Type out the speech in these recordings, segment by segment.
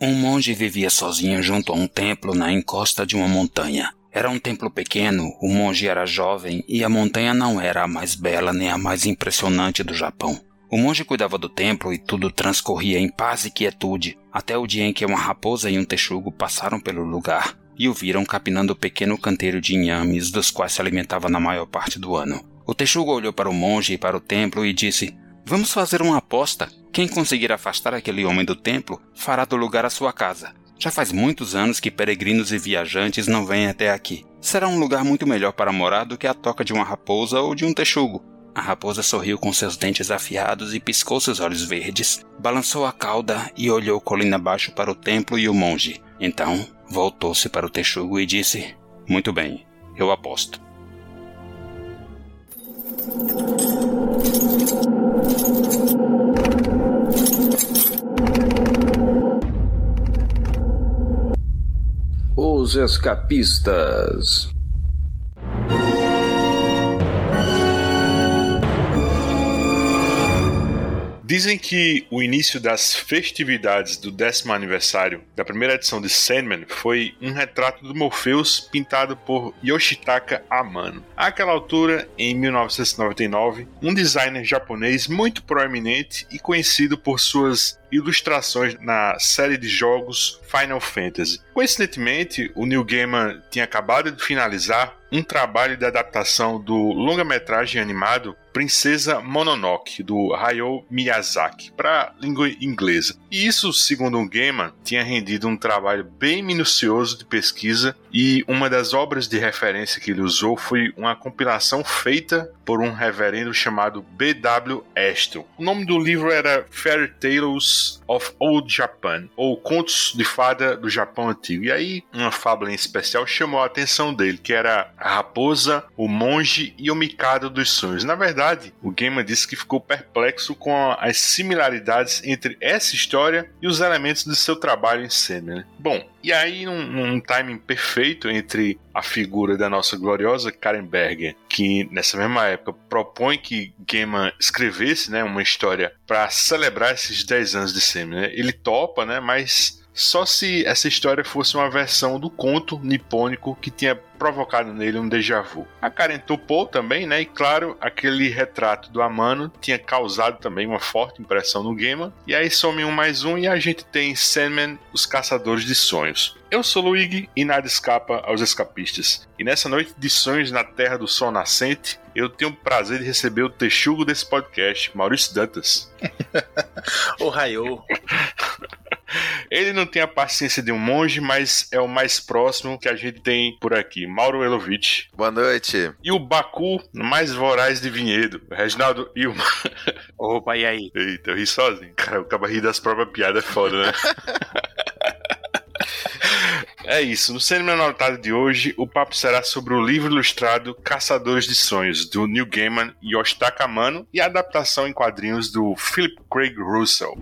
Um monge vivia sozinho junto a um templo na encosta de uma montanha. Era um templo pequeno, o monge era jovem e a montanha não era a mais bela nem a mais impressionante do Japão. O monge cuidava do templo e tudo transcorria em paz e quietude, até o dia em que uma raposa e um texugo passaram pelo lugar e o viram capinando o pequeno canteiro de inhames dos quais se alimentava na maior parte do ano. O texugo olhou para o monge e para o templo e disse: Vamos fazer uma aposta. Quem conseguir afastar aquele homem do templo fará do lugar a sua casa. Já faz muitos anos que peregrinos e viajantes não vêm até aqui. Será um lugar muito melhor para morar do que a toca de uma raposa ou de um texugo. A raposa sorriu com seus dentes afiados e piscou seus olhos verdes. Balançou a cauda e olhou colina abaixo para o templo e o monge. Então, voltou-se para o texugo e disse: Muito bem, eu aposto. Os escapistas. Dizem que o início das festividades do décimo aniversário da primeira edição de Sandman foi um retrato do Morpheus pintado por Yoshitaka Amano. Àquela altura, em 1999, um designer japonês muito proeminente e conhecido por suas ilustrações na série de jogos Final Fantasy. Coincidentemente, o Neil Gaiman tinha acabado de finalizar um trabalho de adaptação do longa-metragem animado Princesa Mononoke, do Hayao Miyazaki, para língua inglesa. E isso, segundo o Gaiman, tinha rendido um trabalho bem minucioso de pesquisa e uma das obras de referência que ele usou foi uma compilação feita por um reverendo chamado B.W. Ashton. O nome do livro era Fairy Tales of Old Japan, ou Contos de Fada do Japão Antigo. E aí, uma fábula em especial chamou a atenção dele, que era a raposa, o monge e o micado dos sonhos. Na verdade, o Gaiman disse que ficou perplexo com as similaridades entre essa história e os elementos do seu trabalho em cena. Né? Bom, e aí, num, num, timing perfeito entre a figura da nossa gloriosa Karen Berger, que nessa mesma época propõe que Gaiman escrevesse né, uma história para celebrar esses 10 anos de Semi, né? ele topa, né, mas só se essa história fosse uma versão do conto nipônico que tinha provocado nele um déjà vu. A Karen topou também, né? E claro, aquele retrato do Amano tinha causado também uma forte impressão no Gaiman. E aí some um mais um e a gente tem Sandman, os Caçadores de Sonhos. Eu sou Luigi e nada escapa aos escapistas. E nessa noite de sonhos na Terra do Sol Nascente, eu tenho o prazer de receber o texugo desse podcast, Maurício Dantas. o Raio. Ele não tem a paciência de um monge, mas é o mais próximo que a gente tem por aqui. Mauro Elovitch. Boa noite. E o Baku mais voraz de Vinhedo, Reginaldo Ilma. Opa, e aí? Eita, eu ri sozinho. Cara, o cabo rir das próprias piadas é foda, né? É isso. No Cinema Anotado de hoje, o papo será sobre o livro ilustrado Caçadores de Sonhos, do Neil Gaiman e Yoshitaka Amano, e a adaptação em quadrinhos do Philip Craig Russell.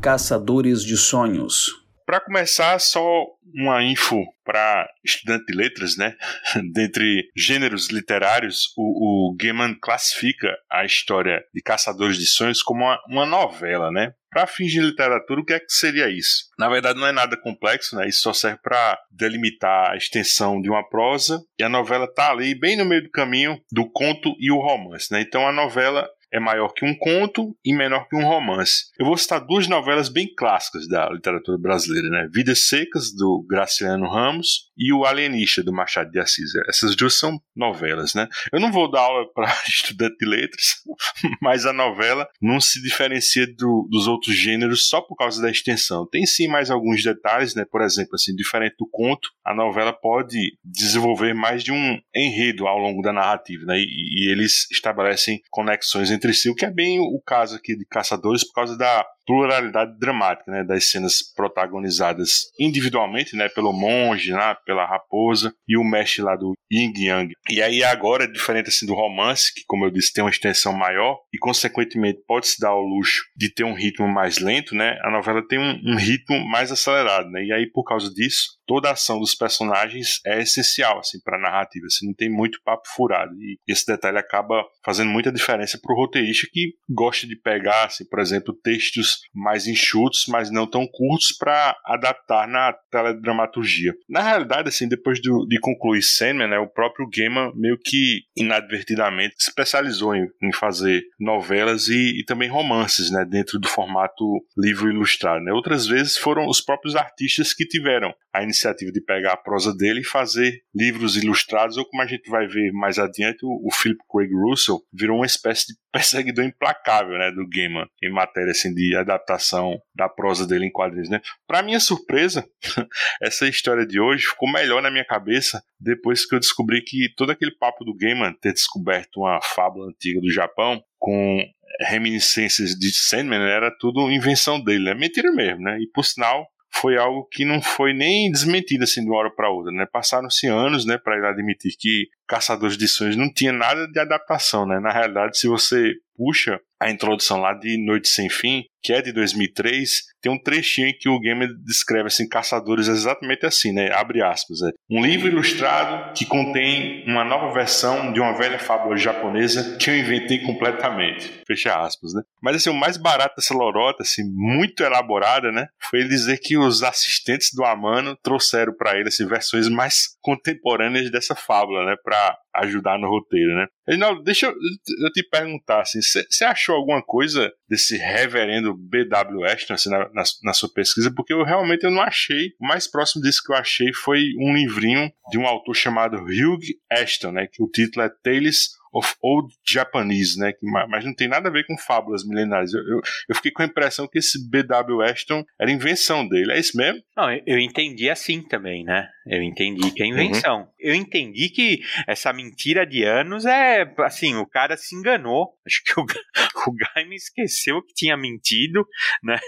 Caçadores de Sonhos. Para começar, só uma info para estudante de letras, né? Dentre gêneros literários, o, o Gaiman classifica a história de Caçadores de Sonhos como uma, uma novela, né? Para fins de literatura, o que é que seria isso? Na verdade, não é nada complexo, né? Isso só serve para delimitar a extensão de uma prosa e a novela está ali, bem no meio do caminho do conto e o romance, né? Então, a novela é maior que um conto e menor que um romance. Eu vou citar duas novelas bem clássicas da literatura brasileira, né? Vidas Secas, do Graciliano Ramos, e O Alienista, do Machado de Assis. Essas duas são novelas, né? Eu não vou dar aula para estudante de letras, mas a novela não se diferencia do, dos outros gêneros só por causa da extensão. Tem sim mais alguns detalhes, né? Por exemplo, assim, diferente do conto, a novela pode desenvolver mais de um enredo ao longo da narrativa, né? E, e eles estabelecem conexões entre si, o que é bem o caso aqui de Caçadores por causa da pluralidade dramática, né, das cenas protagonizadas individualmente, né, pelo monge, né, pela raposa e o mestre lá do Yin Yang. E aí agora, diferente assim do romance, que como eu disse, tem uma extensão maior e consequentemente pode se dar ao luxo de ter um ritmo mais lento, né, a novela tem um, um ritmo mais acelerado, né, e aí por causa disso, toda a ação dos personagens é essencial assim para a narrativa, assim, não tem muito papo furado e esse detalhe acaba fazendo muita diferença para o roteirista que gosta de pegar, assim, por exemplo, textos mais enxutos, mas não tão curtos para adaptar na teledramaturgia. Na realidade, assim, depois de, de concluir Sandman, né, o próprio Gaiman meio que inadvertidamente se especializou em, em fazer novelas e, e, também romances, né, dentro do formato livro ilustrado. Né. Outras vezes foram os próprios artistas que tiveram a iniciativa de pegar a prosa dele e fazer livros ilustrados, ou como a gente vai ver mais adiante, o, o Philip Craig Russell virou uma espécie de perseguidor implacável, né, do Gaiman em matéria assim de adaptação da prosa dele em quadrinhos, né? Para minha surpresa, essa história de hoje ficou melhor na minha cabeça depois que eu descobri que todo aquele papo do Gaiman ter descoberto uma fábula antiga do Japão com reminiscências de Sandman era tudo invenção dele, né? Mentira mesmo, né? E por sinal, foi algo que não foi nem desmentido assim de uma hora para outra, né? Passaram-se anos, né, para ele admitir que Caçadores de Sonhos não tinha nada de adaptação, né? Na realidade, se você puxa a introdução lá de Noite Sem Fim, que é de 2003, tem um trechinho em que o gamer descreve assim caçadores exatamente assim, né? Abre aspas, é. Um livro ilustrado que contém uma nova versão de uma velha fábula japonesa que eu inventei completamente. Fecha aspas, né? Mas assim, o mais barato dessa lorota, assim, muito elaborada, né? Foi ele dizer que os assistentes do Amano trouxeram para ele assim, versões mais contemporâneas dessa fábula, né? Para ajudar no roteiro, né? Reginaldo, deixa eu te perguntar, assim, você achou alguma coisa desse reverendo B.W. Ashton assim, na, na, na, sua pesquisa? Porque eu realmente eu não achei. O mais próximo disso que eu achei foi um livrinho de um autor chamado Hugh Ashton, né? Que o título é Tales of Old Japanese, né? Mas não tem nada a ver com fábulas milenares. Eu, eu, eu, fiquei com a impressão que esse B.W. Ashton era invenção dele. É isso mesmo? Não, eu entendi assim também, né? Eu entendi que é invenção. Uhum. Eu entendi que essa mentira de anos é assim, o cara se enganou. Acho que o, o Gaime esqueceu que tinha mentido, né?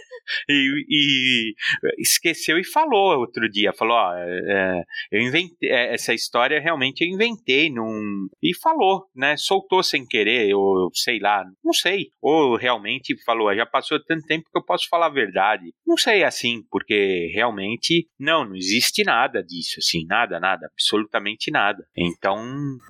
E, e esqueceu e falou outro dia. Falou: ó, é, eu inventei é, essa história realmente eu inventei num... e falou, né? Soltou sem querer, ou sei lá, não sei. Ou realmente falou, já passou tanto tempo que eu posso falar a verdade. Não sei assim, porque realmente não, não existe nada disso, assim, nada, nada, absolutamente nada. Então,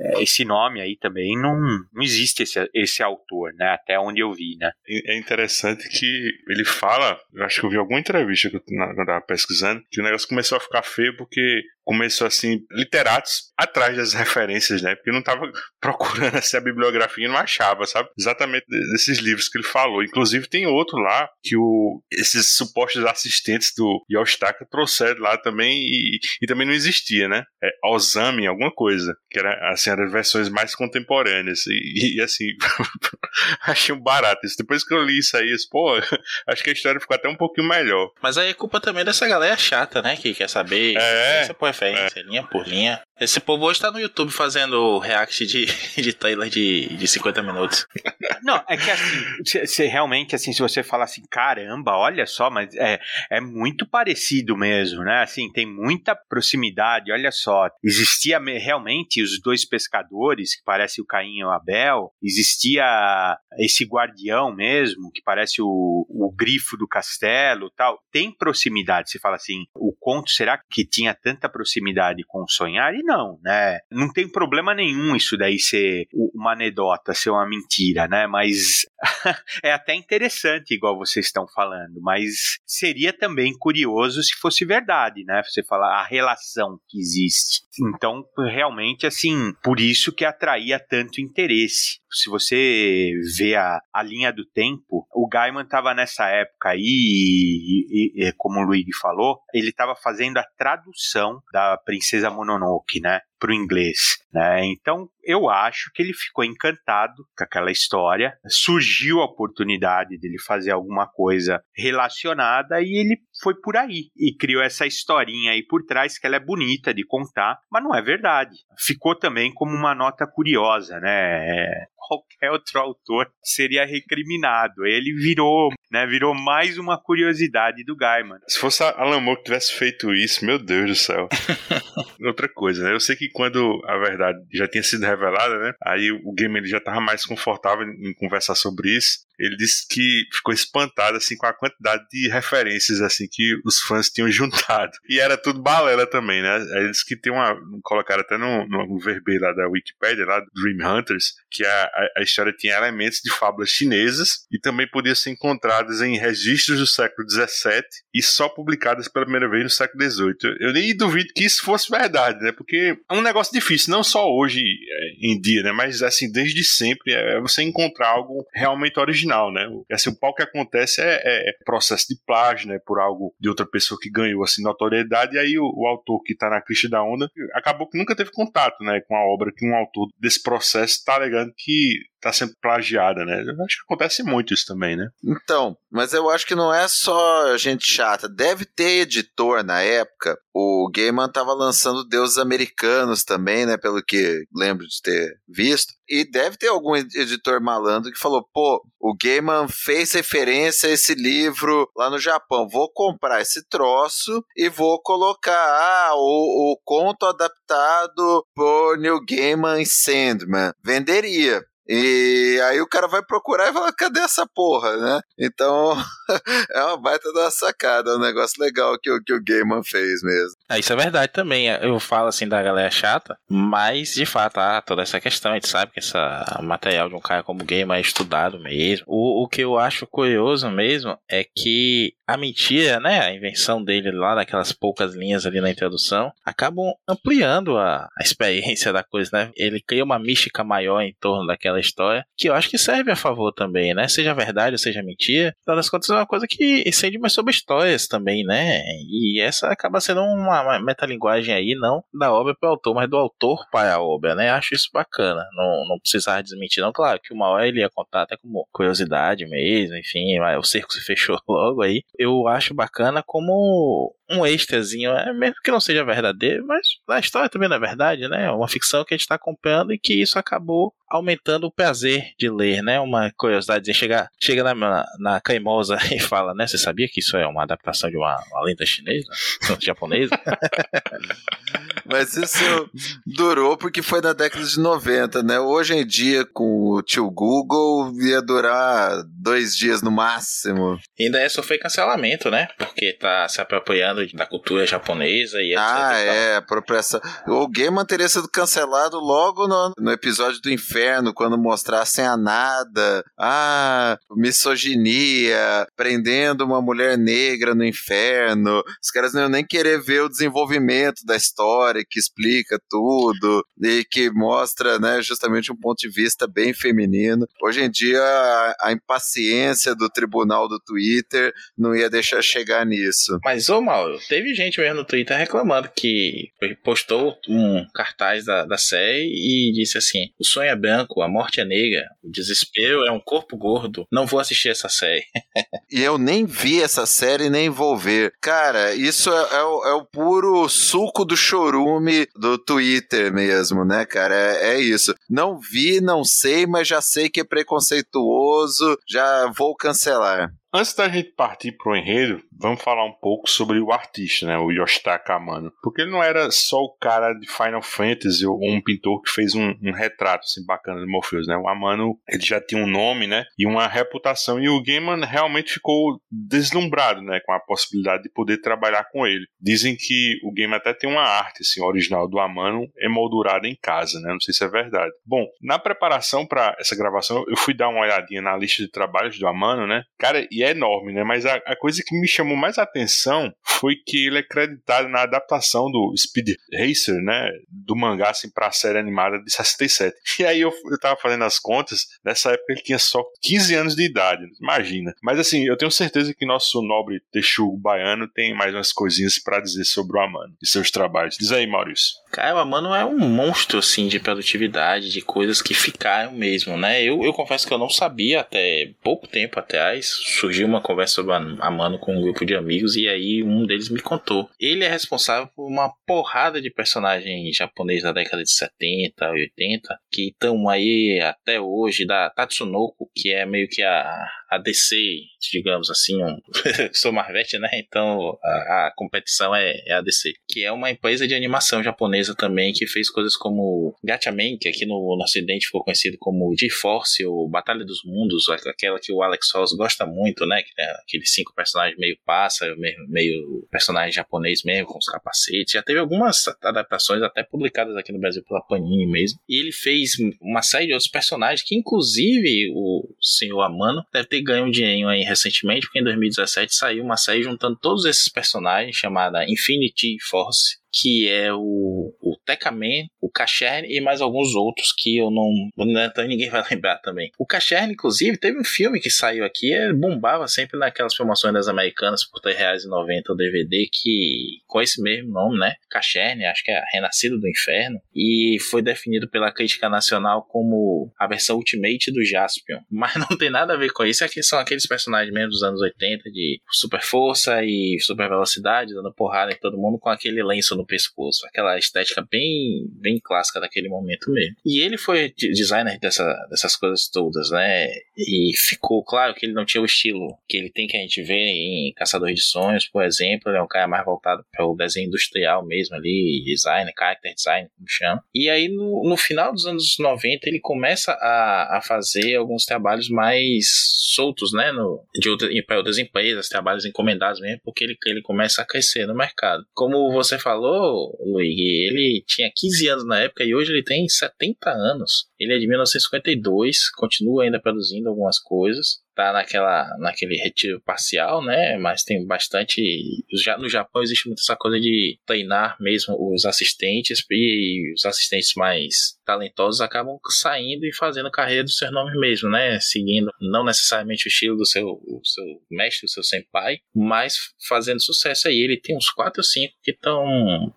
é, esse nome aí também não, não existe esse, esse autor, né? Até onde eu vi, né? É interessante que ele fala, eu acho que eu vi alguma entrevista que eu, quando eu tava pesquisando, que o negócio começou a ficar feio porque começou assim, literatos atrás das referências, né? Porque eu não tava procurando essa bibliografia e não achava, sabe? Exatamente desses livros que ele falou. Inclusive tem outro lá que o, esses supostos assistentes do Yoshitaka trouxeram lá também e, e também não existia, né? É Osami, alguma coisa, que era assim, eram versões mais contemporâneas e, e assim, achei um barato isso. Depois que eu li isso aí, pô, acho que a história ficou até um pouquinho melhor. Mas aí é culpa também dessa galera chata, né? Que quer saber. É. Você é. linha por linha. Esse povo hoje tá no YouTube fazendo react de, de trailer de, de 50 minutos. Não, é que assim, se, realmente, assim, se você falar assim, caramba, olha só, mas é, é muito parecido mesmo, né? Assim, tem muita proximidade, olha só. Existia realmente os dois pescadores, que parece o Caim e o Abel, existia esse guardião mesmo, que parece o, o grifo do castelo tal. Tem proximidade, você fala assim, o conto, será que tinha tanta proximidade com o sonhar? E não, né? Não tem problema nenhum isso daí ser uma anedota, ser uma mentira, né? Mas é até interessante, igual vocês estão falando, mas seria também curioso se fosse verdade, né? Você falar a relação que existe. Então, realmente, assim, por isso que atraía tanto interesse. Se você vê a, a linha do tempo, o Gaiman estava nessa época aí, e, e, e, como o Luigi falou, ele estava fazendo a tradução da Princesa Mononoke, né? Para o inglês. Né? Então, eu acho que ele ficou encantado com aquela história. Surgiu a oportunidade dele fazer alguma coisa relacionada e ele foi por aí e criou essa historinha aí por trás que ela é bonita de contar, mas não é verdade. Ficou também como uma nota curiosa, né? Qualquer outro autor seria recriminado. Ele virou, né, virou mais uma curiosidade do Gaiman. Se fosse a Alan Moore que tivesse feito isso, meu Deus do céu. Outra coisa, né? Eu sei que quando a verdade já tinha sido revelada, né? Aí o game ele já tava mais confortável em conversar sobre isso. Ele disse que ficou espantado assim com a quantidade de referências assim que os fãs tinham juntado. E era tudo balela também, né? Eles que tem uma colocaram até no, no verbete lá da Wikipedia, lá Dream Hunters, que a, a, a história tinha elementos de fábulas chinesas e também podia ser encontradas em registros do século XVII e só publicadas pela primeira vez no século XVIII. Eu nem duvido que isso fosse verdade, né? Porque é um negócio difícil, não só hoje é, em dia, né? Mas assim, desde sempre é você encontrar algo realmente original, né? Assim, o pau que acontece é, é, é, processo de plágio, né? Por algo de outra pessoa que ganhou assim notoriedade e aí o, o autor que tá na crista da onda acabou que nunca teve contato, né? Com a obra que um autor desse processo está alegando que tá sendo plagiada, né? Eu acho que acontece muito isso também, né? Então, mas eu acho que não é só gente chata. Deve ter editor na época. O Gaiman tava lançando deuses americanos também, né? Pelo que lembro de ter visto. E deve ter algum editor malandro que falou: pô, o Gaiman fez referência a esse livro lá no Japão. Vou comprar esse troço e vou colocar ah, o, o conto adaptado por Neil Gaiman em Sandman. Venderia. E aí o cara vai procurar e fala, cadê essa porra, né? Então, é uma baita da sacada, é um negócio legal que, que o Gaiman fez mesmo. É, isso é verdade também. Eu falo assim da galera chata, mas de fato há toda essa questão. A gente sabe que esse material de um cara como Gaiman é estudado mesmo. O, o que eu acho curioso mesmo é que a mentira, né, a invenção dele lá daquelas poucas linhas ali na introdução, acabam ampliando a, a experiência da coisa, né? Ele cria uma mística maior em torno daquela história, que eu acho que serve a favor também, né? Seja verdade ou seja mentira, afinal das contas é uma coisa que incende mais sobre histórias também, né? E essa acaba sendo uma, uma metalinguagem aí, não da obra para o autor, mas do autor para a obra, né? Acho isso bacana. Não, não precisar desmentir, não. Claro que uma hora ele ia contar até como curiosidade mesmo, enfim, o cerco se fechou logo aí. Eu acho bacana como um extrazinho, é, mesmo que não seja verdadeiro, mas a história também não é verdade, né? É uma ficção que a gente está acompanhando e que isso acabou aumentando o prazer de ler, né? Uma curiosidade, chega, chega na, na Caimosa e fala, né? Você sabia que isso é uma adaptação de uma, uma lenda chinesa? japonesa? Mas isso durou porque foi na década de 90, né? Hoje em dia, com o tio Google, ia durar dois dias no máximo. Ainda é sofrer cancelamento, né? Porque tá se apropriando da cultura japonesa e etc. Ah, é, apropriação. O Gaiman teria sido cancelado logo no, no episódio do Inferno, quando mostrassem a nada. Ah, misoginia, prendendo uma mulher negra no inferno. Os caras não iam nem querer ver o desenvolvimento da história, que explica tudo e que mostra, né, justamente um ponto de vista bem feminino. Hoje em dia, a, a impaciência do tribunal do Twitter não ia deixar chegar nisso. Mas, ô Mauro, teve gente mesmo no Twitter reclamando que postou um cartaz da, da série e disse assim: o sonho é branco, a morte é negra, o desespero é um corpo gordo, não vou assistir essa série. e eu nem vi essa série nem vou ver. Cara, isso é, é, o, é o puro suco do do Twitter mesmo, né, cara? É, é isso. Não vi, não sei, mas já sei que é preconceituoso, já vou cancelar. Antes da gente partir pro enredo, vamos falar um pouco sobre o artista, né, o Yoshitaka Amano. Porque ele não era só o cara de Final Fantasy ou um pintor que fez um, um retrato assim, bacana de Morpheus, né? O Amano, ele já tinha um nome, né, e uma reputação e o Gaiman realmente ficou deslumbrado, né, com a possibilidade de poder trabalhar com ele. Dizem que o Gaiman até tem uma arte assim original do Amano emoldurada em casa, né? Não sei se é verdade. Bom, na preparação para essa gravação, eu fui dar uma olhadinha na lista de trabalhos do Amano, né? Cara, e é enorme, né? Mas a, a, coisa que me chamou mais atenção foi que ele é creditado na adaptação do Speed Racer, né? Do mangá, assim, pra série animada de 67. E aí eu, eu tava fazendo as contas, nessa época ele tinha só 15 anos de idade, imagina. Mas assim, eu tenho certeza que nosso nobre texugo baiano tem mais umas coisinhas para dizer sobre o Amano e seus trabalhos. Diz aí, Maurício. Cara, o Amano é um monstro, assim, de produtividade, de coisas que ficaram mesmo, né? Eu, eu confesso que eu não sabia até pouco tempo atrás, surgiu uma conversa sobre a Mano com um grupo de amigos e aí um deles me contou. Ele é responsável por uma porrada de personagens japoneses da década de 70, 80 que estão aí até hoje, da Tatsunoko, que é meio que a, a DC, digamos assim, um, sou Marvete, né? Então a, a competição é, é, a DC, que é uma empresa de animação japonesa também que fez coisas como Gatchaman, que aqui no, no ocidente ficou conhecido como G-Force ou Batalha dos Mundos, aquela que o Alex Ross gosta muito, né? Que é aqueles cinco personagens meio pássaro, meio, meio personagem japonês mesmo, com os capacetes. Já teve algumas adaptações até publicadas aqui no Brasil pela Panini mesmo. E ele fez uma série de outros personagens que, inclusive, o senhor Amano deve ter ganho um dinheiro aí recentemente, porque em 2017 saiu uma série juntando todos esses personagens chamada Infinity Force que é o, o Tekaman, o Kachern e mais alguns outros que eu não. Então ninguém vai lembrar também. O Kachern, inclusive, teve um filme que saiu aqui, ele bombava sempre naquelas promoções das americanas por R$3,90 o DVD, que com esse mesmo nome, né? Kachern, acho que é Renascido do Inferno, e foi definido pela crítica nacional como a versão Ultimate do Jaspion. Mas não tem nada a ver com isso, aqui são aqueles personagens mesmo dos anos 80 de super força e super velocidade, dando porrada em todo mundo com aquele lenço no no pescoço, aquela estética bem, bem clássica daquele momento mesmo. E ele foi designer dessa, dessas coisas todas, né? E ficou claro que ele não tinha o estilo que ele tem que a gente vê em Caçador de Sonhos, por exemplo. Ele é um cara mais voltado para o desenho industrial mesmo ali, design, character design, como chama. E aí no, no final dos anos 90 ele começa a, a fazer alguns trabalhos mais soltos, né? No, de outras, para outras empresas, trabalhos encomendados mesmo, porque ele, ele começa a crescer no mercado. Como você falou, falou, Luigi, ele tinha 15 anos na época e hoje ele tem 70 anos. Ele é de 1952, continua ainda produzindo algumas coisas tá naquela, naquele retiro parcial, né? Mas tem bastante. Já no Japão existe muito essa coisa de treinar mesmo os assistentes e os assistentes mais talentosos acabam saindo e fazendo carreira do seu nome mesmo, né? Seguindo não necessariamente o estilo do seu, seu mestre, do seu senpai, mas fazendo sucesso aí. Ele tem uns 4 ou 5 que estão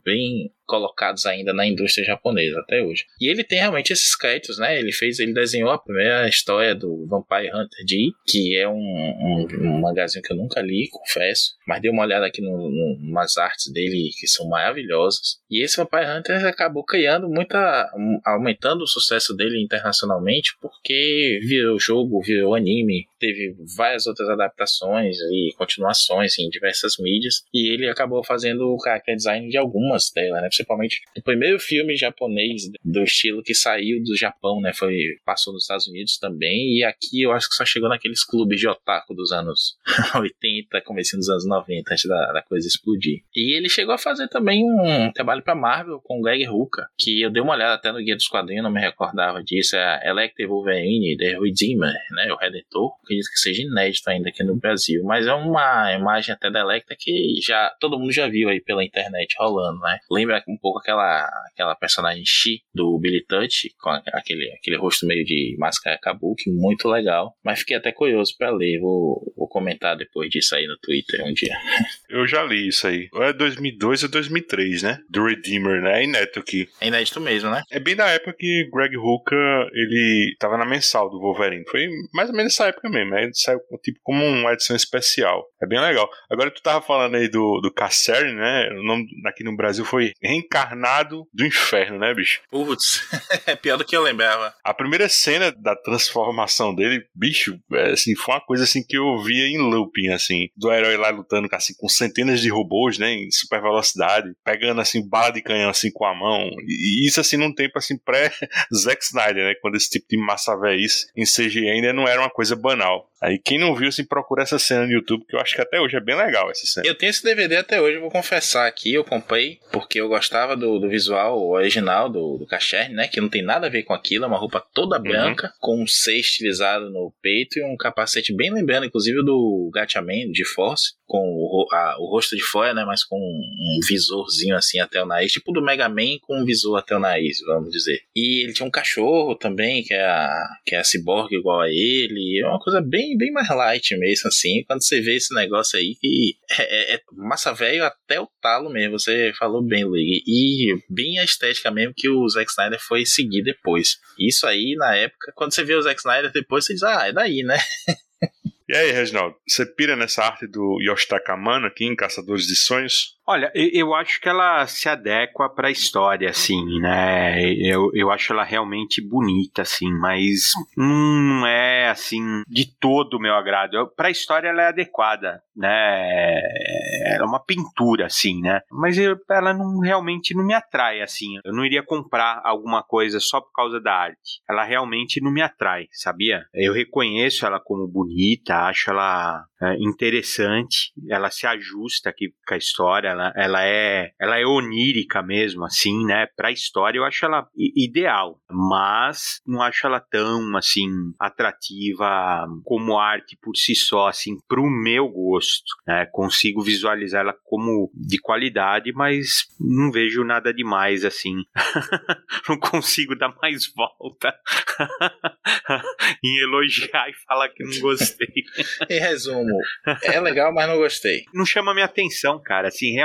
bem colocados ainda na indústria japonesa até hoje. E ele tem realmente esses créditos, né? Ele fez, ele desenhou a primeira história do Vampire Hunter D, que é um, um, um magazine que eu nunca li, confesso, mas dei uma olhada aqui no, no, umas artes dele que são maravilhosas. E esse Vampire Hunter acabou criando muita, aumentando o sucesso dele internacionalmente, porque virou jogo, virou anime, teve várias outras adaptações e continuações em diversas mídias, e ele acabou fazendo o character design de algumas delas, né? Principalmente o primeiro filme japonês do estilo que saiu do Japão, né? Foi, passou nos Estados Unidos também, e aqui eu acho que só chegou naqueles clubes de otaku dos anos 80, começando dos anos 90, antes da, da, coisa explodir. E ele chegou a fazer também um trabalho para Marvel com o Greg Ruka, que eu dei uma olhada até no Guia dos Quadrinhos, não me recordava disso, é a Electric Wolverine, The Redeemer, né? O Redentor, acredito que seja inédito ainda aqui no Brasil, mas é uma imagem até da Electra que já todo mundo já viu aí pela internet rolando, né? Lembra um pouco aquela, aquela personagem Shi do Touch, com aquele, aquele rosto meio de máscara kabuki, muito legal. Mas fiquei até curioso para ler, vou, vou comentar depois disso aí no Twitter um dia. Eu já li isso aí. Ou é 2002 ou 2003, né? Do Redeemer, né? É inédito aqui. É inédito mesmo, né? É bem da época que Greg Hooker, ele tava na mensal do Wolverine. Foi mais ou menos essa época mesmo? Ele saiu tipo como uma edição especial. É bem legal. Agora tu tava falando aí do, do Casseri, né? O nome aqui no Brasil foi reencarnado do inferno, né, bicho? Putz, é pior do que eu lembrava. A primeira cena da transformação dele, bicho, é, assim, foi uma coisa assim que eu via em looping, assim, do herói lá lutando assim, com centenas de robôs, né, em super velocidade, pegando assim, bala de canhão assim com a mão, e isso assim num tempo assim pré-Zack Snyder, né, quando esse tipo de massa véis em CGI ainda não era uma coisa banal. Aí quem não viu, assim, procura essa cena no YouTube, que eu acho que até hoje é bem legal essa cena. Eu tenho esse DVD até hoje, vou confessar aqui, eu comprei, porque eu gostava do, do visual original do, do Cacherne, né? Que não tem nada a ver com aquilo, é uma roupa toda uhum. branca, uhum. com um C estilizado no peito e um capacete bem lembrando, inclusive, do Gatchaman de Force, com o, a, o rosto de fora, né? Mas com um, visorzinho assim até o nariz, tipo do Mega Man com um visor até o nariz, vamos dizer. E ele tinha um cachorro também, que é a, que é a cyborg igual a ele, é uma coisa bem, bem mais light mesmo, assim. Quando você vê esse negócio aí que é, é, é massa velho até o talo mesmo, você falou bem, Luigi. E bem a estética mesmo que o Zack Snyder foi seguir depois. Isso aí, na época, quando você vê o Zack Snyder depois, você diz, ah, é daí, né? E aí, Reginaldo, você pira nessa arte do Yoshitaka Amano aqui em Caçadores de Sonhos? Olha, eu acho que ela se adequa para a história, assim, né? Eu, eu acho ela realmente bonita, assim, mas não é, assim, de todo o meu agrado. Para a história ela é adequada, né? Ela é uma pintura, assim, né? Mas eu, ela não realmente não me atrai, assim. Eu não iria comprar alguma coisa só por causa da arte. Ela realmente não me atrai, sabia? Eu reconheço ela como bonita, acho ela é, interessante, ela se ajusta aqui com a história, ela, ela, é, ela é onírica mesmo, assim, né? Pra história eu acho ela ideal, mas não acho ela tão, assim, atrativa como arte por si só, assim, pro meu gosto, né? Consigo visualizar ela como de qualidade, mas não vejo nada demais, assim. não consigo dar mais volta em elogiar e falar que não gostei. em resumo, é legal, mas não gostei. Não chama minha atenção, cara. Assim, realmente,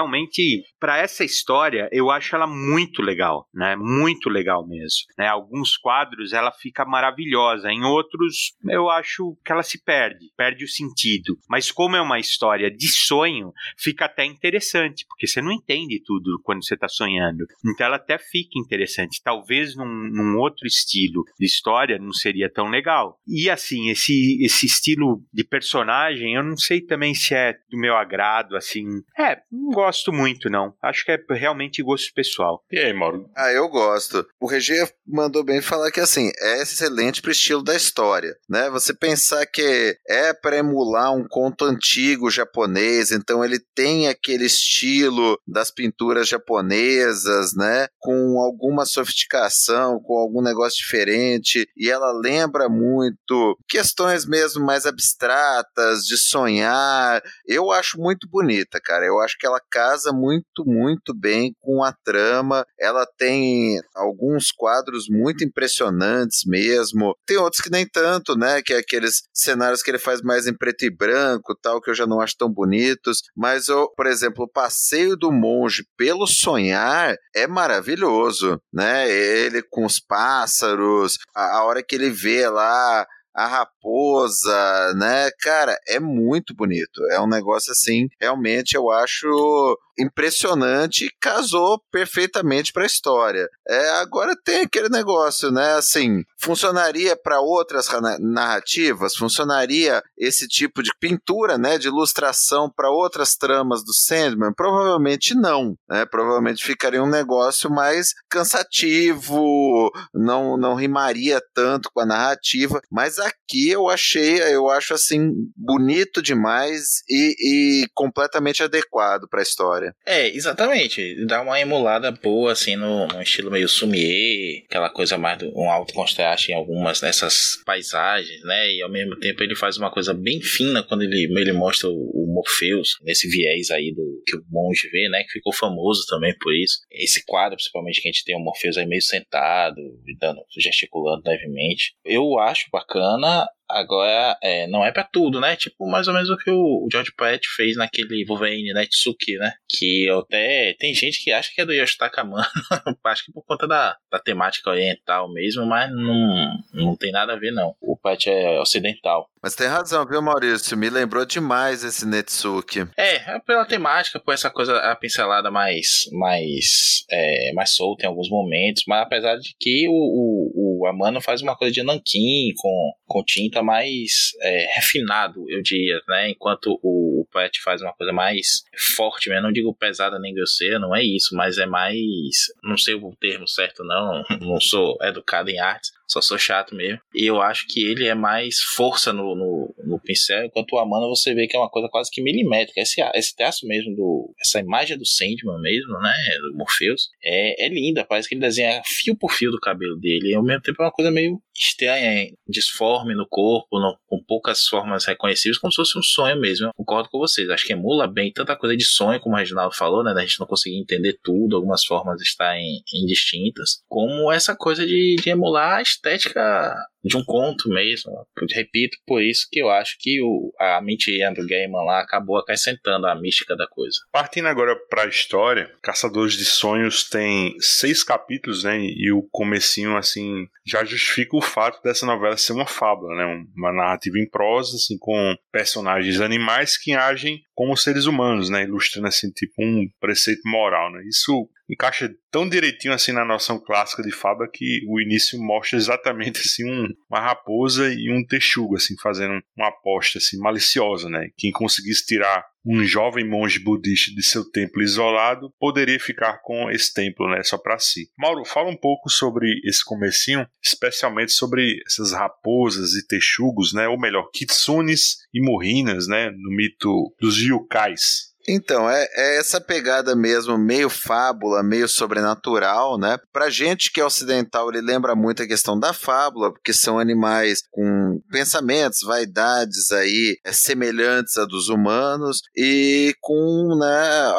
para essa história, eu acho ela muito legal, né? Muito legal mesmo. Né? Alguns quadros ela fica maravilhosa, em outros eu acho que ela se perde, perde o sentido. Mas como é uma história de sonho, fica até interessante, porque você não entende tudo quando você está sonhando. Então ela até fica interessante. Talvez num, num outro estilo de história não seria tão legal. E assim, esse, esse estilo de personagem eu não sei também se é do meu agrado, assim. É, não gosto muito, não. Acho que é realmente gosto pessoal. E aí, Mauro? Ah, eu gosto. O Regi mandou bem falar que, assim, é excelente pro estilo da história, né? Você pensar que é para emular um conto antigo japonês, então ele tem aquele estilo das pinturas japonesas, né? Com alguma sofisticação, com algum negócio diferente, e ela lembra muito questões mesmo mais abstratas, de sonhar. Eu acho muito bonita, cara. Eu acho que ela casa muito, muito bem com a trama. Ela tem alguns quadros muito impressionantes mesmo. Tem outros que nem tanto, né? Que é aqueles cenários que ele faz mais em preto e branco, tal, que eu já não acho tão bonitos. Mas, eu, por exemplo, o passeio do monge pelo sonhar é maravilhoso, né? Ele com os pássaros, a, a hora que ele vê lá a raposa, né? Cara, é muito bonito. É um negócio assim, realmente eu acho impressionante e casou perfeitamente para a história. É, agora tem aquele negócio, né? Assim, funcionaria para outras narrativas? Funcionaria esse tipo de pintura, né? De ilustração para outras tramas do Sandman? Provavelmente não. Né? Provavelmente ficaria um negócio mais cansativo, não, não rimaria tanto com a narrativa. Mas aqui eu achei, eu acho assim, bonito demais e, e completamente adequado para a história. É, exatamente. Dá uma emulada boa, assim, no, no estilo meio sumier, aquela coisa mais do, um alto contraste em algumas dessas paisagens, né? E ao mesmo tempo ele faz uma coisa bem fina quando ele, ele mostra o, o Morpheus, nesse viés aí do que o monge vê, né? Que ficou famoso também por isso. Esse quadro, principalmente, que a gente tem o Morpheus aí meio sentado, dando, gesticulando levemente. Eu acho bacana Agora, é, não é para tudo, né? Tipo, mais ou menos o que o George Pratt fez naquele Wolverine Netsuki, né? Que até tem gente que acha que é do Yoshitaka Amano, acho que por conta da, da temática oriental mesmo, mas não, não tem nada a ver, não. O Pratt é ocidental. Mas tem razão, viu, Maurício? Me lembrou demais esse Netsuki. É, é pela temática, por essa coisa, a pincelada mais, mais, é, mais solta em alguns momentos, mas apesar de que o, o, o Amano faz uma coisa de nanquim com, com tinta mais é, refinado, eu diria, né? Enquanto o, o Pet faz uma coisa mais forte, eu não digo pesada nem grosseira, não é isso, mas é mais, não sei o termo certo não, não sou educado em artes, só sou chato mesmo. E eu acho que ele é mais força no, no, no, pincel, enquanto o Amanda você vê que é uma coisa quase que milimétrica. Esse, esse traço mesmo, do, essa imagem do Sandman mesmo, né, do Morpheus, é, é linda. Parece que ele desenha fio por fio do cabelo dele. E ao mesmo tempo é uma coisa meio estranha, disforme no corpo, no, com poucas formas reconhecíveis, como se fosse um sonho mesmo. Eu concordo com vocês. Acho que emula bem tanta coisa de sonho, como o Reginaldo falou, né, da gente não conseguir entender tudo, algumas formas estarem indistintas, como essa coisa de, de emular a estética de um conto mesmo. Repito, por isso que eu acho que o, a mentirinha do Gaiman lá acabou acrescentando a mística da coisa. Partindo agora para a história, Caçadores de Sonhos tem seis capítulos, né? E o comecinho, assim, já justifica o fato dessa novela ser uma fábula, né? Uma narrativa em prosa, assim, com personagens animais que agem como seres humanos, né? Ilustrando, assim, tipo um preceito moral, né? Isso encaixa tão direitinho assim na noção clássica de fábula que o início mostra exatamente assim um, uma raposa e um texugo assim fazendo uma aposta assim maliciosa, né? Quem conseguisse tirar um jovem monge budista de seu templo isolado poderia ficar com esse templo, né, só para si. Mauro, fala um pouco sobre esse comecinho, especialmente sobre essas raposas e texugos, né, ou melhor, kitsunes e morrinas, né, no mito dos yukais. Então, é, é, essa pegada mesmo, meio fábula, meio sobrenatural, né? Pra gente que é ocidental, ele lembra muito a questão da fábula, porque são animais com pensamentos, vaidades aí é, semelhantes a dos humanos e com, né,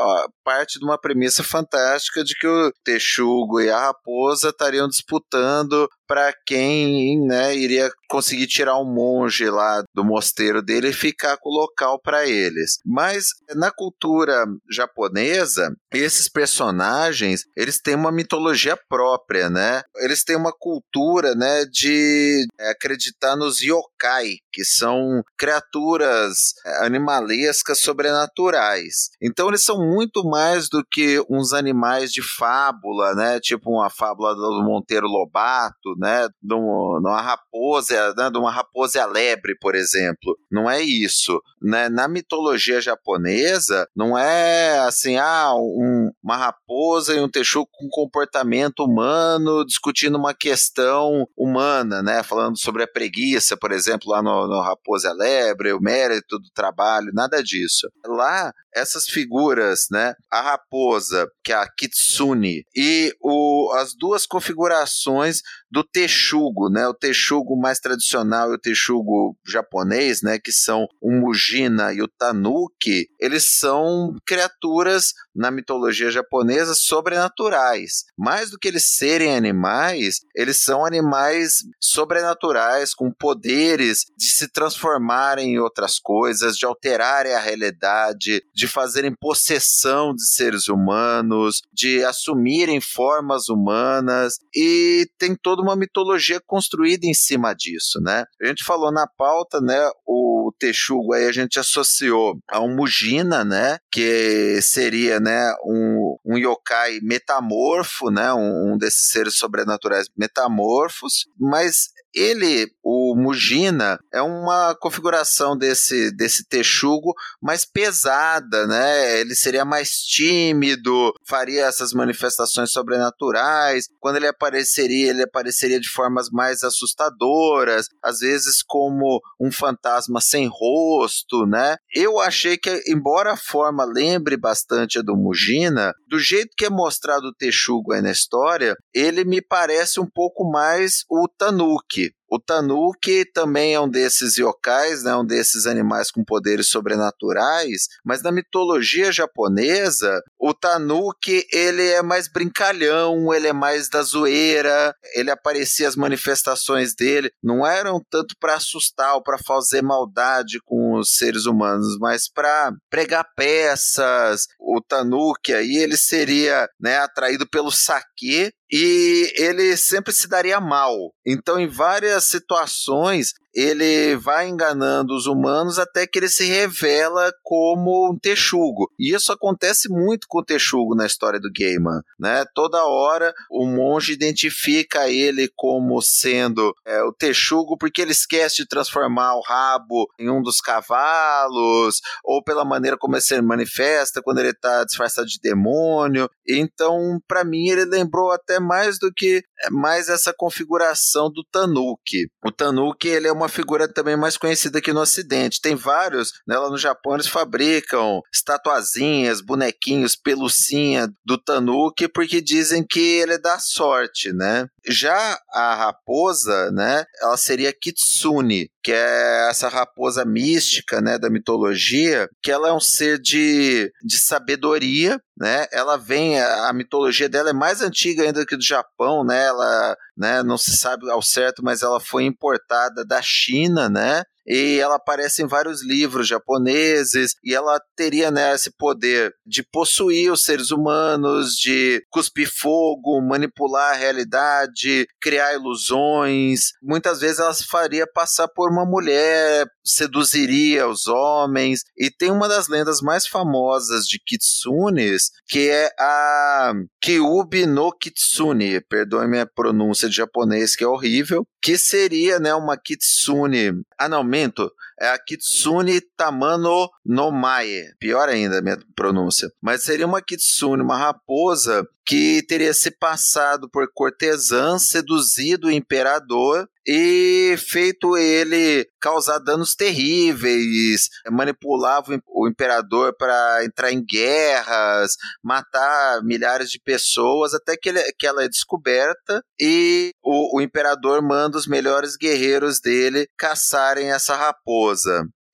parte de uma premissa fantástica de que o texugo e a raposa estariam disputando para quem né, iria conseguir tirar um monge lá do mosteiro dele e ficar com o local para eles. Mas na cultura japonesa, esses personagens eles têm uma mitologia própria, né? Eles têm uma cultura, né, de acreditar nos yokai, que são criaturas animalescas sobrenaturais. Então eles são muito mais do que uns animais de fábula, né? Tipo uma fábula do Monteiro Lobato, né? De uma raposa, né? de uma raposa lebre, por exemplo. Não é isso. Né? Na mitologia japonesa, não é assim, ah, um, uma raposa e um texugo com comportamento humano discutindo uma questão humana, né? Falando sobre a preguiça, por exemplo, lá no, no Raposa Lebre, o mérito do trabalho, nada disso. Lá essas figuras, né, a raposa, que é a kitsune, e o, as duas configurações do texugo, né, o texugo mais tradicional e o texugo japonês, né, que são o mujina e o tanuki, eles são criaturas na mitologia japonesa sobrenaturais. Mais do que eles serem animais, eles são animais sobrenaturais com poderes de se transformarem em outras coisas, de alterarem a realidade, de fazerem possessão de seres humanos, de assumirem formas humanas. E tem toda uma mitologia construída em cima disso, né? A gente falou na pauta, né, o texugo aí a gente associou a um Mugina, né, que seria, né, um, um yokai metamorfo, né, um, um desses seres sobrenaturais metamorfos, mas ele, o Mugina, é uma configuração desse, desse texugo mais pesada, né? Ele seria mais tímido, faria essas manifestações sobrenaturais. Quando ele apareceria, ele apareceria de formas mais assustadoras, às vezes como um fantasma sem rosto, né? Eu achei que, embora a forma lembre bastante a do Mugina, do jeito que é mostrado o texugo aí na história, ele me parece um pouco mais o Tanuki. O Tanuki também é um desses yokais, né, um desses animais com poderes sobrenaturais, mas na mitologia japonesa, o Tanuki ele é mais brincalhão, ele é mais da zoeira, ele aparecia as manifestações dele, não eram tanto para assustar ou para fazer maldade com os seres humanos, mas para pregar peças. O Tanuki aí ele seria, né, atraído pelo saque e ele sempre se daria mal. Então, em várias situações, ele vai enganando os humanos até que ele se revela como um texugo. E isso acontece muito com o texugo na história do Gaiman, né? Toda hora o monge identifica ele como sendo é, o texugo porque ele esquece de transformar o rabo em um dos cavalos, ou pela maneira como ele se manifesta quando ele está disfarçado de demônio. Então, para mim, ele lembrou até mais do que é, mais essa configuração do Tanuki. O Tanuki ele é uma figura também mais conhecida aqui no Ocidente. Tem vários, né, lá no Japão eles fabricam estatuazinhas, bonequinhos, pelucinha do Tanuki, porque dizem que ele dá sorte, né? Já a raposa, né, ela seria Kitsune, que é essa raposa mística, né, da mitologia, que ela é um ser de, de sabedoria, né? Ela vem, a mitologia dela é mais antiga ainda que do Japão, né? Ela, né, não se sabe ao certo, mas ela foi importada da China, né? E ela aparece em vários livros japoneses e ela teria né, esse poder de possuir os seres humanos, de cuspir fogo, manipular a realidade, criar ilusões. Muitas vezes ela faria passar por uma mulher, seduziria os homens e tem uma das lendas mais famosas de kitsunes que é a Kyubi no Kitsune, perdoe minha pronúncia de japonês que é horrível, que seria né, uma kitsune. Ah, não, mento. É a Kitsune Tamano no Mae. Pior ainda a minha pronúncia. Mas seria uma kitsune, uma raposa que teria se passado por cortesã, seduzido o imperador e feito ele causar danos terríveis, manipulava o imperador para entrar em guerras, matar milhares de pessoas, até que, ele, que ela é descoberta e o, o imperador manda os melhores guerreiros dele caçarem essa raposa.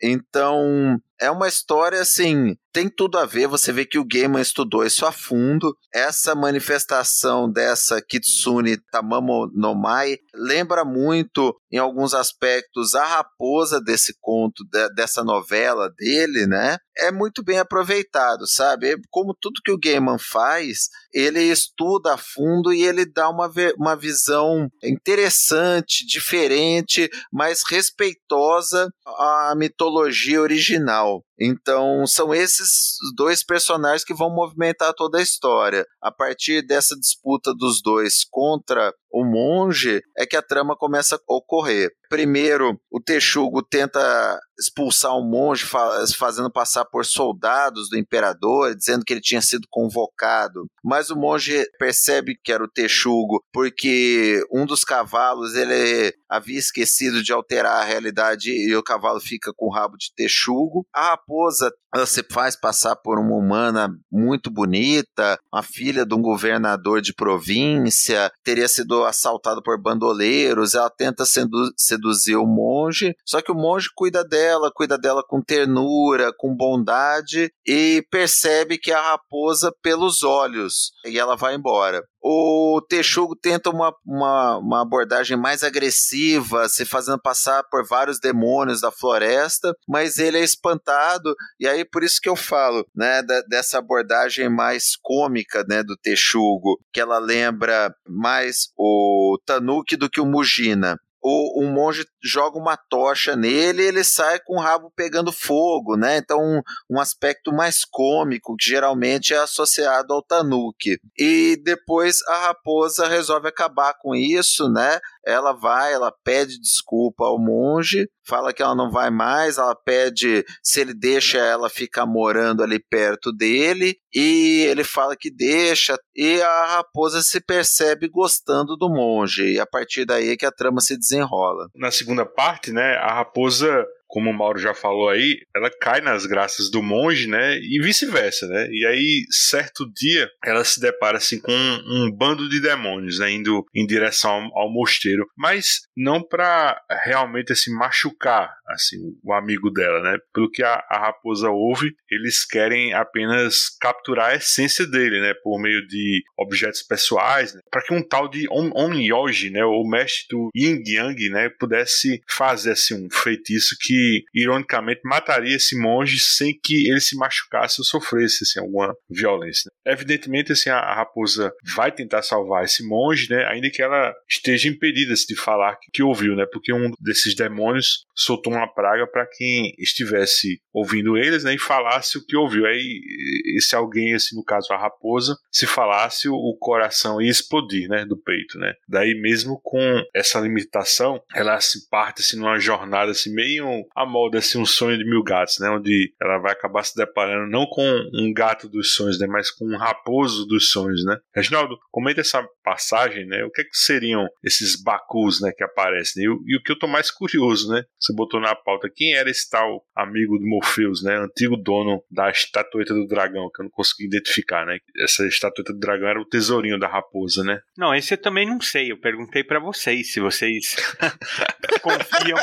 Então, é uma história assim, tem tudo a ver, você vê que o Gaiman estudou isso a fundo. Essa manifestação dessa Kitsune Tamamo no Mai lembra muito, em alguns aspectos, a raposa desse conto, de, dessa novela dele, né? É muito bem aproveitado, sabe? Como tudo que o Gaiman faz, ele estuda a fundo e ele dá uma, uma visão interessante, diferente, mas respeitosa à mitologia original. Então, são esses dois personagens que vão movimentar toda a história. A partir dessa disputa dos dois contra o monge, é que a trama começa a ocorrer. Primeiro, o Texugo tenta expulsar o monge, fazendo passar por soldados do imperador, dizendo que ele tinha sido convocado. Mas o monge percebe que era o Texugo, porque um dos cavalos ele havia esquecido de alterar a realidade e o cavalo fica com o rabo de Texugo. A raposa se faz passar por uma humana muito bonita, uma filha de um governador de província, teria sido assaltada por bandoleiros, ela tenta seduzir o monge, só que o monge cuida dela, cuida dela com ternura, com bondade e percebe que a raposa pelos olhos e ela vai embora. O Texugo tenta uma, uma, uma, abordagem mais agressiva, se fazendo passar por vários demônios da floresta, mas ele é espantado, e aí por isso que eu falo, né, da, dessa abordagem mais cômica, né, do Texugo, que ela lembra mais o Tanuki do que o Mugina o, um monge joga uma tocha nele e ele sai com o rabo pegando fogo, né? Então, um, um aspecto mais cômico, que geralmente é associado ao tanuki. E depois a raposa resolve acabar com isso, né? Ela vai, ela pede desculpa ao monge, fala que ela não vai mais, ela pede se ele deixa ela ficar morando ali perto dele, e ele fala que deixa, e a raposa se percebe gostando do monge, e a partir daí é que a trama se desenrola. Na segunda parte, né, a raposa como o Mauro já falou aí, ela cai nas graças do monge, né? E vice-versa, né? E aí, certo dia, ela se depara assim com um, um bando de demônios, né? Indo em direção ao, ao mosteiro, mas não para realmente assim machucar assim o amigo dela, né? Pelo que a, a raposa ouve, eles querem apenas capturar a essência dele, né? Por meio de objetos pessoais, né? para que um tal de Onmyoji, né? O mestre do Yin Yang, né? Pudesse fazer assim um feitiço que que, ironicamente, mataria esse monge sem que ele se machucasse ou sofresse assim, alguma violência. Né? Evidentemente, assim, a, raposa vai tentar salvar esse monge, né, ainda que ela esteja impedida assim, de falar que, que ouviu, né, porque um desses demônios soltou uma praga para quem estivesse ouvindo eles né, e falasse o que ouviu. Aí, esse alguém, assim, no caso a raposa, se falasse, o coração ia explodir né, do peito. Né? Daí, mesmo com essa limitação, ela se parte assim, numa jornada assim, meio a molda assim, um sonho de mil gatos, né? Onde ela vai acabar se deparando não com um gato dos sonhos, né? Mas com um raposo dos sonhos, né? Reginaldo, comenta essa passagem, né? O que, é que seriam esses Bakus, né? Que aparecem. E, e, o que eu tô mais curioso, né? Você botou na pauta quem era esse tal amigo do Morpheus, né? Antigo dono da estatueta do dragão, que eu não consegui identificar, né? Essa estatueta do dragão era o tesourinho da raposa, né? Não, esse eu também não sei. Eu perguntei para vocês se vocês confiam.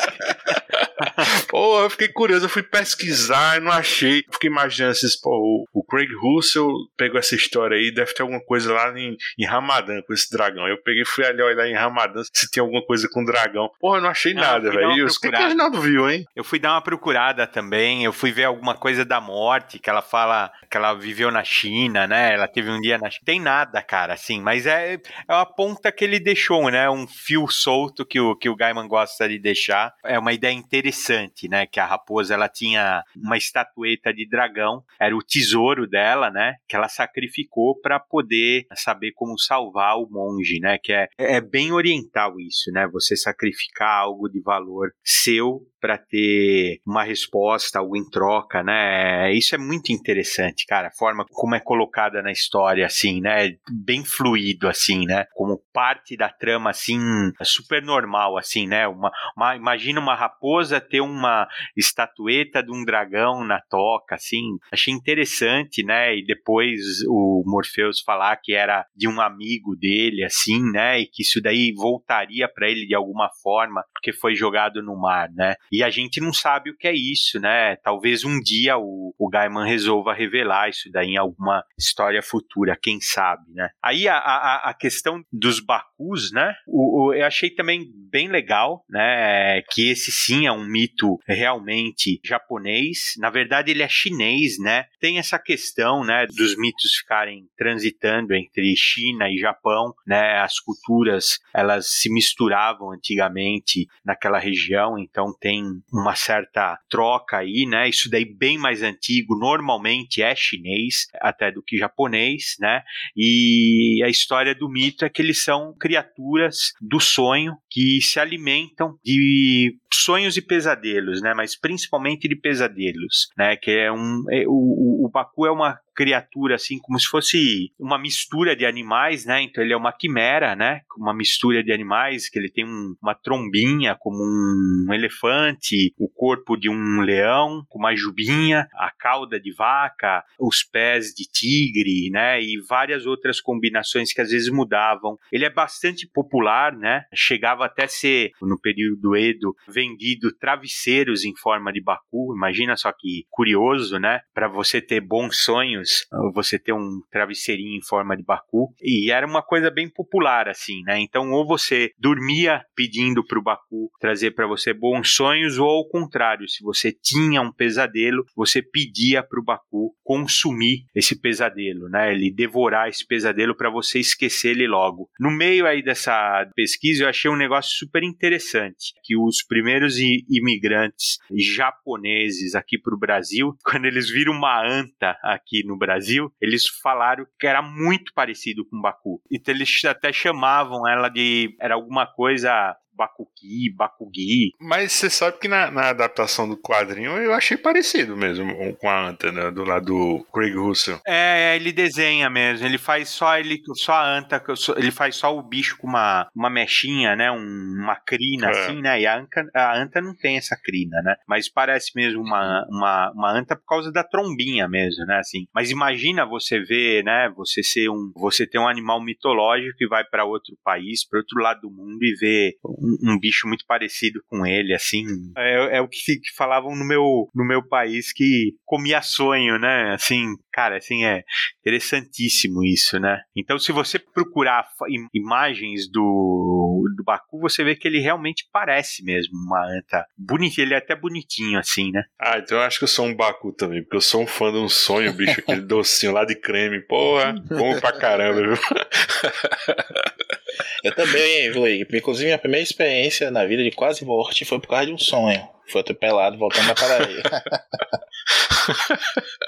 pô, eu fiquei curioso, eu fui pesquisar e não achei. Fiquei imaginando assim, pô, o, o, Craig Russell pegou essa história aí, deve ter alguma coisa lá em, em Ramadã com esse dragão. Eu peguei fui ali olhar em Ramadã se tinha alguma coisa com dragão. Porra, eu não achei não, nada, velho. O que, que o Reginaldo viu, hein? Eu fui dar uma procurada também, eu fui ver alguma coisa da morte, que ela fala que ela viveu na China, né? Ela teve um dia na China. Tem nada, cara, assim, mas é, é uma ponta que ele deixou, né? Um fio solto que o, que o Gaiman gosta de deixar. É uma ideia interessante, né? Que a raposa ela tinha uma estatueta de dragão, era o tesouro dela, né? Que ela sacrificou para poder saber como salvar o monge, né? Que é, é bem oriental isso, né? Você sacrificar algo de valor seu para ter uma resposta, algo em troca, né? Isso é muito interessante, cara. A forma como é colocada na história, assim, né? Bem fluido, assim, né? Como parte da trama, assim, super normal, assim, né? Uma, uma, imagina uma raposa ter uma estatueta de um dragão na toca, assim. Achei interessante, né? E depois o Morpheus falar que era de um amigo dele, assim, né? E que isso daí voltaria para ele de alguma forma, porque foi jogado no mar, né? E a gente não sabe o que é isso, né? Talvez um dia o, o Gaiman resolva revelar isso daí em alguma história futura, quem sabe, né? Aí a, a, a questão dos Bakus, né? O, o, eu achei também bem legal, né? Que esse sim é um mito realmente japonês. Na verdade, ele é chinês, né? Tem essa questão, né? Dos mitos ficarem transitando entre China e Japão, né? As culturas elas se misturavam antigamente naquela região, então tem uma certa troca aí, né? Isso daí bem mais antigo, normalmente é chinês até do que japonês, né? E a história do mito é que eles são criaturas do sonho que se alimentam de sonhos e pesadelos, né? Mas principalmente de pesadelos, né? Que é um é, o, o Baku é uma criatura assim como se fosse uma mistura de animais, né? Então ele é uma quimera, né? Uma mistura de animais que ele tem um, uma trombinha como um elefante, o corpo de um leão, com uma jubinha, a cauda de vaca, os pés de tigre, né? E várias outras combinações que às vezes mudavam. Ele é bastante popular, né? Chegava até ser no período do Edo vendido travesseiros em forma de baku. Imagina só que curioso, né? Para você ter bons sonhos, você ter um travesseirinho em forma de baku. E era uma coisa bem popular, assim, né? Então, ou você dormia pedindo para o baku trazer para você bons sonhos, ou ao contrário, se você tinha um pesadelo, você pedia para o baku consumir esse pesadelo, né? Ele devorar esse pesadelo para você esquecer ele logo. No meio aí dessa pesquisa, eu achei um negócio super interessante, que os primeiros primeiros imigrantes japoneses aqui para o Brasil, quando eles viram uma anta aqui no Brasil, eles falaram que era muito parecido com Baku. Então eles até chamavam ela de era alguma coisa Bakuki, Bakugi. Mas você sabe que na, na, adaptação do quadrinho eu achei parecido mesmo com a anta, né, do lado do Craig Russell. É, ele desenha mesmo, ele faz só ele só a anta, ele faz só o bicho com uma, uma mechinha, né, um, uma crina é. assim, né, e a anta, a anta não tem essa crina, né, mas parece mesmo uma, uma, uma anta por causa da trombinha mesmo, né, assim. Mas imagina você ver, né, você ser um, você ter um animal mitológico que vai para outro país, para outro lado do mundo e ver um, um, bicho muito parecido com ele, assim. É, é o que, que, falavam no meu, no meu país que comia sonho, né? Assim, cara, assim, é interessantíssimo isso, né? Então, se você procurar imagens do, do Baku, você vê que ele realmente parece mesmo uma anta bonitinha, ele é até bonitinho, assim, né? Ah, então eu acho que eu sou um Baku também, porque eu sou um fã de um sonho, bicho, aquele docinho lá de creme, porra, bom pra caramba, viu? Eu também, Luiz. Inclusive, minha primeira experiência na vida de quase morte foi por causa de um sonho. Foi atropelado voltando da padaria.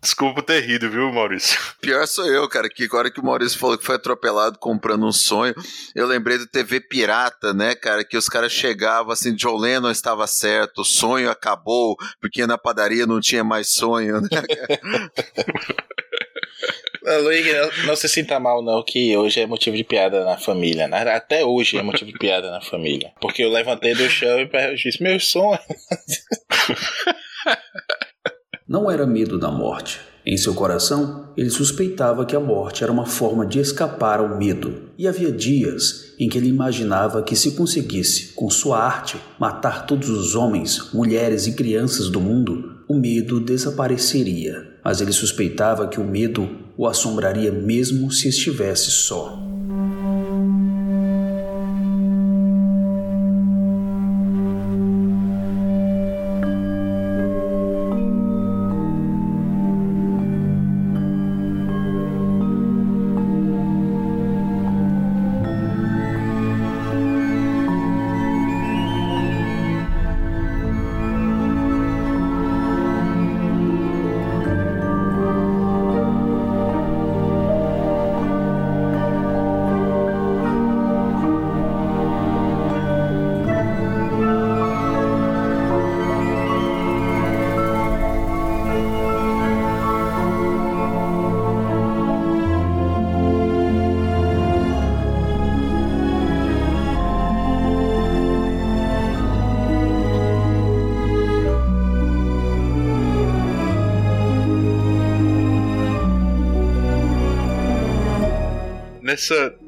Desculpa por ter rido, viu, Maurício? Pior sou eu, cara, que agora que o Maurício falou que foi atropelado comprando um sonho, eu lembrei do TV Pirata, né, cara, que os caras chegavam assim, John Lennon estava certo, o sonho acabou, porque na padaria não tinha mais sonho, né, Luigi, não, não, se sinta mal, não, que hoje é motivo de piada na família. Né? Até hoje é motivo de piada na família. Porque eu levantei do chão e disse: Meu sonho. Não era medo da morte. Em seu coração, ele suspeitava que a morte era uma forma de escapar ao medo. E havia dias em que ele imaginava que, se conseguisse, com sua arte, matar todos os homens, mulheres e crianças do mundo, o medo desapareceria. Mas ele suspeitava que o medo o assombraria mesmo se estivesse só.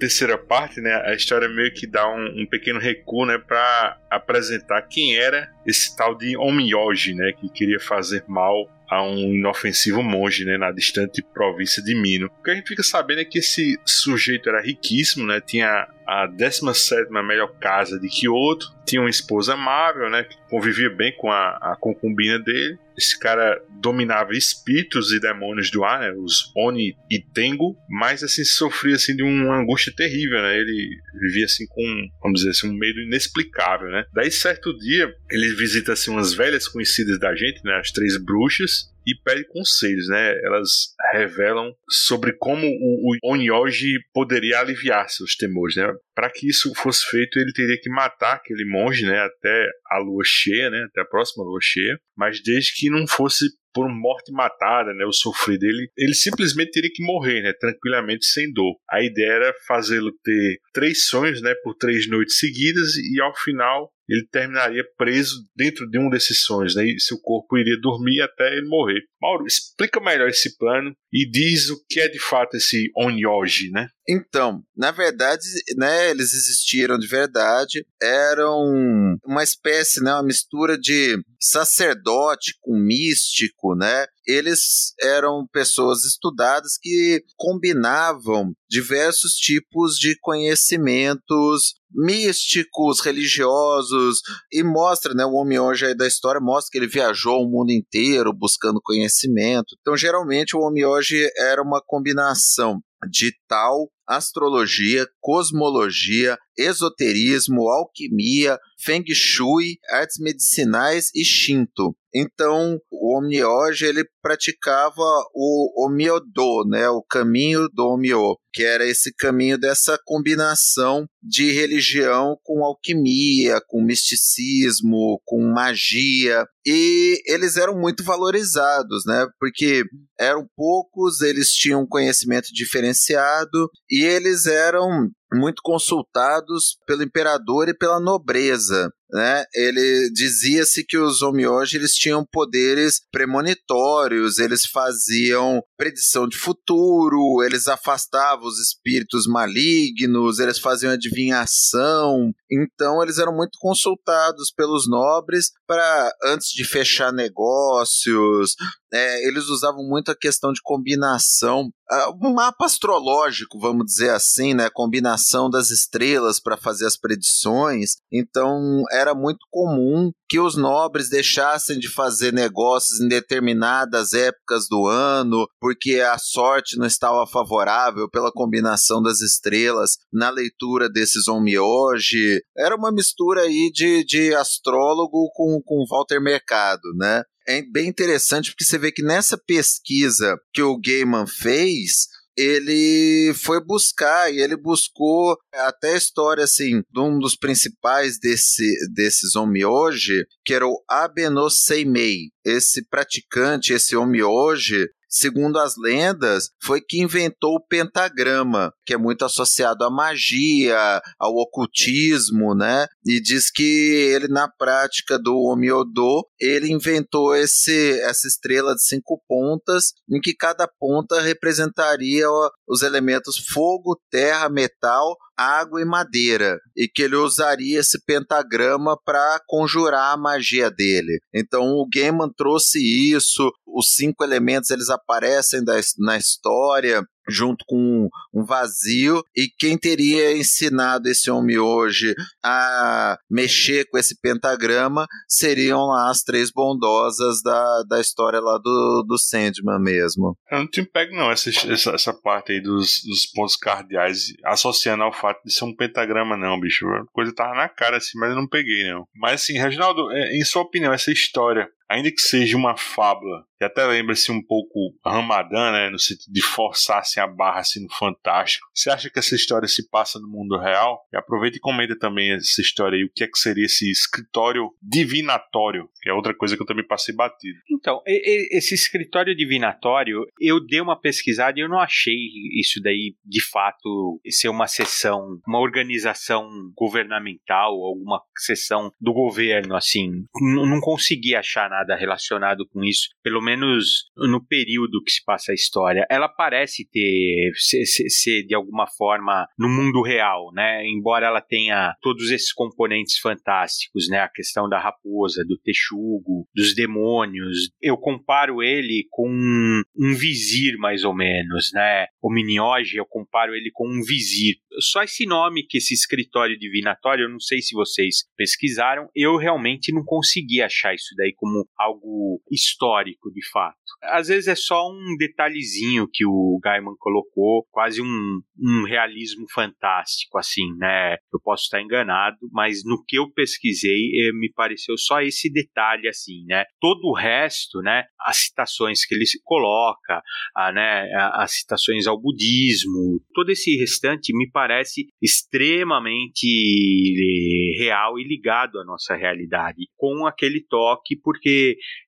Terceira parte, né, a história meio que dá um, um pequeno recuo, né, para apresentar quem era esse tal de Omiyoji, né, que queria fazer mal a um inofensivo monge, né, na distante província de Mino. O que a gente fica sabendo é que esse sujeito era riquíssimo, né, tinha a 17 melhor casa de Kyoto, tinha uma esposa amável, né, que convivia bem com a, a concubina dele. Esse cara dominava espíritos e demônios do ar, né, os Oni e Tengu, mas assim sofria assim de uma angústia terrível, né? Ele vivia assim com, vamos dizer assim, um medo inexplicável, né? Daí certo dia ele visita assim umas velhas conhecidas da gente, né, as três bruxas, e pede conselhos, né? Elas revelam sobre como o, o Onyoji poderia aliviar seus temores, né? Para que isso fosse feito, ele teria que matar aquele monge, né? Até a lua cheia, né? Até a próxima lua cheia, mas desde que não fosse por morte matada, né, o sofrer dele, ele simplesmente teria que morrer, né, tranquilamente sem dor. A ideia era fazê-lo ter três sonhos, né, por três noites seguidas e ao final ele terminaria preso dentro de um desses sonhos, né? E seu corpo iria dormir até ele morrer. Mauro, explica melhor esse plano e diz o que é de fato esse Onyoji, né? Então, na verdade, né, eles existiram de verdade, eram uma espécie, né, uma mistura de sacerdote com místico, né? Eles eram pessoas estudadas que combinavam diversos tipos de conhecimentos místicos, religiosos, e mostra, né, o homem hoje aí da história mostra que ele viajou o mundo inteiro buscando conhecimento. Então, geralmente, o homem hoje era uma combinação de tal astrologia, cosmologia, esoterismo, alquimia, feng shui, artes medicinais e shinto. Então, o Omnioge ele praticava o Omiodo, né, o caminho do Omio, que era esse caminho dessa combinação de religião com alquimia, com misticismo, com magia. E eles eram muito valorizados, né? Porque eram poucos, eles tinham conhecimento diferenciado e eles eram muito consultados pelo imperador e pela nobreza. Né? Ele dizia-se que os Omioji eles tinham poderes premonitórios, eles faziam predição de futuro, eles afastavam os espíritos malignos, eles faziam adivinhação. Então eles eram muito consultados pelos nobres para antes de fechar negócios, é, eles usavam muito a questão de combinação, uh, um mapa astrológico, vamos dizer assim, né? Combinação das estrelas para fazer as predições. Então era muito comum que os nobres deixassem de fazer negócios em determinadas épocas do ano, porque a sorte não estava favorável pela combinação das estrelas na leitura desses Onmyoji. Era uma mistura aí de, de astrólogo com, com Walter Mercado, né? É bem interessante porque você vê que nessa pesquisa que o Gaiman fez, ele foi buscar e ele buscou até a história assim de um dos principais desse, desses hoje que era o Abeno Seimei. Esse praticante, esse hoje segundo as lendas, foi que inventou o pentagrama, que é muito associado à magia, ao ocultismo, né? E diz que ele, na prática do Omiodo, ele inventou esse, essa estrela de cinco pontas, em que cada ponta representaria os elementos fogo, terra, metal, água e madeira, e que ele usaria esse pentagrama para conjurar a magia dele. Então o Gaiman trouxe isso, os cinco elementos eles aparecem da, na história, junto com um vazio, e quem teria ensinado esse homem hoje a mexer com esse pentagrama seriam lá as três bondosas da, da história lá do, do Sandman mesmo. Eu não te pego não, essa, essa, essa parte aí dos, dos pontos cardeais, associando ao fato de ser um pentagrama não, bicho, a coisa tava na cara assim, mas eu não peguei não. Mas assim, Reginaldo, é, em sua opinião, essa história ainda que seja uma fábula, que até lembra-se um pouco Ramadã, né, no sentido de forçar assim, a barra assim, no fantástico. Você acha que essa história se passa no mundo real? E aproveita e comenta também essa história aí, o que é que seria esse escritório divinatório, que é outra coisa que eu também passei batido. Então, esse escritório divinatório, eu dei uma pesquisada e eu não achei isso daí, de fato, ser uma sessão, uma organização governamental, alguma sessão do governo, assim. não consegui achar nada nada relacionado com isso, pelo menos no período que se passa a história. Ela parece ter ser, ser, de alguma forma no mundo real, né? Embora ela tenha todos esses componentes fantásticos, né? A questão da raposa, do texugo, dos demônios. Eu comparo ele com um vizir mais ou menos, né? O Minioge, eu comparo ele com um vizir. Só esse nome que esse escritório divinatório, eu não sei se vocês pesquisaram, eu realmente não consegui achar isso daí como algo histórico de fato. Às vezes é só um detalhezinho que o Gaiman colocou, quase um, um realismo fantástico, assim, né? Eu posso estar enganado, mas no que eu pesquisei, eh, me pareceu só esse detalhe, assim, né? Todo o resto, né? As citações que ele coloca, a, né? As citações ao budismo, todo esse restante me parece extremamente eh, real e ligado à nossa realidade, com aquele toque, porque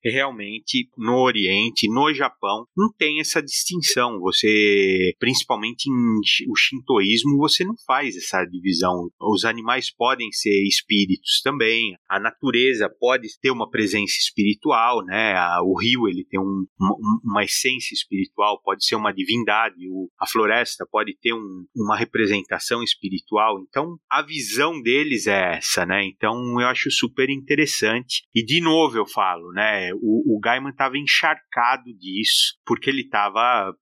realmente no Oriente, no Japão, não tem essa distinção. Você, principalmente em o shintoísmo, você não faz essa divisão. Os animais podem ser espíritos também, a natureza pode ter uma presença espiritual, né? O rio ele tem um, uma, uma, essência espiritual, pode ser uma divindade. A floresta pode ter um, uma representação espiritual. Então, a visão deles é essa, né? Então, eu acho super interessante. E de novo eu falo, né? O, o Gaiman estava encharcado disso, porque ele estava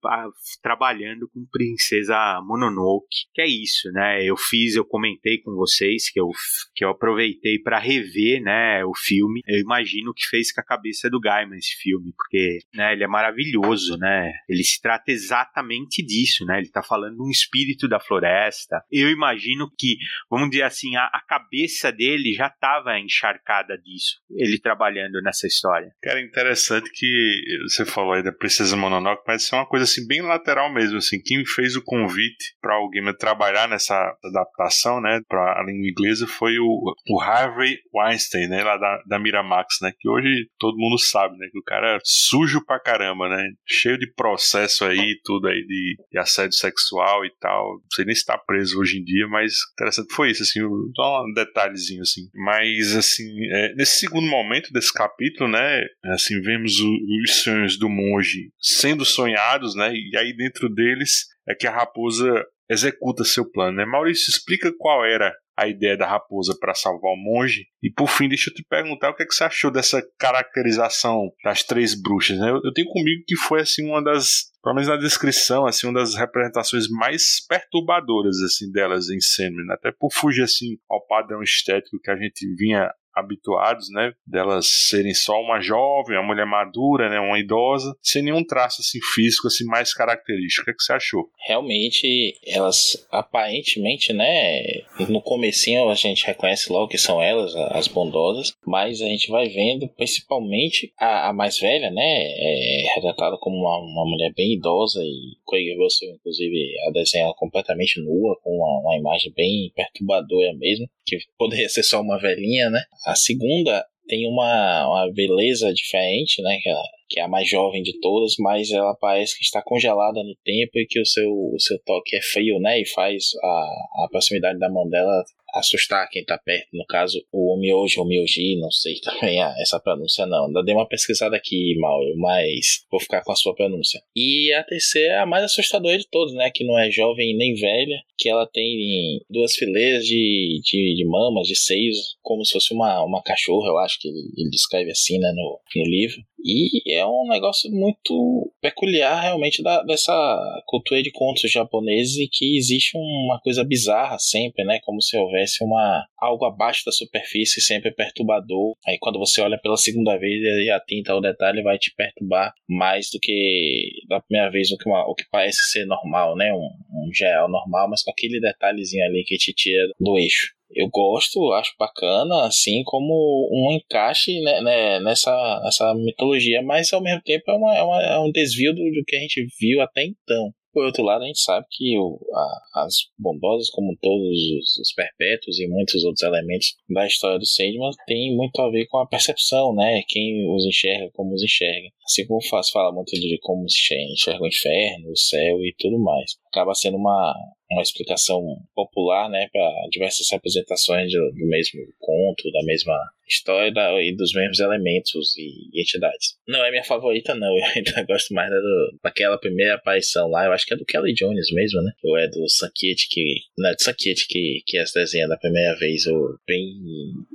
trabalhando com Princesa Mononoke, que é isso, né? Eu fiz, eu comentei com vocês que eu, que eu aproveitei para rever, né, o filme. Eu imagino que fez com a cabeça do Gaiman esse filme, porque, né, ele é maravilhoso, né? Ele se trata exatamente disso, né? Ele está falando um espírito da floresta. Eu imagino que, vamos dizer assim, a, a cabeça dele já estava encharcada disso, ele trabalhando nessa história. Cara, interessante que você falou aí da Princesa Mononoke, mas é uma coisa assim bem lateral mesmo, assim, quem fez o convite para alguém trabalhar nessa adaptação, né, para a língua inglesa foi o, o Harvey Weinstein, né, lá da, da Miramax, né, que hoje todo mundo sabe, né, que o cara é sujo pra caramba, né, cheio de processo aí, tudo aí de, de assédio sexual e tal, não sei nem se tá preso hoje em dia, mas interessante foi isso, assim, só um detalhezinho, assim, mas, assim, é, nesse segundo momento desse capítulo, né, assim, vemos os sonhos do monge sendo sonhados, né, e aí dentro deles é que a raposa executa seu plano, né? Maurício, explica qual era a ideia da raposa para salvar o monge. E por fim, deixa eu te perguntar o que, é que você achou dessa caracterização das três bruxas. Né? Eu, tenho comigo que foi assim uma das, pelo menos na descrição, assim, uma das representações mais perturbadoras assim delas em Sandman, até por fugir assim ao padrão estético que a gente vinha habituados, né? Delas serem só uma jovem, uma mulher madura, né? Uma idosa, sem nenhum traço assim físico assim mais característico. O que, é que você achou? Realmente, elas aparentemente, né? No comecinho a gente reconhece logo que são elas, as bondosas, mas a gente vai vendo, principalmente a, a mais velha, né? É retratada como uma, uma mulher bem idosa e Craig Russell, inclusive, a desenha completamente nua, com uma, uma imagem bem perturbadora mesmo, que poderia ser só uma velhinha, né? A segunda tem uma, uma beleza diferente, né? Que, que é a mais jovem de todas, mas ela parece que está congelada no tempo e que o seu, o seu toque é frio, né? E faz a, a proximidade da mão dela assustar quem tá perto, no caso o Omioji, Omioji, não sei também essa pronúncia não, ainda dei uma pesquisada aqui, Mauro, mas vou ficar com a sua pronúncia. E a terceira é a mais assustadora de todos, né, que não é jovem nem velha, que ela tem duas fileiras de, de, de mamas, de seios, como se fosse uma, uma cachorra, eu acho que ele, ele descreve assim, né, no, no livro. E é um negócio muito peculiar realmente da, dessa cultura de contos japoneses que existe uma coisa bizarra sempre, né? Como se houvesse uma algo abaixo da superfície sempre perturbador. Aí quando você olha pela segunda vez e atenta ao detalhe vai te perturbar mais do que da primeira vez o que, uma, o que parece ser normal, né? Um, um geral normal, mas com aquele detalhezinho ali que te tira do eixo eu gosto, acho bacana, assim como um encaixe né, né, nessa, nessa mitologia, mas ao mesmo tempo é, uma, é, uma, é um desvio do, do, que a gente viu até então. Por outro lado, a gente sabe que o, a, as bondosas, como todos os, os, perpétuos e muitos outros elementos da história do Sandman, tem muito a ver com a percepção, né? Quem os enxerga, como os enxerga. Assim como faz fala muito de como se enxerga o inferno, o céu e tudo mais. Acaba sendo uma, uma explicação popular, né, para diversas representações do, do, mesmo conto, da mesma história da, e dos mesmos elementos e, e, entidades. Não é minha favorita, não. Eu ainda gosto mais da, do, daquela primeira aparição lá. Eu acho que é do Kelly Jones mesmo, né? Ou é do Sankiet que. Não é do Sankiet que, que as desenha da primeira vez, ou bem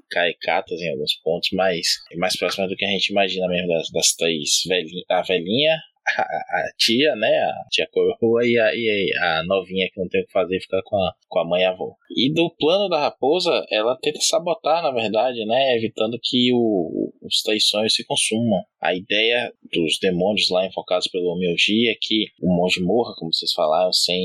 caricatas em alguns pontos, mas é mais próxima do que a gente imagina mesmo das, das três velhinhas. A velhinha, a, a, tia, né? A tia coroa e a, e a novinha que não tem o que fazer ficar com a, com a mãe e a avó. E do plano da raposa, ela tenta sabotar, na verdade, né? Evitando que o, os três sonhos se consumam. A ideia dos demônios lá invocados pelo Homeogia é que o monge morra, como vocês falaram, sem,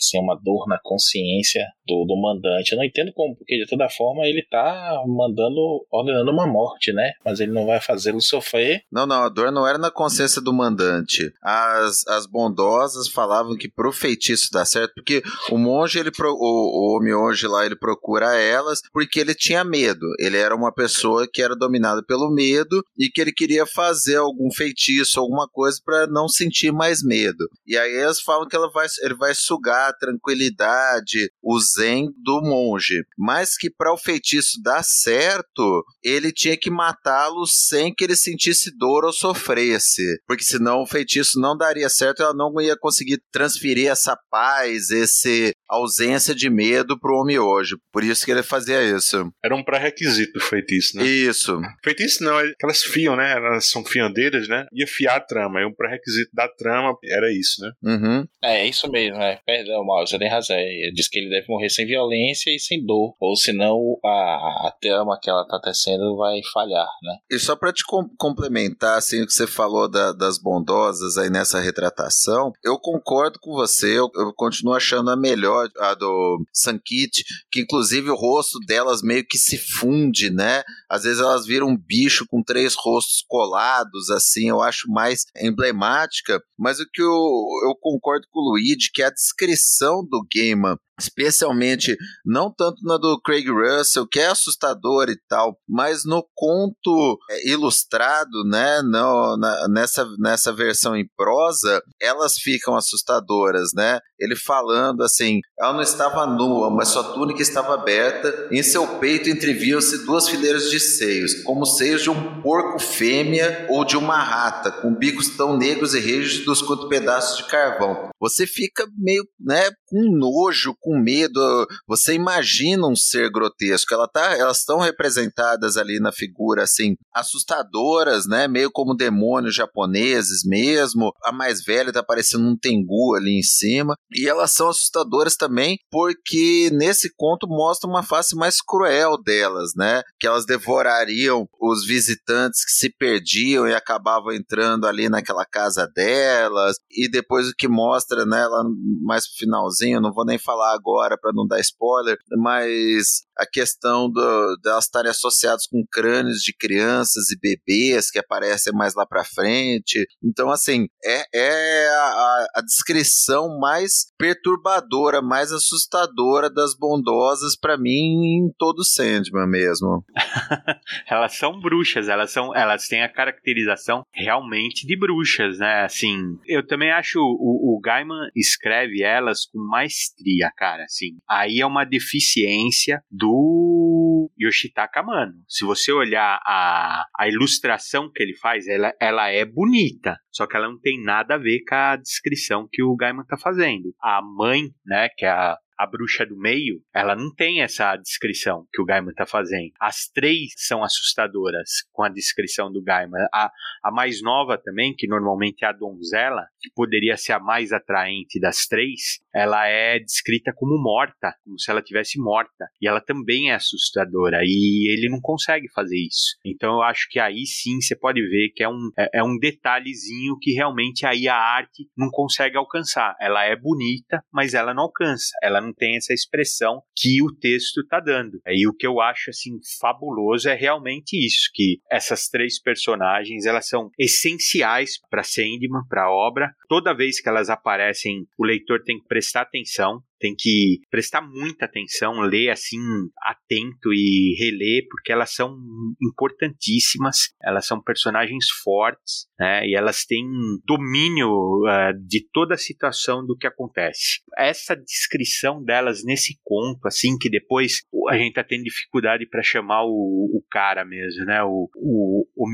sem uma dor na consciência do, do mandante. Eu não entendo como, porque de toda forma ele tá mandando, ordenando uma morte, né? Mas ele não vai fazê-lo sofrer. Não, não, a dor não era na consciência do mandante. As, as bondosas falavam que pro feitiço dar certo, porque o monge, ele pro, o, o Homeogia lá, ele procura elas porque ele tinha medo. Ele era uma pessoa que era dominada pelo medo e que ele queria fazer algum feitiço, alguma coisa para não sentir mais medo. E aí eles falam que ela vai, ele vai sugar a tranquilidade, o zen do monge. Mas que para o feitiço dar certo, ele tinha que matá-lo sem que ele sentisse dor ou sofresse. Porque senão o feitiço não daria certo, ela não ia conseguir transferir essa paz, esse ausência de medo pro homem hoje. Por isso que ele fazia isso. Era um pré-requisito do feitiço, né? Isso. Feitiço não, elas fiam, né? Elas são fiandeiras, né? Ia fiar a trama. E um pré-requisito da trama era isso, né? Uhum. É, isso mesmo, né? Perdão, Mauro, você tem razão. Ele diz que ele deve morrer sem violência e sem dor. Ou senão a, a trama que ela tá tecendo vai falhar, né? E só pra te com complementar, assim, o que você falou da, das bondosas aí nessa retratação, eu concordo com você, eu, eu continuo achando a melhor, a do Sankit, que inclusive o rosto delas meio que se funde, né? Às vezes elas viram um bicho com três rostos colados assim, eu acho mais emblemática, mas o que eu, eu concordo com o Luigi, que é a descrição do Gaiman especialmente não tanto na do Craig Russell, que é assustador e tal, mas no conto é, ilustrado, né, no, na, nessa, nessa versão em prosa, elas ficam assustadoras, né? Ele falando assim, ela não estava nua, mas sua túnica estava aberta, em seu peito entreviam-se duas fileiras de seios, como seios de um porco fêmea ou de uma rata, com bicos tão negros e rígidos quanto pedaços de carvão. Você fica meio, né, com nojo, com medo. Você imagina um ser grotesco. Ela tá, elas estão representadas ali na figura, assim, assustadoras, né? Meio como demônios japoneses mesmo. A mais velha tá parecendo um tengu ali em cima. E elas são assustadoras também porque nesse conto mostra uma face mais cruel delas, né? Que elas devorariam os visitantes que se perdiam e acabavam entrando ali naquela casa delas. E depois o que mostra, né, lá mais pro finalzinho, não vou nem falar agora para não dar spoiler, mas a questão do, delas estarem associadas com crânios de crianças e bebês que aparecem mais lá para frente. Então, assim, é, é a, a, descrição mais perturbadora, mais assustadora das bondosas para mim em todo Sandman mesmo. elas são bruxas, elas são, elas têm a caracterização realmente de bruxas, né? Assim, eu também acho o, o Gaiman escreve elas com maestria, cara. Assim, aí é uma deficiência do Yoshitaka Mano. Se você olhar a, a ilustração que ele faz, ela, ela é bonita, só que ela não tem nada a ver com a descrição que o Gaiman tá fazendo. A mãe, né, que é a a bruxa do meio, ela não tem essa descrição que o Gaiman tá fazendo. As três são assustadoras com a descrição do Gaiman. A, a mais nova também, que normalmente é a donzela, que poderia ser a mais atraente das três, ela é descrita como morta, como se ela tivesse morta. E ela também é assustadora. E ele não consegue fazer isso. Então eu acho que aí sim você pode ver que é um, é, é um detalhezinho que realmente aí a arte não consegue alcançar. Ela é bonita, mas ela não alcança. Ela não tem essa expressão que o texto está dando. E o que eu acho assim fabuloso é realmente isso, que essas três personagens elas são essenciais para Sandman, para a obra. Toda vez que elas aparecem, o leitor tem que prestar atenção tem que prestar muita atenção, ler assim atento e reler, porque elas são importantíssimas, elas são personagens fortes, né? E elas têm domínio uh, de toda a situação do que acontece. Essa descrição delas nesse conto, assim, que depois a gente tá tendo dificuldade para chamar o, o, cara mesmo, né? O, o, o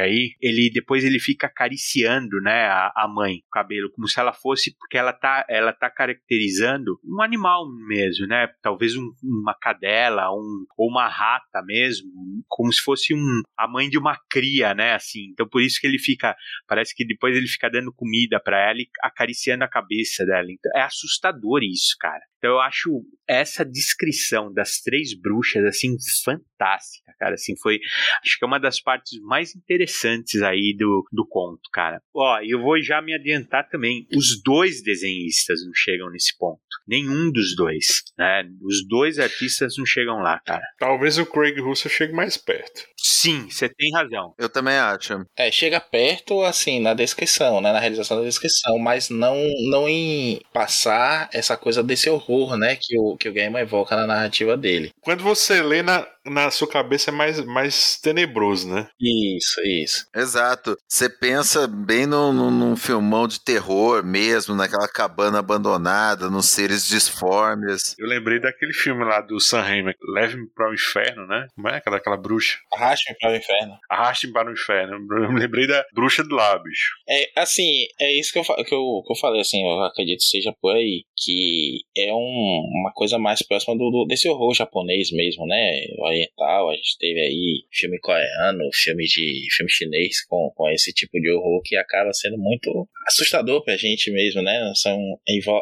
aí, ele depois ele fica acariciando, né, a, a mãe, o cabelo, como se ela fosse, porque ela tá, ela tá caracterizando um animal mesmo, né? Talvez um, uma cadela, um, ou uma rata mesmo, como se fosse um, a mãe de uma cria, né? Assim, então por isso que ele fica, parece que depois ele fica dando comida para ela e acariciando a cabeça dela. Então é assustador isso, cara. Então eu acho essa descrição das três bruxas assim fantástica, cara. Assim foi, acho que é uma das partes mais interessantes aí do, do conto, cara. Ó, eu vou já me adiantar também. Os dois desenhistas não chegam nesse ponto. Nenhum dos dois, né? Os dois artistas não chegam lá, cara. Talvez o Craig Russell chegue mais perto. Sim, você tem razão. Eu também acho. É, chega perto assim na descrição, né, na realização da descrição, mas não não em passar essa coisa desse horror horror, né, que o, que o Game evoca na narrativa dele. Quando você lê na, na sua cabeça é mais, mais tenebroso, né? Isso, isso. Exato. Você pensa bem num, num filmão de terror mesmo, naquela cabana abandonada, nos seres disformes. Eu lembrei daquele filme lá do Sam Raimi, Leve-me para o Inferno, né? Como é aquela, aquela bruxa? Arraste-me para o Inferno. Arraste-me para o Inferno. Eu me lembrei da bruxa do lá, bicho. É, assim, é isso que eu, que eu, que eu falei, assim, eu acredito seja por aí, que é um, uma coisa mais próxima do, do, desse horror japonês mesmo, né? Oriental, a gente teve aí filme coreano, filme de filme chinês com, com esse tipo de horror que acaba sendo muito assustador pra gente mesmo, né? São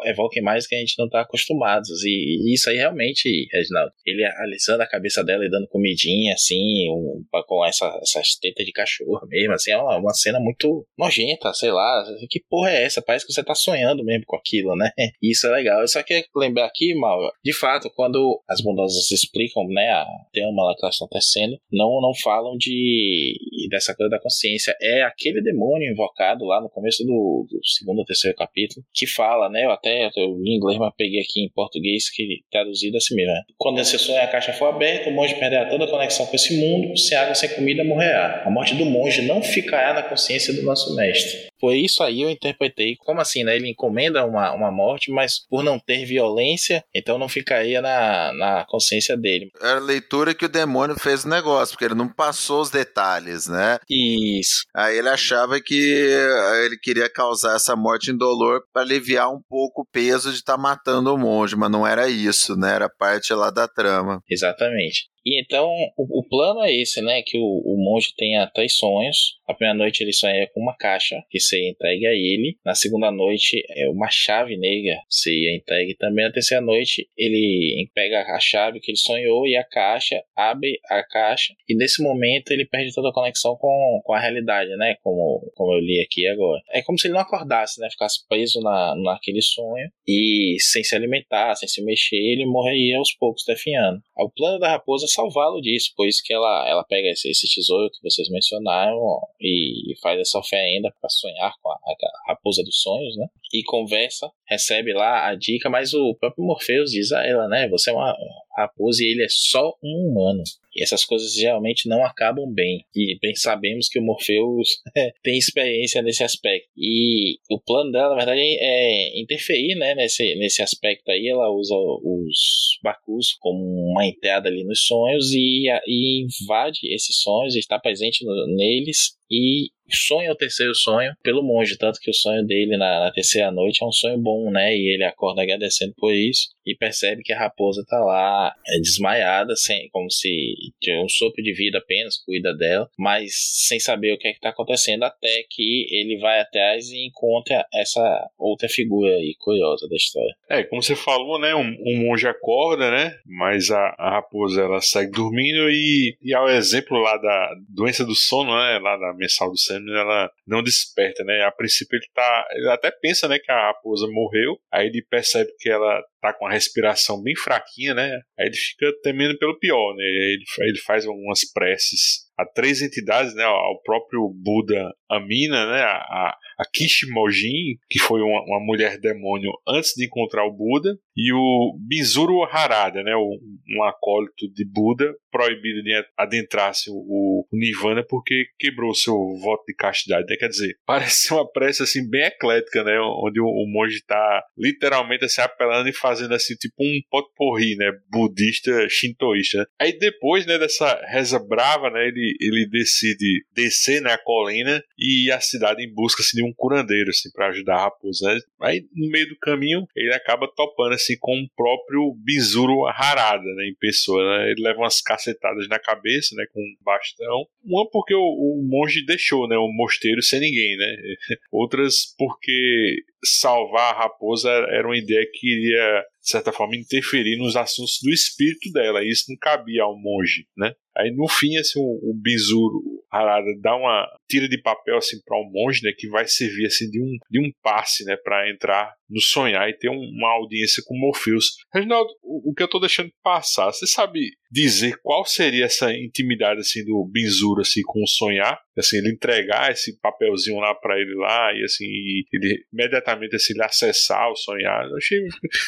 evoquem mais que a gente não tá acostumados. E, e isso aí realmente, Reginaldo, ele alisando a cabeça dela e dando comidinha, assim, um, com essa, essas tetas de cachorro mesmo, assim, é uma, uma cena muito nojenta, sei lá. Que porra é essa? Parece que você tá sonhando mesmo com aquilo, né? Isso é legal. Eu só queria lembrar aqui, Mauro, de fato, quando as bondosas explicam, né, a trama lá que elas estão tecendo, não, não falam de dessa coisa da consciência. É aquele demônio invocado lá no começo do, do segundo ou terceiro capítulo que fala, né? Eu até eu em inglês, mas peguei aqui em português que traduzido assim mesmo. Né? Quando esse sonho a caixa for aberta, o monge perderá toda a conexão com esse mundo, sem água, sem comida, morrerá. A morte do monge não ficará na consciência do nosso mestre. Foi isso aí eu interpretei. Como assim, né? Ele encomenda uma, uma morte, mas por não ter violência, então não ficaria na, na consciência dele. Era a leitura que o demônio fez o negócio, porque ele não passou os detalhes, né? Isso. Aí ele achava que eh, ele queria causar essa morte indolor para aliviar um pouco o peso de estar tá matando o monge, mas não era isso, né? Era parte lá da trama. Exatamente. E então o, o, plano é esse, né? Que o, o monge tenha três sonhos. A primeira noite ele sonha com uma caixa que seria entregue a ele. Na segunda noite é uma chave negra seria entregue também. Na terceira noite ele pega a chave que ele sonhou e a caixa, abre a caixa e nesse momento ele perde toda a conexão com, com a realidade, né? Como, como eu li aqui agora. É como se ele não acordasse, né? Ficasse preso na, naquele sonho e sem se alimentar, sem se mexer, ele morreria aos poucos, definhando. O plano da raposa salvá-lo disso, pois que ela, ela pega esse, esse, tesouro que vocês mencionaram e faz essa oferenda para sonhar com a, a, raposa dos sonhos, né? E conversa, recebe lá a dica, mas o próprio Morpheus diz a ela, né? Você é uma raposa e ele é só um humano. E essas coisas geralmente não acabam bem. E bem sabemos que o Morpheus tem experiência nesse aspecto. E o plano dela, na verdade, é interferir né, nesse, nesse aspecto aí. Ela usa os Bakus como uma entrada ali nos sonhos e, e invade esses sonhos, está presente no, neles e sonha o terceiro sonho pelo monge, tanto que o sonho dele na, na, terceira noite é um sonho bom, né? E ele acorda agradecendo por isso e percebe que a raposa tá lá é, desmaiada, sem, como se um sopro de vida apenas, cuida dela, mas sem saber o que é que tá acontecendo, até que ele vai atrás e encontra essa outra figura aí curiosa da história. É, como você falou, né? Um, um monge acorda, né? Mas a, a, raposa ela segue dormindo e, e ao exemplo lá da doença do sono, né? Lá da mensal do Ela não desperta, né? A princípio ele tá. Ele até pensa, né, que a raposa morreu. Aí ele percebe que ela tá com a respiração bem fraquinha, né? Aí ele fica temendo pelo pior, né? Ele, ele faz algumas preces a três entidades, né? Ao próprio Buda Amina, né? A, a Kishimojin, que foi uma, uma, mulher demônio antes de encontrar o Buda, e o Bizuru Harada, né? Um, acólito de Buda, proibido de adentrar-se o, o, Nirvana porque quebrou seu voto de castidade. Né? Quer dizer, parece uma prece assim bem eclética, né? Onde o, o monge está literalmente assim, apelando e fazendo assim tipo um potpourri, né? Budista, shintoísta. Aí depois, né? Dessa reza brava, né? Ele, ele decide descer né, a colina e ir à cidade em busca assim, de um curandeiro assim para ajudar a raposa. Né? Aí no meio do caminho ele acaba topando assim com o próprio Bizuro Harada, né? Em pessoa, né? Ele leva umas cacetadas na cabeça, né? Com um bastão. Uma porque o, o monge deixou, né? O mosteiro sem ninguém, né? Outras porque salvar a raposa era uma ideia que iria, de certa forma, interferir nos assuntos do espírito dela. E isso não cabia ao monge, né? Aí no fim, assim, o, o Bizuro Harada dá uma tira de papel assim para um monge, né, que vai servir assim de um, de um passe, né, para entrar no sonhar e ter um, uma audiência com Morpheus. Reginaldo, o, o, que eu tô deixando passar, você sabe dizer qual seria essa intimidade assim do Bizuro assim com o sonhar? Assim, ele entregar esse papelzinho lá para ele lá e assim, ele imediatamente assim ele acessar o sonhar. Eu achei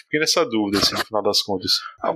fiquei nessa dúvida assim, no final das contas.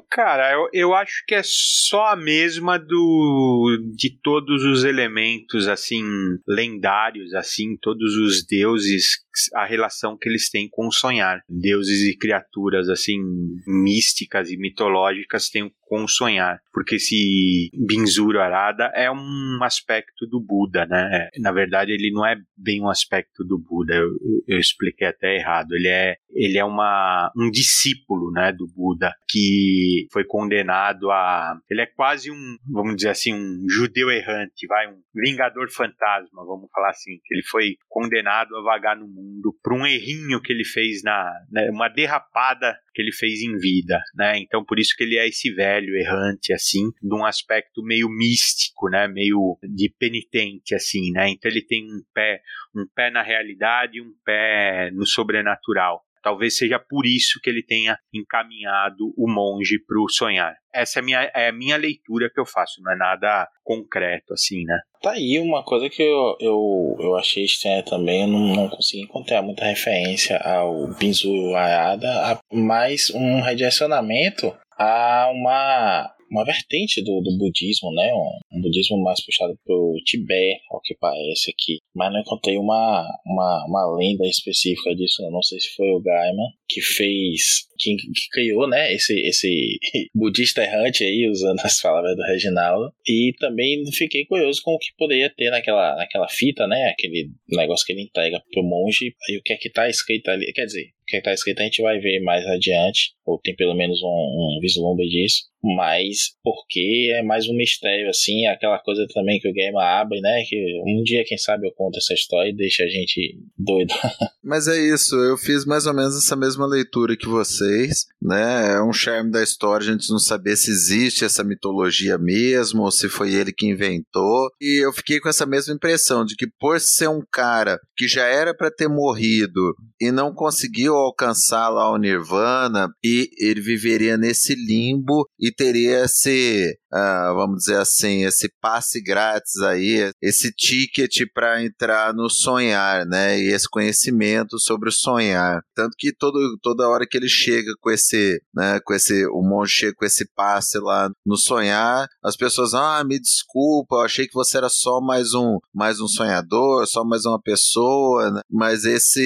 cara, eu, eu acho que é só a mesma do de todos os elementos assim lendários, assim, todos os deuses, a relação que eles têm com o sonhar. Deuses e criaturas, assim, místicas e mitológicas têm com o sonhar, porque esse Binzuro Arada é um aspecto do Buda, né? Na verdade, ele não é bem um aspecto do Buda, eu, eu expliquei até errado. Ele é, ele é uma, um discípulo, né, do Buda, que foi condenado a. Ele é quase um, vamos dizer assim, um judeu errante, vai, um vingador fantasma, vamos falar assim. Ele foi condenado a vagar no mundo por um errinho que ele fez na. Né, uma derrapada que ele fez em vida, né? Então, por isso que ele é esse velho errante, assim, de um aspecto meio místico, né? Meio de penitente, assim, né? Então ele tem um pé, um pé na realidade e um pé no sobrenatural. Talvez seja por isso que ele tenha encaminhado o monge para o sonhar. Essa é a, minha, é a minha leitura que eu faço, não é nada concreto assim, né? Tá aí uma coisa que eu, eu, eu achei estranha também, eu não, não consegui encontrar muita referência ao Binzu Arada, mas um redirecionamento a uma uma vertente do, do budismo, né? Um, um, budismo mais puxado pro Tibete, ao que parece aqui. Mas não encontrei uma, uma, uma lenda específica disso, não. sei se foi o Gaiman que fez, que, que, criou, né, esse, esse budista errante aí, usando as palavras do Reginaldo. E também fiquei curioso com o que poderia ter naquela, naquela fita, né, aquele negócio que ele entrega pro monge, e o que é que tá escrito ali, quer dizer, que está escrito a gente vai ver mais adiante, ou tem pelo menos um, um vislumbre disso, mas porque é mais um mistério, assim, aquela coisa também que o game abre, né, que um dia, quem sabe, eu conto essa história e deixa a gente doido. Mas é isso, eu fiz mais ou menos essa mesma leitura que vocês, né, é um charme da história a gente não saber se existe essa mitologia mesmo, ou se foi ele que inventou, e eu fiquei com essa mesma impressão de que por ser um cara que já era para ter morrido e não conseguiu alcançar lá o Nirvana e ele viveria nesse limbo e teria esse, uh, vamos dizer assim, esse passe grátis aí, esse ticket para entrar no sonhar, né? E esse conhecimento sobre o sonhar. Tanto que todo, toda hora que ele chega com esse, né, com esse, o monge chega com esse passe lá no sonhar, as pessoas, ah, me desculpa, eu achei que você era só mais um, mais um sonhador, só mais uma pessoa, né? mas esse,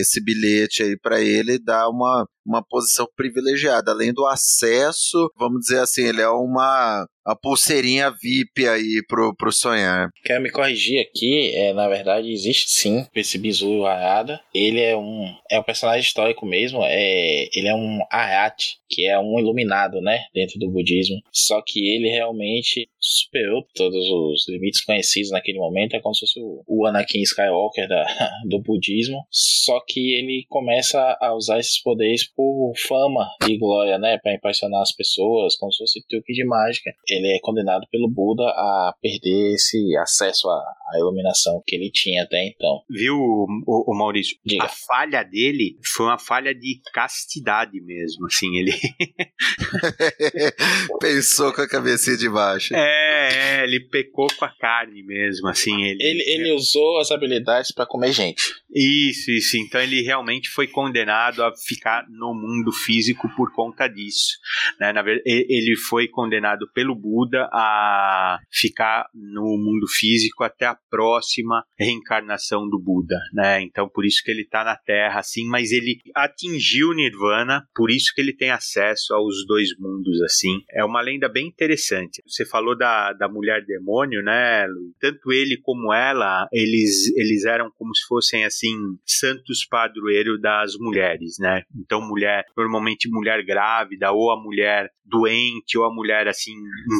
esse bilhete aí para ele dá uma, uma posição privilegiada, além do acesso, vamos dizer assim, ele é uma a pulseirinha VIP aí pro, pro sonhar. Quero me corrigir aqui, é, na verdade existe sim esse bizu Arada. Ele é um é um personagem histórico mesmo, é ele é um Arhat, que é um iluminado, né, dentro do budismo. Só que ele realmente superou todos os limites conhecidos naquele momento, é como se fosse o Anakin Skywalker da, do budismo, só que ele começa a usar esses poderes por fama e glória, né, para impressionar as pessoas, como se fosse truque de mágica ele é condenado pelo Buda a perder esse acesso à, à iluminação que ele tinha até então. Viu, o, o Maurício? Diga. A falha dele foi uma falha de castidade mesmo, assim, ele... Pensou com a cabecinha de baixo. É, é, ele pecou com a carne mesmo, assim, ele... Ele, ele usou as habilidades para comer gente. Isso, isso, então ele realmente foi condenado a ficar no mundo físico por conta disso, né, na verdade, ele foi condenado pelo Buda a ficar no mundo físico até a próxima reencarnação do Buda, né? Então por isso que ele está na Terra assim, mas ele atingiu Nirvana, por isso que ele tem acesso aos dois mundos assim. É uma lenda bem interessante. Você falou da, da mulher demônio, né? Tanto ele como ela, eles eles eram como se fossem assim santos padroeiro das mulheres, né? Então mulher, normalmente mulher grávida ou a mulher doente ou a mulher assim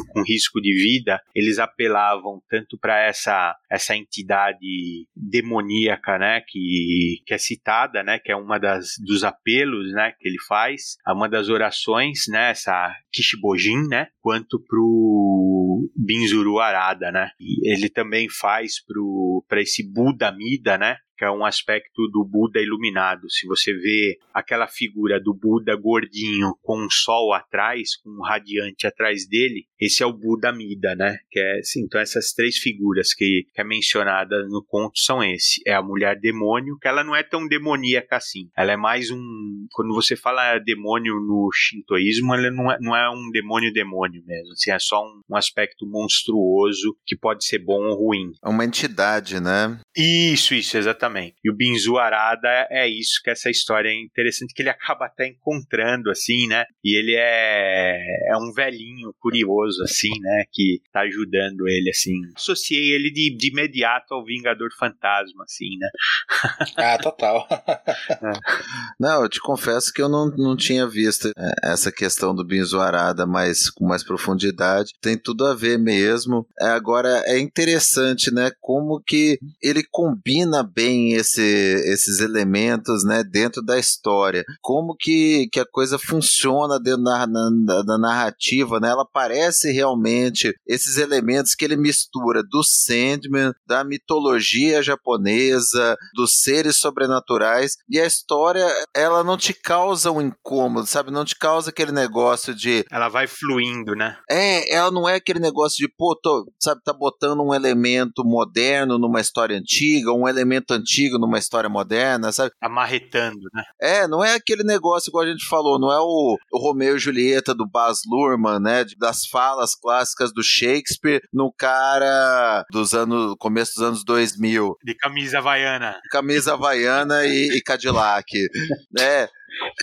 com risco de vida, eles apelavam tanto para essa essa entidade demoníaca, né, que, que é citada, né, que é uma das dos apelos, né, que ele faz, uma das orações, né, essa Kishibojin, né, quanto pro Binzuru Arada, né? E ele também faz pro para esse Buda Mida, né, que é um aspecto do Buda iluminado. Se você vê aquela figura do Buda gordinho com um sol atrás, com um radiante atrás dele, esse é o Buda Mida, né? Que é, então essas três figuras que, que é mencionada no conto são esse. É a mulher demônio, que ela não é tão demoníaca assim. Ela é mais um, quando você fala demônio no shintoísmo, ela não é, não é um demônio demônio mesmo. Assim, é só um, um aspecto monstruoso que pode ser bom ou ruim. É uma entidade, né? Isso, isso, exatamente. E o Binzu Arada é isso, que essa história é interessante, que ele acaba até encontrando, assim, né? E ele é, é um velhinho curioso, assim, né? Que tá ajudando ele, assim. Associei ele de, de imediato ao Vingador Fantasma, assim, né? ah, total. Não, eu te confesso que eu não, não tinha visto é, essa questão do Binzu Arada mais, com mais profundidade. Tem tudo a ver mesmo. É, agora, é interessante, né? Como que ele combina bem esse, esses elementos né, dentro da história. Como que, que a coisa funciona dentro da, na, da narrativa, né? Ela parece realmente esses elementos que ele mistura do Sandman, da mitologia japonesa, dos seres sobrenaturais, e a história, ela não te causa um incômodo, sabe? Não te causa aquele negócio de... Ela vai fluindo, né? É, ela não é aquele negócio de, pô, tô, sabe, tá botando um elemento moderno numa história antiga, um elemento antigo antigo numa história moderna, sabe? Amarretando, né? É, não é aquele negócio igual a gente falou, não é o, o Romeu e Julieta do Baz Luhrmann, né? Das falas clássicas do Shakespeare no cara dos anos, começo dos anos 2000. De camisa havaiana. Camisa havaiana e, e Cadillac, né?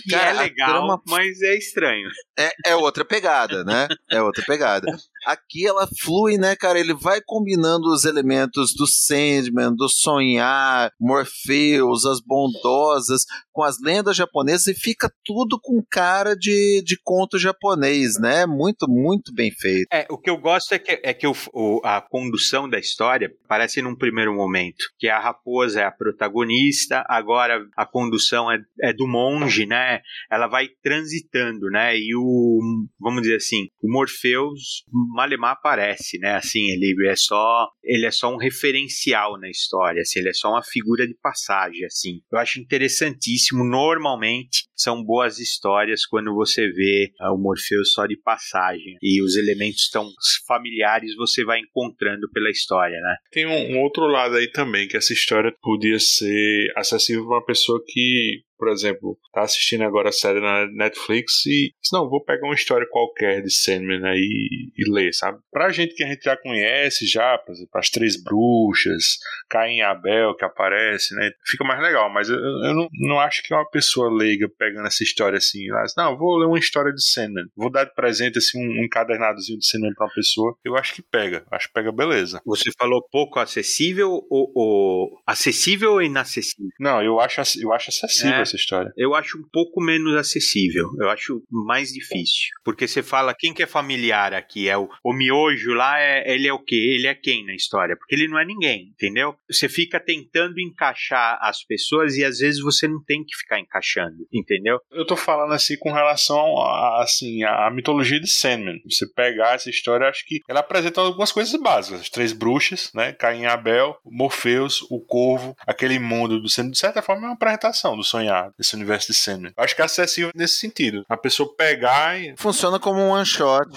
Que Cara, é legal, trama... mas é estranho. É, é outra pegada, né? É outra pegada. Aqui ela flui, né, cara? Ele vai combinando os elementos do Sandman, do sonhar, Morpheus, as bondosas, com as lendas japonesas e fica tudo com cara de, de conto japonês, né? Muito, muito bem feito. É, o que eu gosto é que, é que o, o, a condução da história parece num primeiro momento que a raposa é a protagonista, agora a condução é, é do monge, né? Ela vai transitando, né? E o, vamos dizer assim, o Morpheus Malemar aparece, né? Assim, ele é só ele é só um referencial na história, assim, ele é só uma figura de passagem, assim. Eu acho interessantíssimo. Normalmente são boas histórias quando você vê uh, o Morpheus só de passagem e os elementos tão familiares você vai encontrando pela história, né? Tem um, um outro lado aí também que essa história podia ser acessível para uma pessoa que por exemplo, tá assistindo agora a série na Netflix e não, vou pegar uma história qualquer de Sandman aí e, ler, sabe? Pra gente que a gente já conhece já, por exemplo, as Três Bruxas, Caim e Abel que aparece, né? Fica mais legal, mas eu, eu não, não acho que uma pessoa leiga pegando essa história assim, ela diz, não, vou ler uma história de Sandman, vou dar de presente assim um, um encadernadozinho de Sandman pra uma pessoa, eu acho que pega, acho que pega beleza. Você falou pouco acessível ou, ou acessível ou inacessível? Não, eu acho, eu acho acessível. É essa história? Eu acho um pouco menos acessível. Eu acho mais difícil. Porque você fala, quem que é familiar aqui? É o, o miojo lá, é, ele é o quê? Ele é quem na história? Porque ele não é ninguém, entendeu? Você fica tentando encaixar as pessoas e às vezes você não tem que ficar encaixando, entendeu? Eu tô falando assim com relação a, assim, a mitologia de Sandman. Você pegar essa história, acho que ela apresenta algumas coisas básicas. As três bruxas, né? Caim e Abel, Morpheus, o Corvo, aquele mundo do Sandman. De certa forma, é uma apresentação do sonhar desse universo de Sandman. Acho que é acessível nesse sentido. A pessoa pegar e. Funciona como um one shot.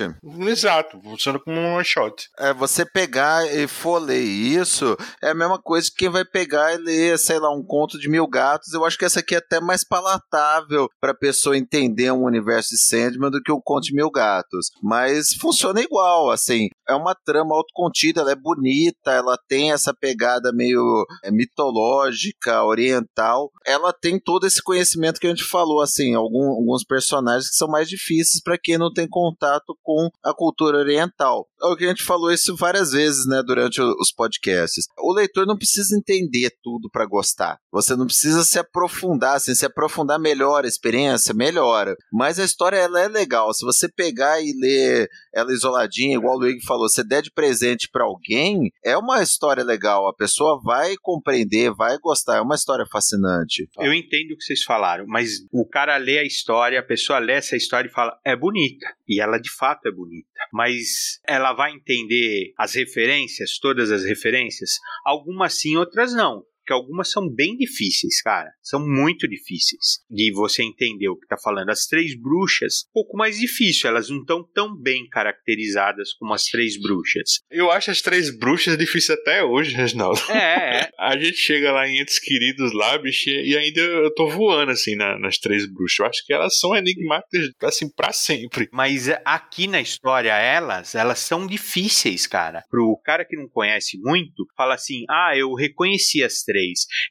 Exato, funciona como um one shot. É, você pegar e for ler isso, é a mesma coisa que quem vai pegar e ler, sei lá, um conto de mil gatos. Eu acho que essa aqui é até mais palatável pra pessoa entender um universo de Sandman do que o conto de mil gatos. Mas funciona igual, assim. É uma trama autocontida, ela é bonita, ela tem essa pegada meio é, mitológica, oriental. Ela tem todo esse conhecimento que a gente falou, assim, algum, alguns personagens que são mais difíceis para quem não tem contato com a cultura oriental. É o que a gente falou isso várias vezes, né, durante os podcasts. O leitor não precisa entender tudo para gostar. Você não precisa se aprofundar, assim, se aprofundar melhor a experiência, melhora. Mas a história ela é legal. Se você pegar e ler ela isoladinha, igual o Luigi falou, você der de presente para alguém, é uma história legal. A pessoa vai compreender, vai gostar. É uma história fascinante. Eu entendo o que vocês falaram, mas o cara lê a história, a pessoa lê essa história e fala, é bonita. E ela de fato é bonita. Mas ela vai entender as referências, todas as referências? Algumas sim, outras não que algumas são bem difíceis, cara. São muito difíceis de você entender o que tá falando. As três bruxas, um pouco mais difícil, elas não estão tão bem caracterizadas como as três bruxas. Eu acho as três bruxas difíceis até hoje, Reginaldo. É, é. A gente chega lá em Entes Queridos lá, bicho, e ainda eu tô voando, assim, na, nas três bruxas. Eu acho que elas são enigmáticas, assim, para sempre. Mas aqui na história, elas, elas são difíceis, cara. Pro cara que não conhece muito, fala assim, ah, eu reconheci as três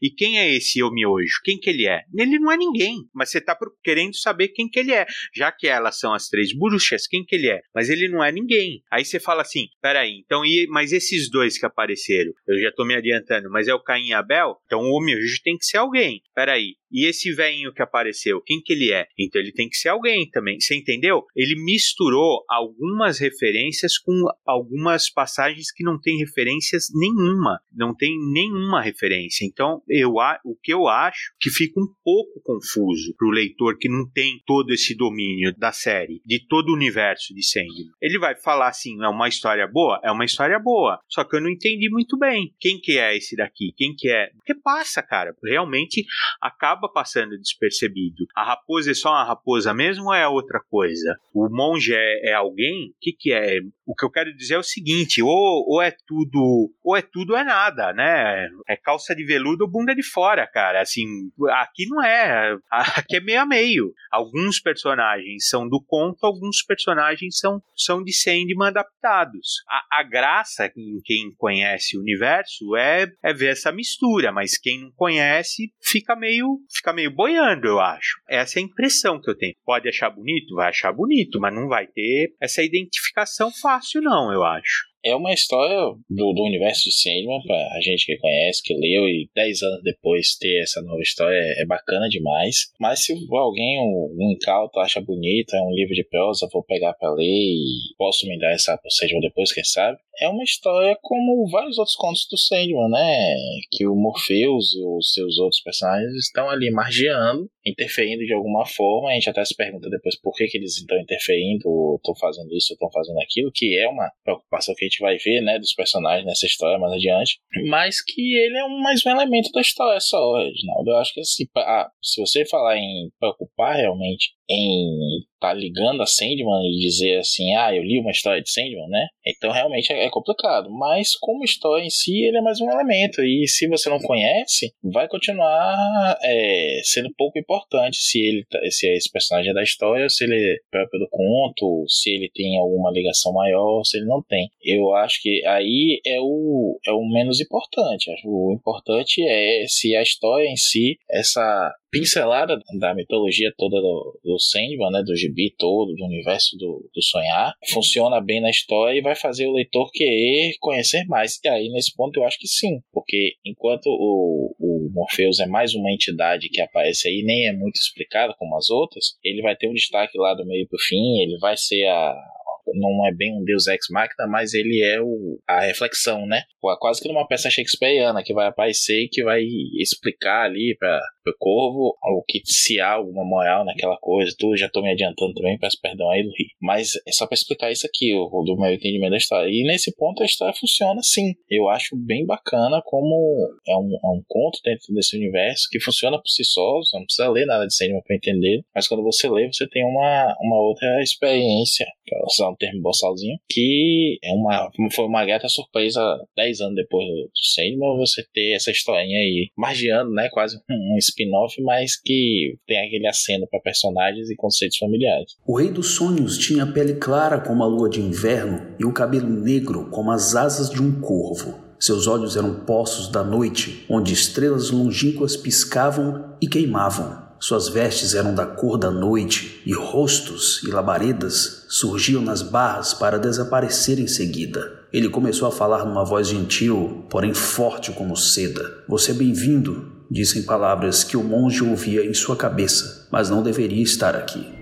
e quem é esse eu miojo? Quem que ele é? Ele não é ninguém, mas você tá querendo saber quem que ele é. Já que elas são as três bruxas, quem que ele é? Mas ele não é ninguém. Aí você fala assim, peraí, então, e, mas esses dois que apareceram, eu já tô me adiantando, mas é o Caim e Abel? Então o miojo tem que ser alguém. Peraí, e esse velhinho que apareceu, quem que ele é? Então ele tem que ser alguém também. Você entendeu? Ele misturou algumas referências com algumas passagens que não tem referências nenhuma. Não tem nenhuma referência. Então eu, o que eu acho que fica um pouco confuso para o leitor que não tem todo esse domínio da série, de todo o universo de Sandman. Ele vai falar assim: é uma história boa? É uma história boa. Só que eu não entendi muito bem. Quem que é esse daqui? Quem que é? Porque passa, cara. Realmente acaba passando despercebido. A raposa é só uma raposa mesmo ou é outra coisa? O monge é, é alguém? O que, que é? O que eu quero dizer é o seguinte: ou, ou é tudo, ou é tudo é nada, né? É calça de veludo bunda de fora, cara. Assim, aqui não é. Aqui é meio a meio. Alguns personagens são do conto, alguns personagens são, são de Sandman adaptados. A, a graça em quem conhece o universo é, é ver essa mistura, mas quem não conhece fica meio, fica meio boiando, eu acho. Essa é a impressão que eu tenho. Pode achar bonito? Vai achar bonito, mas não vai ter essa identificação fácil, não, eu acho é uma história do, do universo de Sandman, pra gente que conhece, que leu, e 10 anos depois ter essa nova história é, é bacana demais. Mas se alguém, um, um incauto, acha bonito, é um livro de prosa, vou pegar pra ler e posso me dar essa por depois, quem sabe, é uma história como vários outros contos do Sandman, né? Que o Morpheus e os seus outros personagens estão ali margeando, interferindo de alguma forma. A gente até se pergunta depois por que, que eles estão interferindo, ou estão fazendo isso, ou estão fazendo aquilo, que é uma preocupação que a gente vai ver, né, dos personagens nessa história mais adiante. Mas que ele é mais um elemento da história só, Reginaldo. Eu acho que assim, ah, se você falar em preocupar realmente em tá ligando a Sandman e dizer assim, ah, eu li uma história de Sandman, né? Então realmente é, complicado. Mas como história em si, ele é mais um elemento. E se você não conhece, vai continuar é, sendo pouco importante se ele tá, se esse personagem é da história, se ele é próprio do conto, se ele tem alguma ligação maior, se ele não tem. Eu acho que aí é o, é o menos importante. O importante é se a história em si, essa pincelada da mitologia toda do, do Sandman, né, do gibi todo, do universo do, do sonhar, funciona bem na história e vai fazer o leitor querer conhecer mais. E aí, nesse ponto, eu acho que sim, porque enquanto o, o Morpheus é mais uma entidade que aparece aí, nem é muito explicada como as outras, ele vai ter um destaque lá do meio pro fim, ele vai ser a, não é bem um deus ex machina, mas ele é o, a reflexão, né? Quase que numa peça shakespeariana que vai aparecer e que vai explicar ali para corvo o que se há alguma moral naquela coisa. Tudo já tô me adiantando também, peço perdão aí do Rio. Mas é só para explicar isso aqui, do meu entendimento da história. E nesse ponto a história funciona sim. Eu acho bem bacana como é um, é um conto dentro desse universo que funciona por si só, você não precisa ler nada de cinema para entender, mas quando você lê, você tem uma, uma outra experiência, para usar um termo bossalzinho, que é uma, foi uma grata surpresa 10 anos depois do cinema você ter essa historinha aí, margeando, né, quase um spin-off, mas que tem aquele aceno para personagens e conceitos familiares. O Rei dos Sonhos tinha a pele clara como a lua de inverno e o cabelo negro como as asas de um corvo. Seus olhos eram poços da noite, onde estrelas longínquas piscavam e queimavam. Suas vestes eram da cor da noite, e rostos e labaredas surgiam nas barras para desaparecer em seguida. Ele começou a falar numa voz gentil, porém forte como seda. Você é bem-vindo, disse em palavras que o monge ouvia em sua cabeça, mas não deveria estar aqui.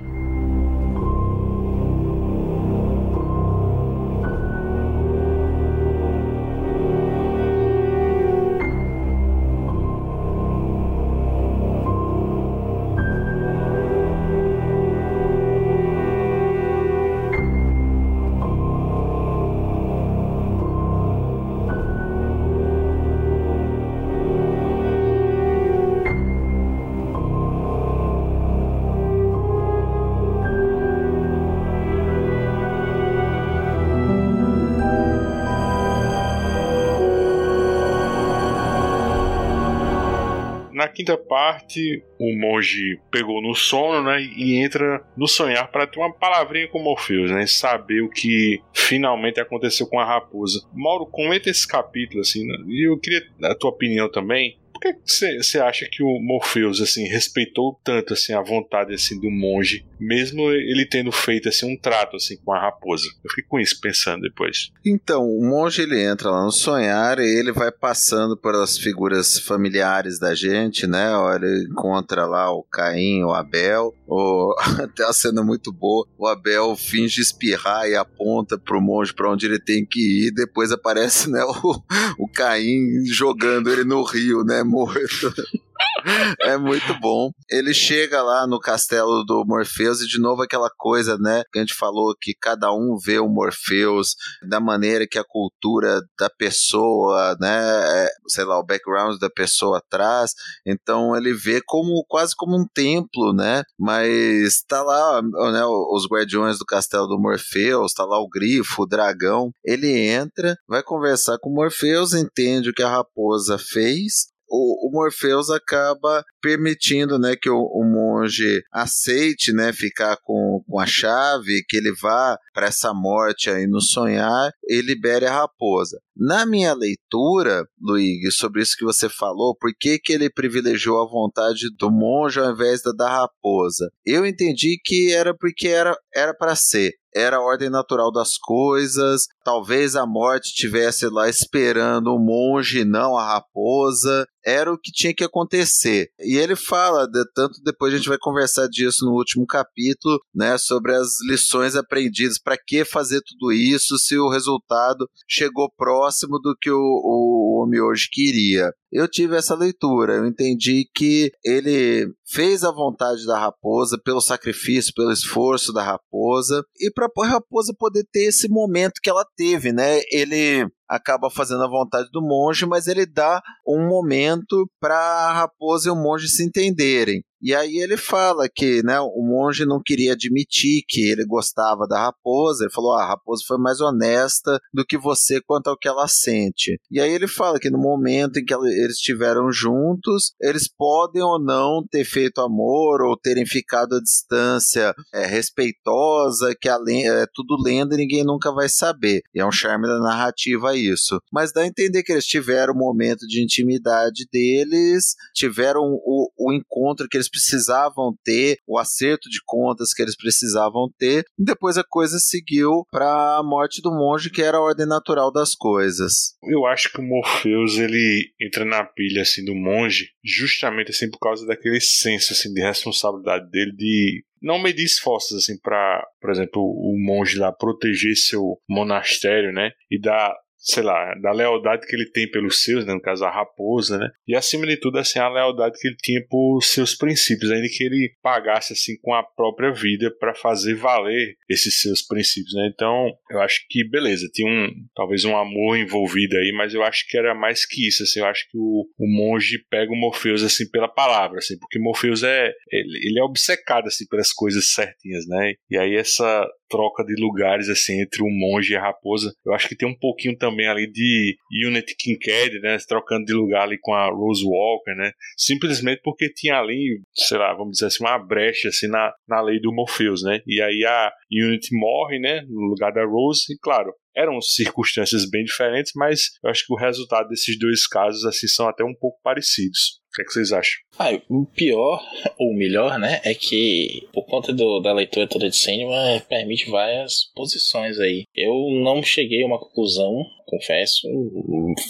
Quinta parte, o monge pegou no sono, né? E entra no sonhar para ter uma palavrinha com Morpheus, né? Saber o que finalmente aconteceu com a raposa. Mauro, comenta esse capítulo, assim, né? e eu queria a tua opinião também que você acha que o Morpheus assim respeitou tanto assim a vontade assim do monge, mesmo ele tendo feito assim um trato assim com a raposa? Eu fiquei com isso pensando depois. Então, o monge ele entra lá no sonhar e ele vai passando pelas figuras familiares da gente, né? Ele encontra lá o Caim, o Abel, o... até a cena muito boa. O Abel finge espirrar e aponta pro monge para onde ele tem que ir. Depois aparece, né, o, o Caim jogando ele no rio, né? Morto. é muito bom. Ele chega lá no castelo do Morpheus e de novo aquela coisa, né? Que a gente falou que cada um vê o Morpheus da maneira que a cultura da pessoa, né? É, sei lá, o background da pessoa traz. Então ele vê como quase como um templo, né? Mas tá lá, né? Os guardiões do castelo do Morpheus, tá lá o grifo, o dragão. Ele entra, vai conversar com o Morpheus, entende o que a raposa fez o, o Morpheus acaba permitindo né, que o, o, monge aceite né, ficar com, com a chave, que ele vá para essa morte aí no sonhar e libere a raposa. Na minha leitura, Luigi, sobre isso que você falou, por que, que ele privilegiou a vontade do monge ao invés da da raposa? Eu entendi que era porque era para ser era a ordem natural das coisas. Talvez a morte estivesse lá esperando o monge, não a raposa. Era o que tinha que acontecer. E ele fala, de, tanto depois a gente vai conversar disso no último capítulo, né, sobre as lições aprendidas. Para que fazer tudo isso se o resultado chegou próximo do que o, o homem hoje queria? Eu tive essa leitura. Eu entendi que ele fez a vontade da raposa pelo sacrifício, pelo esforço da raposa e para a raposa poder ter esse momento que ela teve, né? Ele acaba fazendo a vontade do monge, mas ele dá um momento para a raposa e o monge se entenderem. E aí ele fala que né, o monge não queria admitir que ele gostava da raposa. Ele falou: ah, a raposa foi mais honesta do que você quanto ao que ela sente. E aí ele fala que no momento em que eles estiveram juntos, eles podem ou não ter feito amor ou terem ficado à distância é, respeitosa, que é tudo lenda e ninguém nunca vai saber. E é um charme da narrativa isso. Mas dá a entender que eles tiveram o momento de intimidade deles, tiveram o, o encontro que eles precisavam ter, o acerto de contas que eles precisavam ter, e depois a coisa seguiu para a morte do monge, que era a ordem natural das coisas. Eu acho que o Morpheus ele entra na pilha assim do monge, justamente assim por causa daquele senso assim de responsabilidade dele de não medir esforços assim para, por exemplo, o monge lá proteger seu monastério, né, e dar sei lá, da lealdade que ele tem pelos seus, né, no caso a raposa, né, e acima de tudo, assim, a lealdade que ele tinha por seus princípios, ainda que ele pagasse, assim, com a própria vida para fazer valer esses seus princípios, né, então, eu acho que, beleza, tinha um, talvez um amor envolvido aí, mas eu acho que era mais que isso, assim, eu acho que o, o monge pega o Morpheus, assim, pela palavra, assim, porque Morpheus é, ele, ele é obcecado, assim, pelas coisas certinhas, né, e aí essa troca de lugares assim entre o monge e a raposa. Eu acho que tem um pouquinho também ali de Unity Kincaid, né, trocando de lugar ali com a Rose Walker, né? Simplesmente porque tinha ali, sei lá, vamos dizer assim, uma brecha assim na, na lei do Morpheus, né? E aí a Unity morre, né, no lugar da Rose e claro, eram circunstâncias bem diferentes, mas eu acho que o resultado desses dois casos assim são até um pouco parecidos. O que, é que vocês acham? Ah, o pior, ou melhor, né, é que por conta do, da leitura toda de cinema permite várias posições aí. Eu não cheguei a uma conclusão, confesso,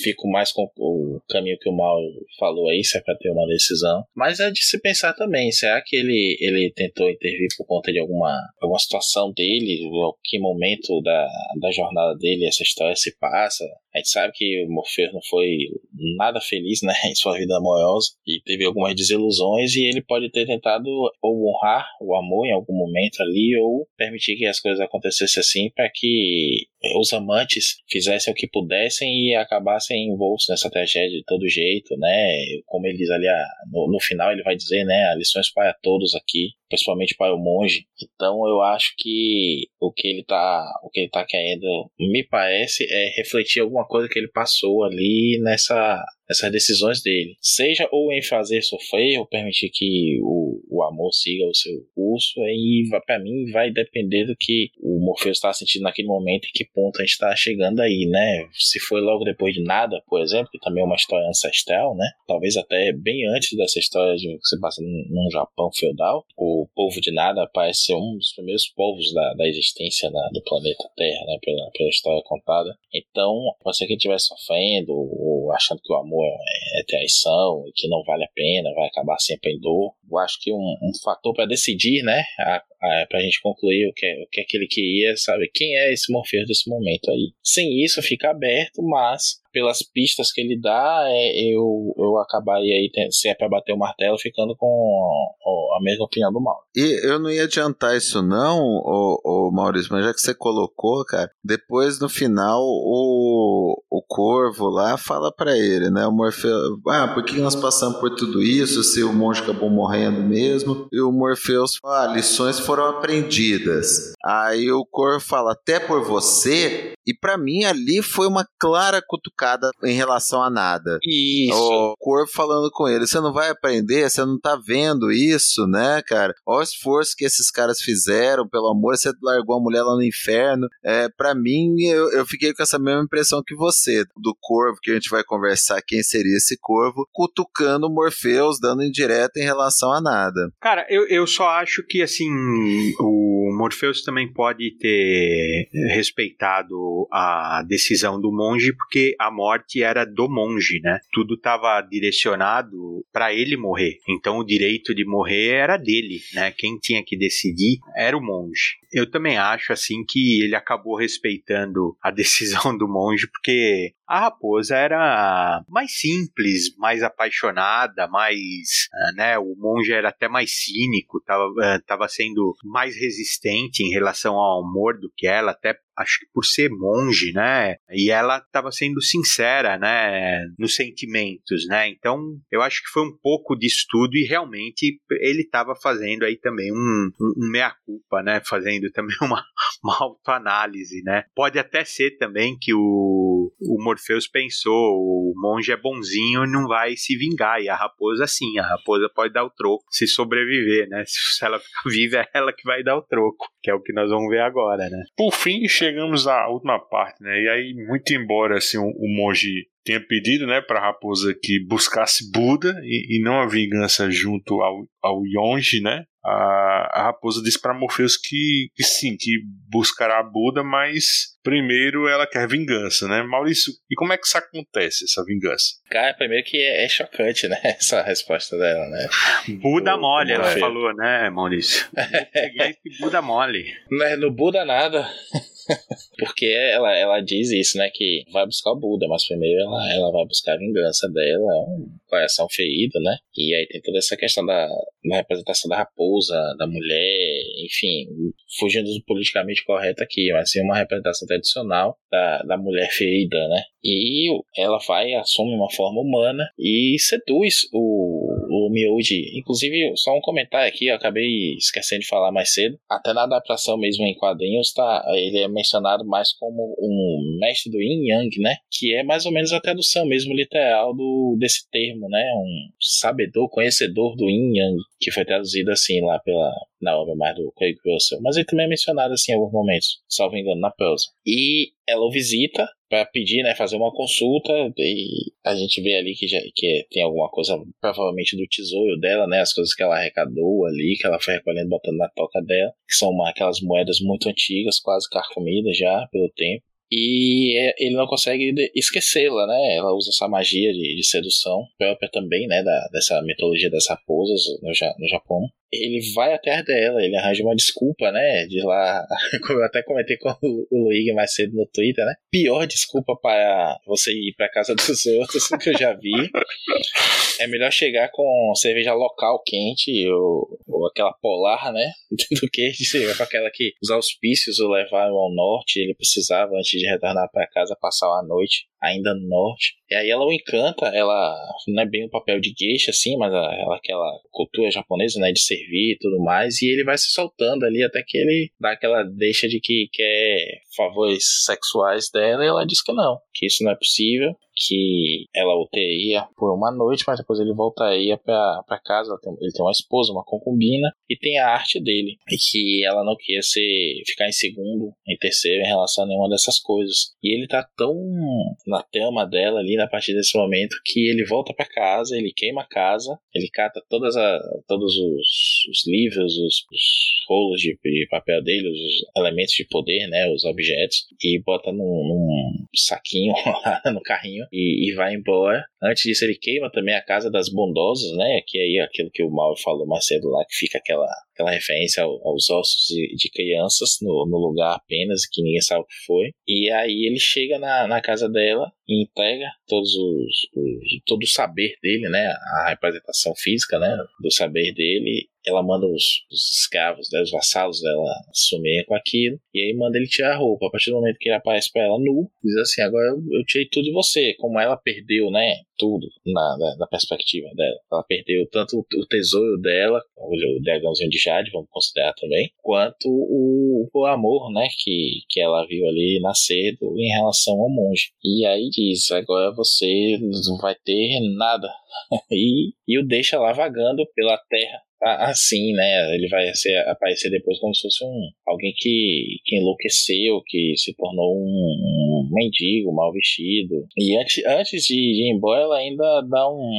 fico mais com o caminho que o Mal falou aí, se é pra ter uma decisão. Mas é de se pensar também, será que ele, ele tentou intervir por conta de alguma, alguma situação dele, ou que momento da, da jornada dele essa história se passa? A gente sabe que o Morpheus não foi nada feliz, né, em sua vida amorosa e teve algumas desilusões e ele pode ter tentado ou honrar o amor em algum momento ali ou permitir que as coisas acontecessem assim para que os amantes fizessem o que pudessem e acabassem envoltos nessa tragédia de todo jeito, né? Como ele diz ali, ah, no, no final ele vai dizer, né, lições para todos aqui, principalmente para o monge. Então eu acho que o que ele tá, o que ele tá querendo, me parece, é refletir alguma coisa que ele passou ali nessa essas decisões dele. Seja ou em fazer sofrer, ou permitir que o, o amor siga o seu curso, aí para mim vai depender do que o Morpheus está sentindo naquele momento e que ponto a gente está chegando aí, né? Se foi logo depois de nada, por exemplo, que também é uma história ancestral, né? Talvez até bem antes dessa história de que se passa num Japão feudal, o povo de nada parece ser um dos primeiros povos da, da existência da, do planeta Terra, né? Pela, pela história contada. Então, ser que ele estivesse sofrendo ou achando que o amor amor é traição e que não vale a pena, vai acabar sempre em dor. Eu acho que um, um fator para decidir, né, a, a, pra gente concluir o que, é, o que é que ele queria, sabe, quem é esse Morpheus desse momento aí. Sem isso, fica aberto, mas pelas pistas que ele dá, é, eu, eu acabaria aí, se é para bater o martelo, ficando com a mesma opinião do Mauro. E eu não ia adiantar isso não, o, o Maurício, mas já que você colocou, cara, depois no final o, o Corvo lá fala para ele, né, o Morfeu, ah, por que nós passamos por tudo isso, se o monge acabou morrendo mesmo? E o Morpheus fala, ah, lições foram aprendidas. Aí o Corvo fala, até por você, E para mim ali foi uma clara cutucada em relação a nada. Isso. O corvo falando com ele: você não vai aprender, você não tá vendo isso, né, cara? Olha o esforço que esses caras fizeram, pelo amor, você largou a mulher lá no inferno. É, para mim, eu, eu fiquei com essa mesma impressão que você, do corvo, que a gente vai conversar quem seria esse corvo, cutucando o Morpheus, dando indireta em relação a nada. Cara, eu, eu só acho que, assim, o Morpheus também pode ter respeitado a decisão do monge, porque a morte era do monge, né? Tudo estava direcionado para ele morrer. Então o direito de morrer era dele, né? Quem tinha que decidir era o monge. Eu também acho assim que ele acabou respeitando a decisão do monge, porque a raposa era mais simples, mais apaixonada, mais, né, o monge era até mais cínico, estava tava sendo mais resistente em relação ao amor do que ela, até acho que por ser monge, né? E ela estava sendo sincera, né? Nos sentimentos, né? Então, eu acho que foi um pouco de estudo e realmente ele estava fazendo aí também um, um, um meia-culpa, né? Fazendo também uma, uma autoanálise, né? Pode até ser também que o, o Morpheus pensou, o monge é bonzinho e não vai se vingar, e a raposa sim, a raposa pode dar o troco se sobreviver, né? Se ela ficar viva, é ela que vai dar o troco, que é o que nós vamos ver agora, né? Por fim, chegamos à última parte, né? E aí, muito embora assim, o monge tenha pedido né, para a raposa que buscasse Buda e, e, não a vingança junto ao, ao Yonji, né? A, a raposa disse para Morpheus que, que sim, que buscará Buda, mas primeiro ela quer vingança, né? Maurício, e como é que isso acontece, essa vingança? Cara, primeiro que é, é chocante, né? Essa resposta dela, né? Buda mole, ela falou, né, Maurício? Buda mole. Não é no Buda nada. Porque ela, ela diz isso, né? Que vai buscar o Buda, mas primeiro ela, ela vai buscar a vingança dela, é um coração ferido, né? E aí tem toda essa questão da, da representação da raposa, da mulher, enfim, fugindo do politicamente correto aqui, mas sim uma representação tradicional da, da mulher ferida, né? E ela vai, assume uma forma humana e seduz o, Miyuji. Inclusive, só um comentário aqui, eu acabei esquecendo de falar mais cedo. Até na adaptação mesmo em quadrinhos, tá, ele é mencionado mais como um mestre do Yin Yang, né? Que é mais ou menos a tradução mesmo literal do, desse termo, né? Um sabedor, conhecedor do Yin Yang, que foi traduzido assim lá pela, na obra mais do Craig Russell. Mas ele também é mencionado assim em alguns momentos, salvo engano, na prosa. E ela o visita para pedir, né, fazer uma consulta e a gente vê ali que já que tem alguma coisa provavelmente do tesouro dela, né, as coisas que ela arrecadou ali, que ela foi recolhendo botando na toca dela, que são uma, aquelas moedas muito antigas, quase carcomidas já pelo tempo. E é, ele não consegue esquecê-la, né? Ela usa essa magia de, de sedução própria também, né? Da, dessa mitologia das raposas no, no Japão ele vai atrás dela, ele arranja uma desculpa, né? De lá, como eu até comentei com o Luigi mais cedo no Twitter, né? Pior desculpa para você ir para casa dos outros que eu já vi. É melhor chegar com cerveja local quente ou, ou aquela polar, né? Do que chegar com aquela que os auspícios o levaram ao norte. Ele precisava, antes de retornar para casa, passar a noite ainda no norte. E aí ela o encanta, ela não é bem um papel de geisha assim, mas ela, aquela cultura japonesa, né, de servir e tudo mais, e ele vai se soltando ali até que ele dá aquela deixa de que quer favores sexuais dela e ela diz que não, que isso não é possível que ela o teria por uma noite, mas depois ele voltaria para casa. Ele tem uma esposa, uma concubina, e tem a arte dele. E que ela não queria ser, ficar em segundo, em terceiro em relação a nenhuma dessas coisas. E ele tá tão na tama dela ali, na partir desse momento, que ele volta para casa, ele queima a casa, ele cata todas a, todos os, os livros, os, os rolos de, de, papel dele, os elementos de poder, né, os objetos, e bota num, num saquinho lá no carrinho e, e, vai embora. Antes disso, ele queima também a casa das bondosas, né? Que aí é aquilo que o Mal falou mais cedo lá, que fica aquela, aquela referência aos ossos de, de crianças no, no, lugar apenas, que ninguém sabe o que foi. E aí ele chega na, na casa dela e entrega todos os, os, todo o saber dele, né? A representação física, né? Do saber dele ela manda os, os escravos, né, os vassalos dela sumirem com aquilo, e aí manda ele tirar a roupa. A partir do momento que ele aparece pra ela nu, diz assim: agora eu, eu tirei tudo de você. Como ela perdeu, né? Tudo na, na, na perspectiva dela. Ela perdeu tanto o, o tesouro dela, o, dragãozinho de Jade, vamos considerar também, quanto o, o amor, né? Que, que ela viu ali nascer em relação ao monge. E aí diz: agora você não vai ter nada. e, e o deixa lá vagando pela terra assim, né? Ele vai ser, aparecer depois como se fosse um alguém que, que enlouqueceu, que se tornou um, um mendigo, mal vestido. E antes, antes de ir embora, ela ainda dá um,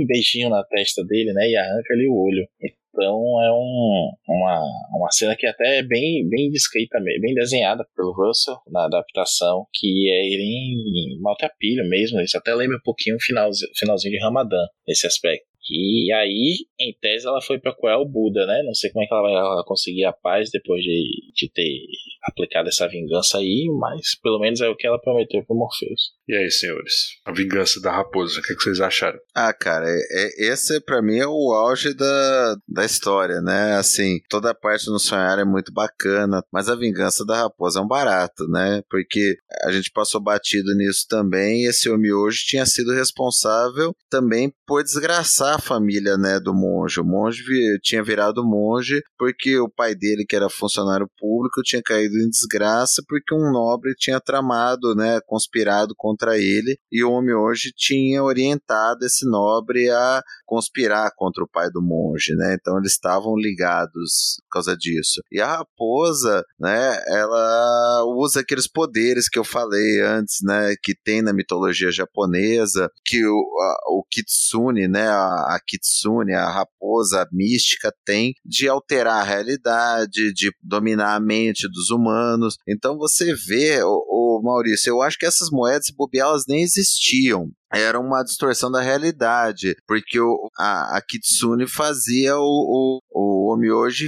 um beijinho na testa dele, né? E arranca ali o olho. Então é um, uma, uma cena que até é bem, bem descrita, bem desenhada pelo Russell na adaptação, que é ele em maltrapilho mesmo. Isso até lembra um pouquinho o finalzinho, finalzinho de Ramadã, esse aspecto. E aí, em tese, ela foi para Coel Buda, né? Não sei como é que ela vai conseguir a paz depois de, de ter aplicado essa vingança aí, mas pelo menos é o que ela prometeu pro Morpheus. E aí, senhores? A vingança da raposa, o que, é que vocês acharam? Ah, cara, é, é, esse para mim é o auge da, da história, né? Assim, toda a parte no sonhar é muito bacana, mas a vingança da raposa é um barato, né? Porque a gente passou batido nisso também, e esse homem hoje tinha sido responsável também por desgraçar a família, né, do monge. O monge tinha virado monge porque o pai dele, que era funcionário público, tinha caído em desgraça porque um nobre tinha tramado, né, conspirado contra ele, e o homem hoje tinha orientado esse nobre a conspirar contra o pai do monge, né? Então eles estavam ligados por causa disso. E a raposa, né, ela usa aqueles poderes que eu falei antes, né, que tem na mitologia japonesa, que o, a, o kitsune, né, a, a kitsune, a raposa mística tem de alterar a realidade, de dominar a mente dos humanos. Então você vê, o, o Maurício, eu acho que essas moedas, elas nem existiam era uma distorção da realidade, porque o, a, a Kitsune fazia o, o, o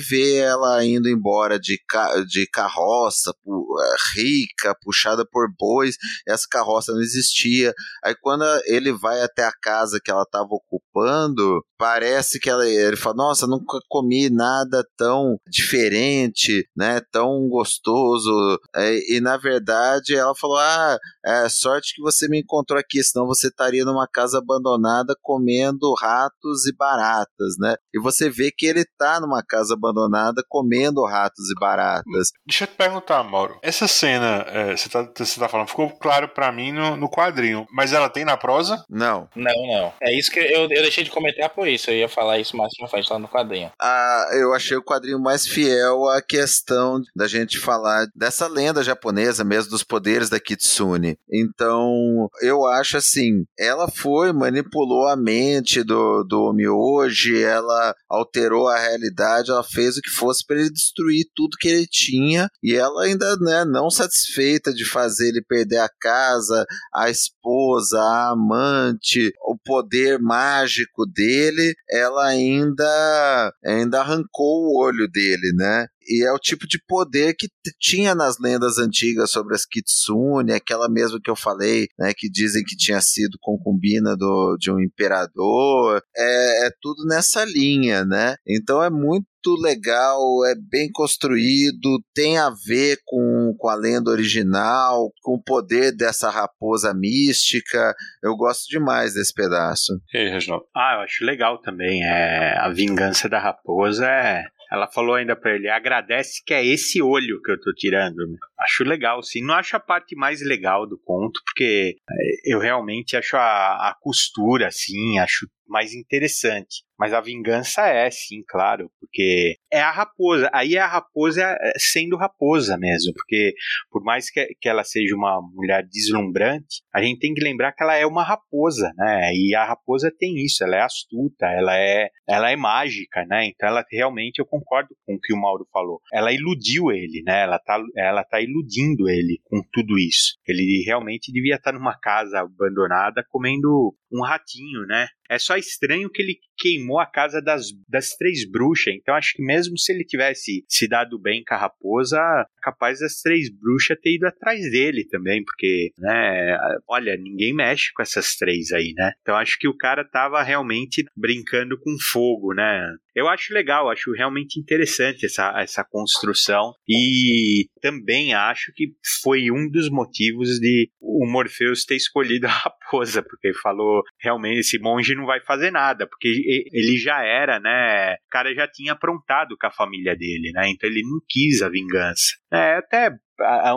ver ela indo embora de, de carroça, pu, é, rica, puxada por bois, essa carroça não existia. Aí quando ele vai até a casa que ela estava ocupando, parece que ela, ele fala, nossa, nunca comi nada tão diferente, né, tão gostoso, e, e na verdade ela falou, ah, é sorte que você me encontrou aqui, senão você estaria numa casa abandonada comendo ratos e baratas, né? E você vê que ele tá numa casa abandonada comendo ratos e baratas. Deixa eu te perguntar, Mauro. Essa cena, é, você, tá, você tá falando, ficou claro para mim no, no quadrinho, mas ela tem na prosa? Não. Não, não. É isso que eu, eu deixei de comentar por isso. Eu ia falar isso mais pra frente lá no quadrinho. Ah, eu achei o quadrinho mais fiel à questão da gente falar dessa lenda japonesa mesmo, dos poderes da Kitsune. Então, eu acho assim, ela foi, manipulou a mente do, do homem hoje, ela alterou a realidade, ela fez o que fosse para ele destruir tudo que ele tinha, e ela ainda, né, não satisfeita de fazer ele perder a casa, a esposa, a amante, o poder mágico dele, ela ainda ainda arrancou o olho dele, né? E é o tipo de poder que tinha nas lendas antigas sobre as Kitsune, aquela mesmo que eu falei, né, que dizem que tinha sido concubina do, de um imperador. É, é tudo nessa linha, né? Então é muito legal, é bem construído, tem a ver com, com a lenda original, com o poder dessa raposa mística. Eu gosto demais desse pedaço. E aí, Reginaldo? Ah, eu acho legal também. É, a vingança da raposa é ela falou ainda para ele: agradece que é esse olho que eu tô tirando. Acho legal, sim. Não acho a parte mais legal do conto, porque é, eu realmente acho a, a costura, assim, acho mais interessante. Mas a vingança é, sim, claro, porque é a raposa. Aí é a raposa é, sendo raposa mesmo, porque por mais que, que ela seja uma mulher deslumbrante, a gente tem que lembrar que ela é uma raposa, né? E a raposa tem isso, ela é astuta, ela é, ela é mágica, né? Então ela realmente, eu concordo com o que o Mauro falou. Ela iludiu ele, né? Ela tá, ela tá iludindo ele com tudo isso. Ele realmente devia estar numa casa abandonada comendo um ratinho, né? É só estranho que ele queimou a casa das, das três bruxas. Então acho que mesmo se ele tivesse se dado bem com a raposa, capaz das três bruxas ter ido atrás dele também, porque, né, olha, ninguém mexe com essas três aí, né? Então acho que o cara tava realmente brincando com fogo, né? Eu acho legal, acho realmente interessante essa, essa construção e também acho que foi um dos motivos de o Morpheus ter escolhido a raposa, porque ele falou realmente esse monge não vai fazer nada, porque ele já era, né? O cara já tinha aprontado com a família dele, né? Então ele não quis a vingança. É até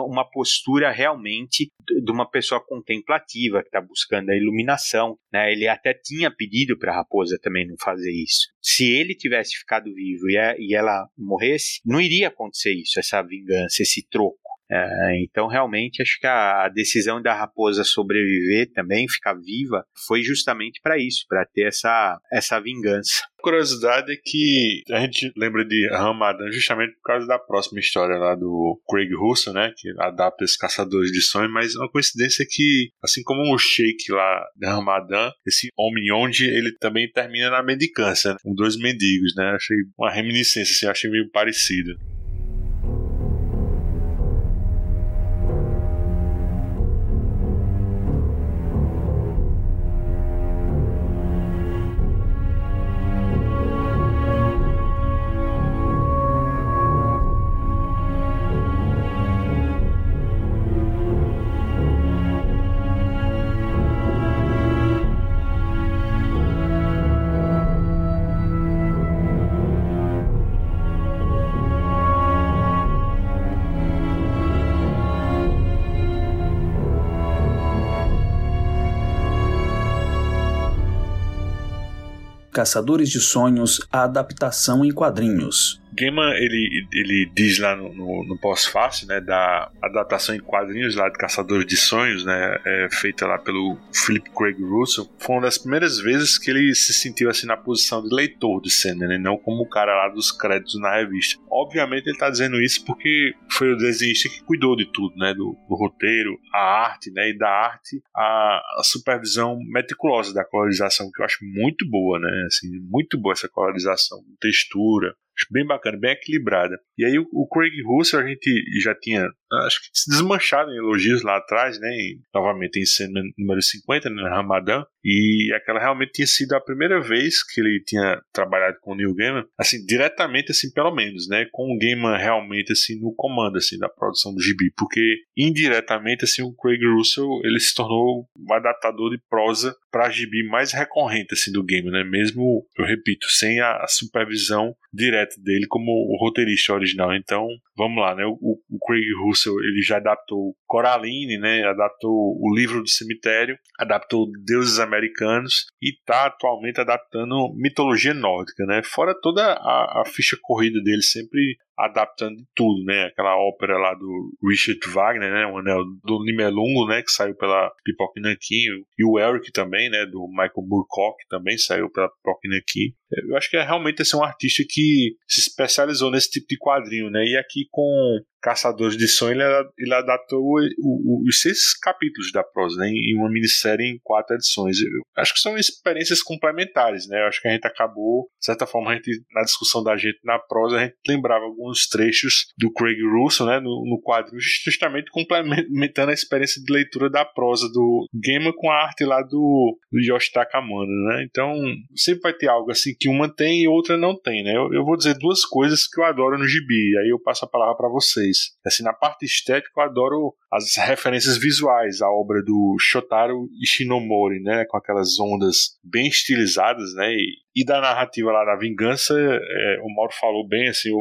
uma postura realmente de uma pessoa contemplativa que está buscando a iluminação. Né? Ele até tinha pedido para a raposa também não fazer isso. Se ele tivesse ficado vivo e ela morresse, não iria acontecer isso, essa vingança, esse troco. É, então, realmente, acho que a, decisão da raposa sobreviver também, ficar viva, foi justamente para isso, para ter essa, essa vingança. A curiosidade é que a gente lembra de Ramadan justamente por causa da próxima história lá do Craig Russell, né, que adapta esses caçadores de sonhos, mas uma coincidência é que, assim como o Sheik lá de Ramadan, esse homem onde ele também termina na mendicância, né, com dois mendigos, né, achei uma reminiscência, assim, achei meio parecido. Caçadores de Sonhos, a adaptação em quadrinhos. Gaiman ele, ele diz lá no, no, no pós-fácil, né, da adaptação em quadrinhos lá de Caçadores de Sonhos, né, é, feita lá pelo Philip Craig Russell, foi uma das primeiras vezes que ele se sentiu assim na posição de leitor de cena, né, não como o cara lá dos créditos na revista. Obviamente ele está dizendo isso porque foi o desenhista que cuidou de tudo, né, do, do roteiro, a arte, né, e da arte a, a, supervisão meticulosa da colorização que eu acho muito boa, né, assim, muito boa essa colorização, textura, bem bacana, bem equilibrada. E aí o, Craig Russell a gente já tinha acho que se desmancharam em elogios lá atrás, né? Novamente em cena número 50, né, Ramadan. E aquela realmente tinha sido a primeira vez que ele tinha trabalhado com o Neil Gaiman, assim, diretamente, assim, pelo menos, né? Com o Gaiman realmente, assim, no comando, assim, da produção do gibi. Porque, indiretamente, assim, o Craig Russell, ele se tornou um adaptador de prosa para gibi mais recorrente, assim, do Gaiman, né? Mesmo, eu repito, sem a, a supervisão direta dele como o roteirista original. Então, vamos lá, né? O, o Craig Russell ele já adaptou Coraline, né? Adaptou o Livro do Cemitério, adaptou Deuses Americanos e está atualmente adaptando mitologia nórdica, né? Fora toda a, a ficha corrida dele sempre adaptando tudo, né? Aquela ópera lá do Richard Wagner, né? O Anel do Nimelungo, né? Que saiu pela Pipoca Nankin. E o Eric também, né? Do Michael Moorcock também saiu pela Pipoca Nankin. Eu acho que é realmente esse é um artista que se especializou nesse tipo de quadrinho, né? E aqui com Caçadores de Sonho, ele, ele adaptou o, o, os seis capítulos da prosa né, em uma minissérie em quatro edições. Eu acho que são experiências complementares, né? Eu acho que a gente acabou, de certa forma, a gente, na discussão da gente na prosa, a gente lembrava alguns trechos do Craig Russell, né, no, no quadrinho, justamente complementando a experiência de leitura da prosa do Gamer com a arte lá do, do Yoshi né? Então, sempre vai ter algo assim que uma tem e outra não tem, né? Eu, eu vou dizer duas coisas que eu adoro no gibi, aí eu passo a palavra para vocês. Assim, na parte estética, eu adoro as referências visuais à obra do Shotaro Ishinomori, né, com aquelas ondas bem estilizadas, né, e, e da narrativa lá da vingança, é, o Mauro falou bem, assim, eu,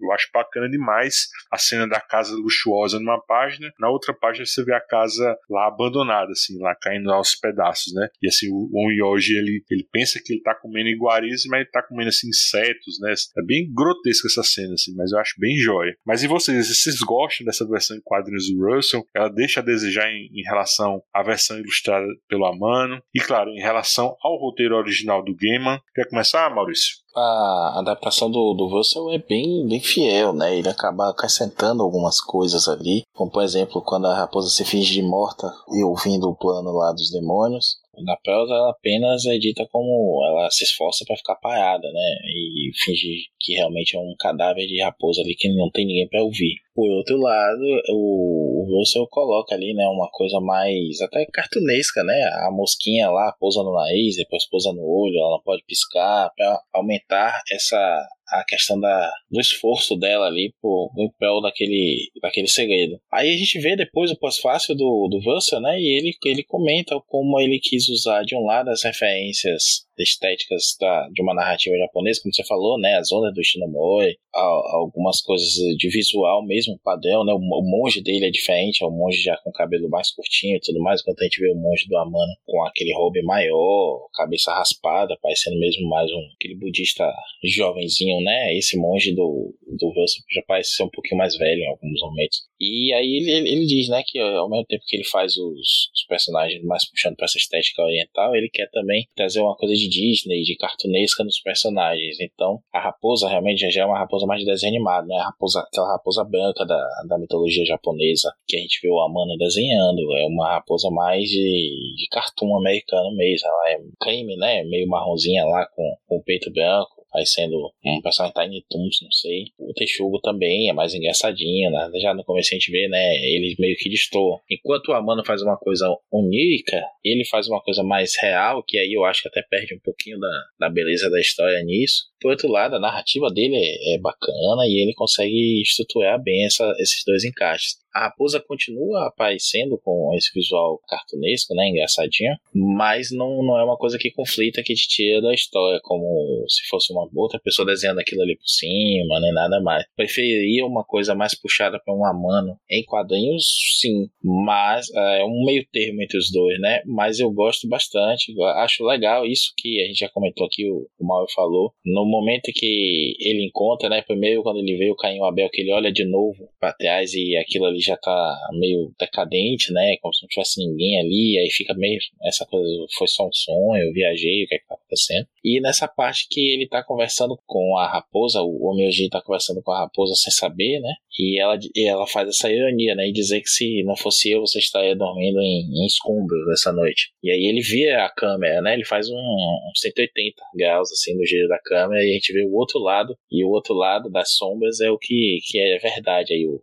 eu, acho bacana demais a cena da casa luxuosa numa página, na outra página você vê a casa lá abandonada, assim, lá caindo aos pedaços, né, e assim, o Onyoji, ele, ele pensa que ele tá comendo iguarias, mas ele tá comendo, assim, insetos, né, é bem grotesca essa cena, assim, mas eu acho bem jóia. Mas e vocês, vocês gostam dessa versão em quadrinhos do Russell? Ela deixa a desejar em, em, relação à versão ilustrada pelo Amano, e claro, em relação ao roteiro original do Gaiman. Quer começar, Maurício? A adaptação do, do Russell é bem, bem fiel, né? Ele acaba acrescentando algumas coisas ali, como por exemplo, quando a raposa se finge de morta e ouvindo o plano lá dos demônios, na prosa ela apenas é dita como ela se esforça para ficar parada, né? E finge que realmente é um cadáver de raposa ali que não tem ninguém para ouvir. Por outro lado, o o Russell coloca ali, né, uma coisa mais até cartunesca, né? A mosquinha lá pousa no nariz, depois pousa no olho, ela pode piscar, para aumentar essa a questão da, do esforço dela ali por, em prol daquele, daquele segredo. Aí a gente vê depois o pós-fácil do, do Russell, né? E ele, ele comenta como ele quis usar de um lado as referências estéticas da, de uma narrativa japonesa, como você falou, né? As ondas do Shinomori, algumas coisas de visual mesmo, padrão, né? O, o, monge dele é diferente, é o monge já com cabelo mais curtinho e tudo mais, enquanto a gente vê o monge do Amano com aquele robe maior, cabeça raspada, parecendo mesmo mais um aquele budista jovenzinho, né? Esse monge do, do já parece ser um pouquinho mais velho em alguns momentos. E aí ele, ele diz, né, que ao mesmo tempo que ele faz os, os personagens mais puxando para essa estética oriental, ele quer também trazer uma coisa de Disney, de cartunesca nos personagens. Então, a raposa realmente já é uma raposa mais de desenho animado, né? A raposa, aquela raposa branca da, da mitologia japonesa que a gente vê o Amano desenhando. É uma raposa mais de, de cartoon americano mesmo. Ela é creme, né? Meio marronzinha lá com, com o peito branco parecendo um personagem Tiny Toons, não sei. O Texugo também é mais engraçadinho, né? Já no começo a gente vê, né? Ele meio que destoa. Enquanto o Amano faz uma coisa onírica, ele faz uma coisa mais real, que aí eu acho que até perde um pouquinho da, da beleza da história nisso. Por outro lado, a narrativa dele é, é bacana e ele consegue estruturar bem essa, esses dois encaixes. A raposa continua aparecendo com esse visual cartunesco, né, engraçadinho, mas não, não é uma coisa que conflita, que te tira da história, como se fosse uma outra pessoa desenhando aquilo ali por cima, nem nada mais. Preferiria uma coisa mais puxada para um amano em quadrinhos, sim, mas é um meio termo entre os dois, né? Mas eu gosto bastante, acho legal isso que a gente já comentou aqui, o Mauro falou. No momento que ele encontra, né, primeiro quando ele vê o Caim Abel, que ele olha de novo para trás e aquilo ali já tá meio decadente, né? Como se não tivesse ninguém ali, aí fica meio essa coisa, foi só um sonho, eu viajei, o que é que tá acontecendo? E nessa parte que ele tá conversando com a raposa, o Omeoji tá conversando com a raposa sem saber, né? E ela, e ela faz essa ironia, né? E dizer que se não fosse eu, você estaria dormindo em, em escombros essa noite. E aí ele vira a câmera, né? Ele faz um, um 180 graus, assim, no giro da câmera, e a gente vê o outro lado, e o outro lado das sombras é o que, que é verdade. Aí o,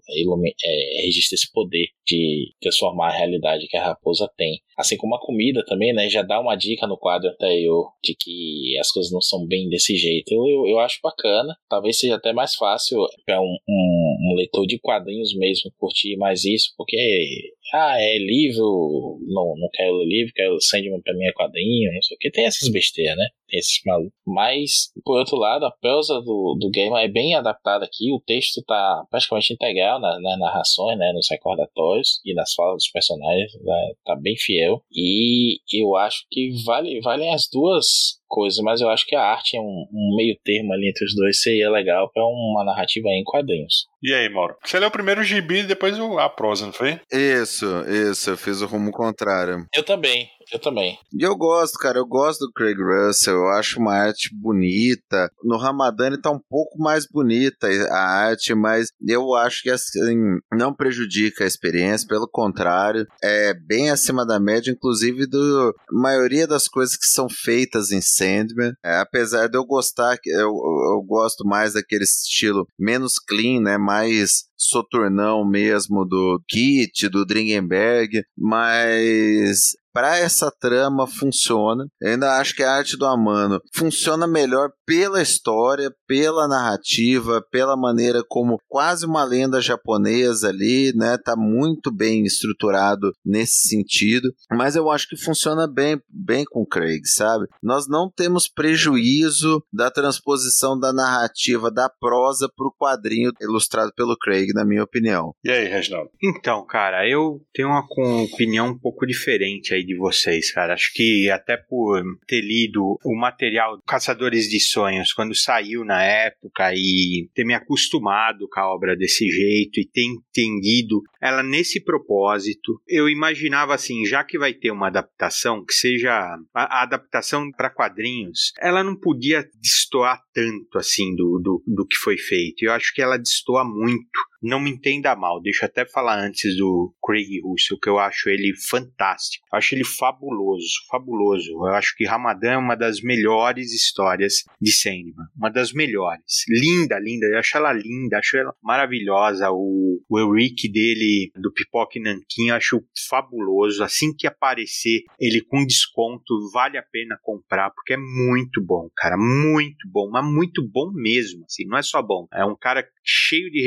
é, registra esse poder de transformar a realidade que a raposa tem. Assim como a comida também, né? Já dá uma dica no quadro anterior de que as coisas não são bem desse jeito. Eu, eu, eu acho bacana. Talvez seja até mais fácil para um, um, um leitor de quadrinhos mesmo curtir mais isso, porque ah, é livro, não, não quero ler livro, quero Sandman pra mim é quadrinho, não sei o que. Tem essas besteiras, né? Tem esses malucos. Mas, por outro lado, a prosa do, do game é bem adaptada aqui. O texto tá praticamente integral nas, nas narrações, né? Nos recordatórios e nas falas dos personagens. Né, tá bem fiel. E eu acho que vale, valem as duas coisas, mas eu acho que a arte é um, um meio termo ali entre os dois seria legal para uma narrativa em quadrinhos. E aí, Mauro? Você leu primeiro o gibi e depois a prosa, não foi? Isso, isso. Eu fiz o rumo contrário. Eu também. Eu também. E eu gosto, cara, eu gosto do Craig Russell, eu acho uma arte bonita. No Ramadani tá um pouco mais bonita a arte, mas eu acho que assim, não prejudica a experiência, pelo contrário, é bem acima da média, inclusive do maioria das coisas que são feitas em Sandman. É, apesar de eu gostar, eu, eu gosto mais daquele estilo menos clean, né, mais soturnão mesmo do Kit, do Dringenberg, mas para essa trama funciona. Eu ainda acho que a arte do Amano funciona melhor pela história, pela narrativa, pela maneira como quase uma lenda japonesa ali, né? Tá muito bem estruturado nesse sentido, mas eu acho que funciona bem, bem com Craig, sabe? Nós não temos prejuízo da transposição da narrativa da prosa para o quadrinho ilustrado pelo Craig, na minha opinião. E aí, Reginaldo? Então, cara, eu tenho uma opinião um pouco diferente aí de vocês, cara. Acho que até por ter lido o material Caçadores de Sonhos quando saiu na época e ter me acostumado com a obra desse jeito e ter entendido ela nesse propósito, eu imaginava assim, já que vai ter uma adaptação, que seja a, adaptação para quadrinhos, ela não podia destoar tanto assim do, do, do que foi feito. Eu acho que ela destoa muito não me entenda mal, deixa eu até falar antes do Craig Russell, que eu acho ele fantástico. Eu acho ele fabuloso, fabuloso. Eu acho que Ramadan é uma das melhores histórias de Sandman. Uma das melhores. Linda, linda. Eu acho ela linda, acho ela maravilhosa. O, o Euric dele, do Pipoque Nanquim, eu acho fabuloso. Assim que aparecer ele com desconto, vale a pena comprar, porque é muito bom, cara. Muito bom, mas muito bom mesmo. Assim, não é só bom. É um cara cheio de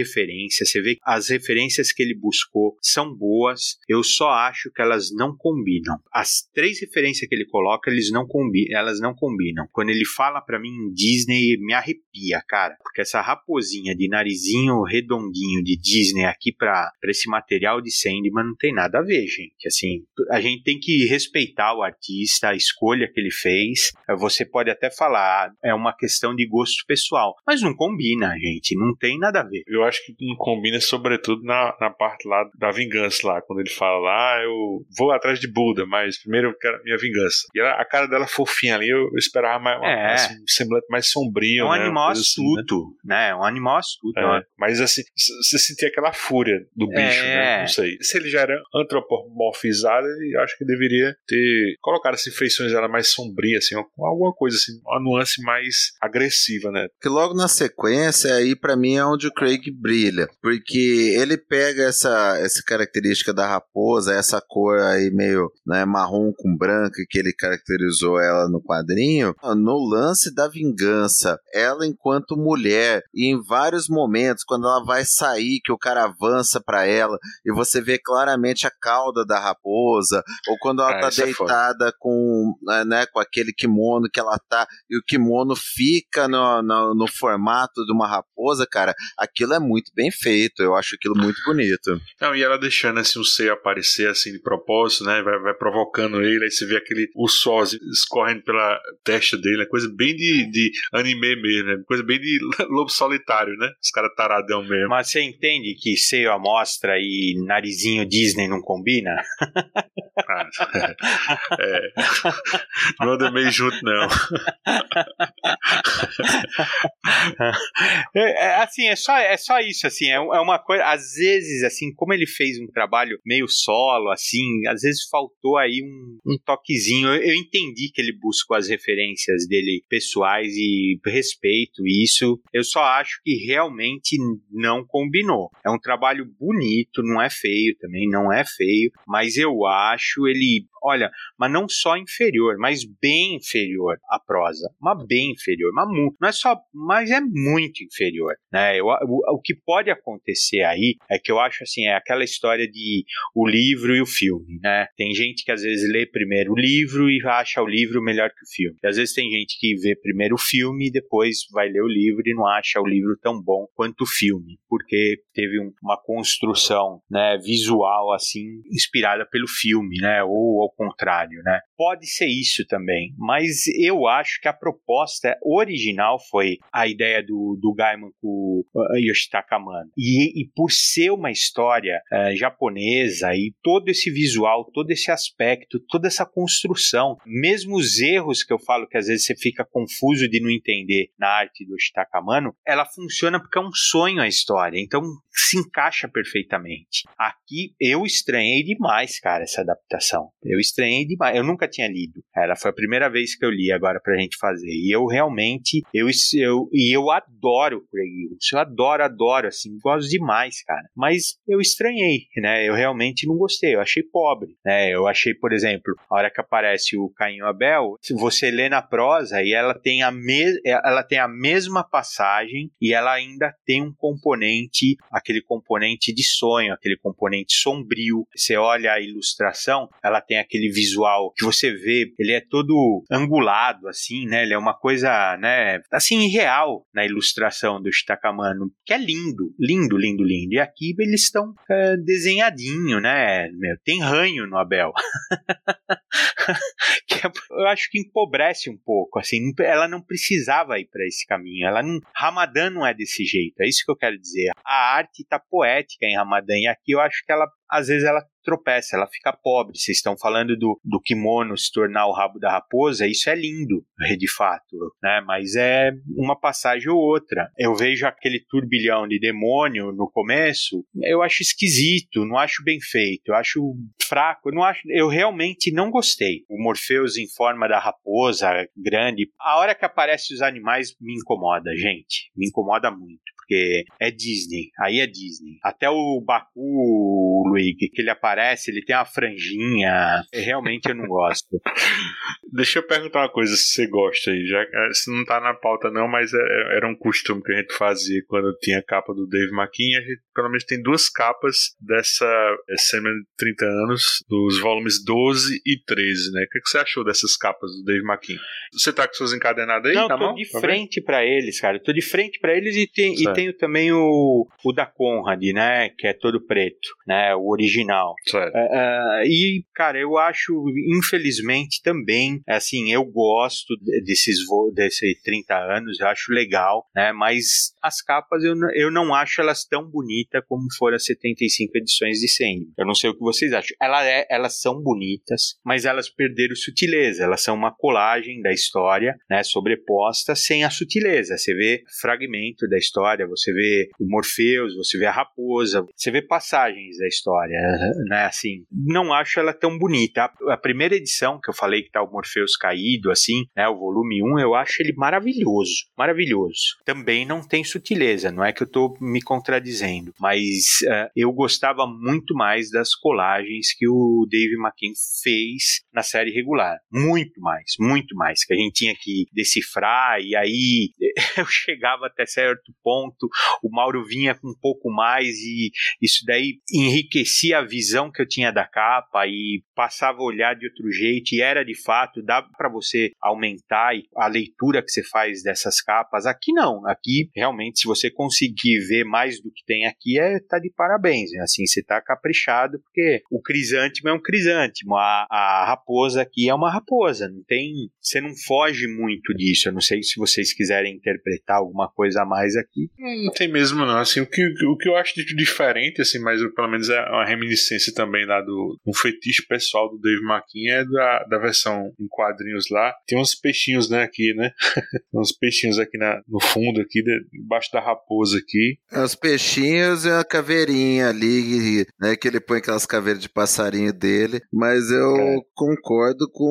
referências. Você vê que as referências que ele buscou são boas. Eu só acho que elas não combinam. As três referências que ele coloca, eles não combinam, elas não combinam. Quando ele fala para mim em Disney, me arrepia, cara. Porque essa raposinha de narizinho redondinho de Disney aqui para esse material de Sandman não tem nada a ver, gente. Assim, a gente tem que respeitar o artista, a escolha que ele fez. Você pode até falar, é uma questão de gosto pessoal, mas não combina, gente. Não tem nada a ver. Eu acho que não combina, sobretudo, na, na parte lá da vingança, lá, quando ele fala lá, ah, eu vou atrás de Buda, mas primeiro eu quero minha vingança. E ela, a cara dela fofinha ali, eu, eu esperava mais, é. assim, um semblante mais sombrio. É um né? animal astuto, assim, né? né? É um animal astuto. É. Mas assim, você sentia aquela fúria do bicho, né? É. Não sei. Se ele já era antropomorfizado, ele acho que deveria ter colocado assim, feições dela mais sombrias, assim, alguma coisa assim, uma nuance mais agressiva, né? Que logo na sequência, aí para mim é onde o Craig brilha, porque ele pega essa, essa característica da raposa, essa cor aí meio né, marrom com branco que ele caracterizou ela no quadrinho, no lance da vingança, ela enquanto mulher, e em vários momentos, quando ela vai sair, que o cara avança para ela, e você vê claramente a cauda da raposa, ou quando ela ah, tá é deitada é com, né, com aquele kimono que ela tá, e o kimono fica no, no, no formato de uma raposa, cara, aquilo é muito bem feito, eu acho aquilo muito bonito. Não, e ela deixando assim o seio aparecer assim de propósito, né, vai, vai provocando ele, aí você vê aquele, o sol escorrendo pela testa dele, é coisa bem de, de anime mesmo, né, coisa bem de lobo solitário, né, os caras taradão mesmo. Mas você entende que seio à mostra e narizinho Disney não combina? Ah, é. Não anda meio junto, não. É, é, assim, é só, é só isso, assim, é, é uma coisa, às vezes, assim, como ele fez um trabalho meio solo, assim, às vezes faltou aí um, um toquezinho, eu, eu entendi que ele buscou as referências dele pessoais e respeito isso, eu só acho que realmente não combinou. É um trabalho bonito, não é feio também, não é feio, mas eu acho ele olha, mas não só inferior, mas bem inferior à prosa, mas bem inferior, mas não é só, mas é muito inferior, né? Eu, o, o que pode acontecer aí é que eu acho assim, é aquela história de o livro e o filme, né? Tem gente que às vezes lê primeiro o livro e acha o livro melhor que o filme. E às vezes tem gente que vê primeiro o filme e depois vai ler o livro e não acha o livro tão bom quanto o filme, porque teve um, uma construção, né, visual assim inspirada pelo filme, né? Ou contrário, né? Pode ser isso também, mas eu acho que a proposta original foi a ideia do, do Gaiman com uh, Yoshitaka Amano. E, e por ser uma história uh, japonesa e todo esse visual, todo esse aspecto, toda essa construção, mesmo os erros que eu falo que às vezes você fica confuso de não entender na arte do Yoshitaka Amano, ela funciona porque é um sonho a história, então se encaixa perfeitamente. Aqui eu estranhei demais, cara, essa adaptação. Eu estranhei demais. Eu nunca tinha lido. Ela foi a primeira vez que eu li agora pra gente fazer. E eu realmente, eu, eu, e eu adoro Craig Eu adoro, adoro, assim, gosto demais, cara. Mas eu estranhei, né? Eu realmente não gostei. Eu achei pobre, né? Eu achei, por exemplo, a hora que aparece o Caim Abel, se você lê na prosa e ela tem a, me ela tem a mesma passagem e ela ainda tem um componente, aquele componente de sonho, aquele componente sombrio. Você olha a ilustração, ela tem aquele visual que você vê, ele é todo angulado, assim, né? Ele é uma coisa, né? Assim, real na ilustração do Shitakamano, que é lindo, lindo, lindo, lindo. E aqui eles estão é, desenhadinho, né? Meu, tem ranho no Abel. que é, eu acho que empobrece um pouco, assim, ela não precisava ir para esse caminho, ela não, Ramadã não é desse jeito, é isso que eu quero dizer. A arte tá poética em Ramadã e aqui eu acho que ela às vezes ela tropeça, ela fica pobre. Vocês estão falando do, do kimono se tornar o rabo da raposa, isso é lindo, de fato, né? Mas é uma passagem ou outra. Eu vejo aquele turbilhão de demônio no começo, eu acho esquisito, não acho bem feito, eu acho fraco, eu não acho, eu realmente não gostei. O Morpheus em forma da raposa grande, a hora que aparece os animais me incomoda, gente, me incomoda muito porque é Disney, aí é Disney. Até o Baku, Luigi, que ele aparece, ele tem uma franjinha. Realmente eu não gosto. Deixa eu perguntar uma coisa se você gosta aí. Já, se não tá na pauta, não, mas é, é, era um costume que a gente fazia quando tinha a capa do Dave McKean. A gente pelo menos tem duas capas dessa é, semana de 30 anos, dos volumes 12 e 13, né? O que, é que você achou dessas capas do Dave McKean? Você tá com suas encadenadas aí? Não, tá tô mão? de Tá frente para eles, cara. Eu tô de frente para eles e, tem, e tenho também o, o da Conrad, né? Que é todo preto, né? O original. Certo. É, é, e, cara, eu acho, infelizmente, também, assim, eu gosto de- desses desses 30 anos, eu acho legal, né? Mas as capas eu, eu não acho elas tão bonitas como foram as 75 edições de Sandman. Eu não sei o que vocês acham. Ela é- elas são bonitas, mas elas perderam sutileza. Elas são uma colagem da história, né? Sobreposta sem a sutileza. Você vê fragmento da história, você vê o Morpheus, você vê a raposa, você vê passagens da história, né? Assim, não acho ela tão bonita. A, primeira edição que eu falei que tá o Morpheus caído, assim, né? O volume 1, eu acho ele maravilhoso, maravilhoso. Também não tem sutileza, não é que eu tô me contradizendo, mas eh, eu gostava muito mais das colagens que o Dave McKean fez na série regular. Muito mais, muito mais. Que a gente tinha que decifrar, e aí eu chegava até certo ponto, o Mauro vinha com um pouco mais, e isso daí enriquecia a visão que eu tinha da capa e passava a olhar de outro jeito, e era de fato, dá para você aumentar a leitura que você faz dessas capas. Aqui não, aqui realmente, se você conseguir ver mais do que tem aqui, é tá de parabéns. né? Assim, você tá caprichado, porque o crisântimo é um crisântimo, a, a raposa aqui é uma raposa, não tem. Você não foge muito disso. Eu não sei se vocês quiserem interpretar alguma coisa a mais aqui. Não tem mesmo, não. Assim, o, que, o que eu acho de diferente, assim, mas pelo menos é uma reminiscência também lá do um fetiche pessoal do Dave McKean é da, da versão em quadrinhos lá. Tem uns peixinhos, né, aqui, né? Tem uns peixinhos aqui na, no fundo, aqui, de- embaixo da raposa aqui. Os peixinhos e a caveirinha ali, né? Que ele põe aquelas caveiras de passarinho dele. Mas eu É. concordo com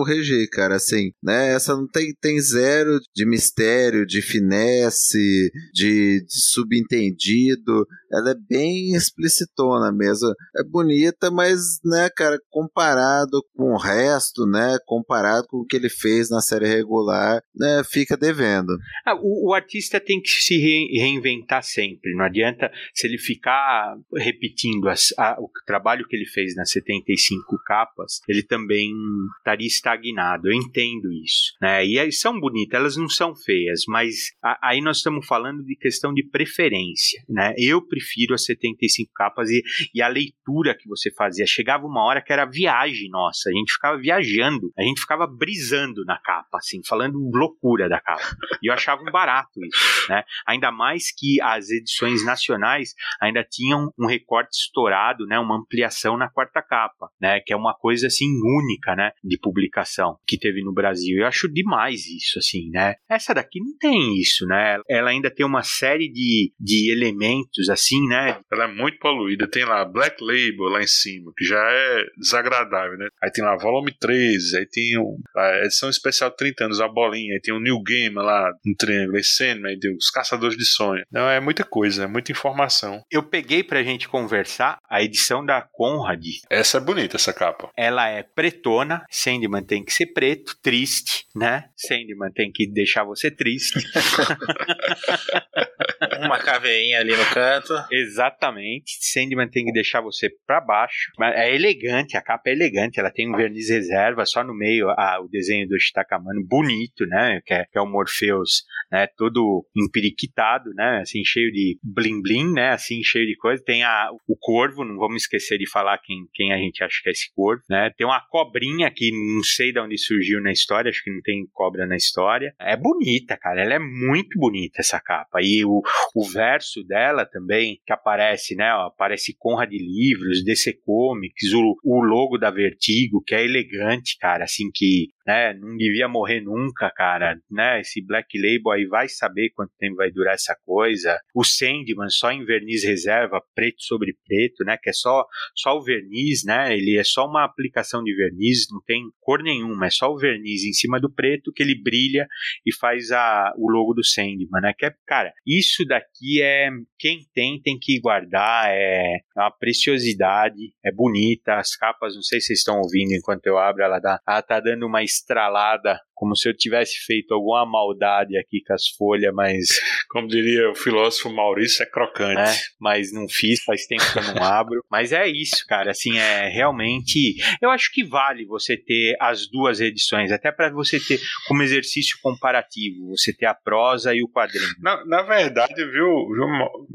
o Regi, cara. Assim, né? Essa não tem, tem zero de mistério, de finesse, de, de subentendido. Ela é bem explicitona mesmo. É bonita, mas, né, cara, comparado com o resto, né? Comparado com o que ele fez na série regular, né? Fica devendo. Ah, o, o artista tem que se re- reinventar sempre. Não adianta se ele ficar repetindo as- a- o trabalho que ele fez nas 75 capas, ele também estaria estagnado. Eu entendo isso. Né? E são bonitas, elas não são feias, mas a- aí nós estamos falando de questão de preferência. Né? Eu prefiro as 75 capas e, e a leitura que você fazia. Chegava uma hora que era viagem nossa, a gente ficava viajando, a gente ficava brisando na capa, assim, falando loucura da capa. E eu achava um barato isso, né? Ainda mais que as edições nacionais ainda tinham um recorte estourado, né? Uma ampliação na quarta capa, né? Que é uma coisa assim única, né? De publicação que teve no Brasil. Eu acho demais isso, assim, né? Essa daqui não tem isso, né? Ela ainda tem uma série de, de elementos, assim, né? Ela é muito poluída. Tem lá Black Label lá em cima, que já é desagradável, né? Aí tem lá Volume 13, aí tem um, a edição especial 30 anos, a bolinha, aí tem o New Game lá no triângulo, aí Sandman, tem os Caçadores de Sonho. Não, é muita coisa, é muita informação. Eu peguei pra gente conversar a edição da Conrad. Essa é bonita, essa capa. Ela é pretona, Sandman tem que ser preto, triste, né? Sandman tem que deixar você triste. Uma caveinha ali no canto. Exatamente. Sandman tem que deixar você para baixo. Mas é elegante, a capa é elegante. Ela tem um verniz reserva só no meio, a, o desenho do Shitakamano, bonito, né? Que é, que é o Morpheus, né? Todo empiriquitado, né? Assim, cheio de bling bling, né? Assim, cheio de coisa. Tem a, o corvo, não vamos esquecer de falar quem, quem a gente acha que é esse corvo, né? Tem uma cobrinha que não sei de onde surgiu na história, acho que não tem cobra na história. É bonita, cara. Ela é muito bonita essa capa. E o, o verso dela também, que aparece, né? Ó, aparece Conrad Livros, DC Comics, o, o logo da Vertigo, que é elegante, cara, assim, que né? Não devia morrer nunca, cara, né? Esse Black Label aí vai saber quanto tempo vai durar essa coisa. O Sandman só em verniz reserva, preto sobre preto, né? Que é só, só o verniz, né? Ele é só uma aplicação de verniz, não tem cor nenhuma, é só o verniz em cima do preto que ele brilha e faz a, o logo do Sandman, né? Que é, cara, isso daqui é quem tem tem que guardar, é uma preciosidade, é bonita, as capas, não sei se vocês estão ouvindo enquanto eu abro, ela dá, ela tá dando uma estralada como se eu tivesse feito alguma maldade aqui com as folhas, mas. Como diria o filósofo Maurício, é crocante. É, mas não fiz, faz tempo que eu não abro. mas é isso, cara. Assim, é realmente. Eu acho que vale você ter as duas edições, até para você ter como exercício comparativo, você ter a prosa e o quadrinho. Na, na verdade, viu, viu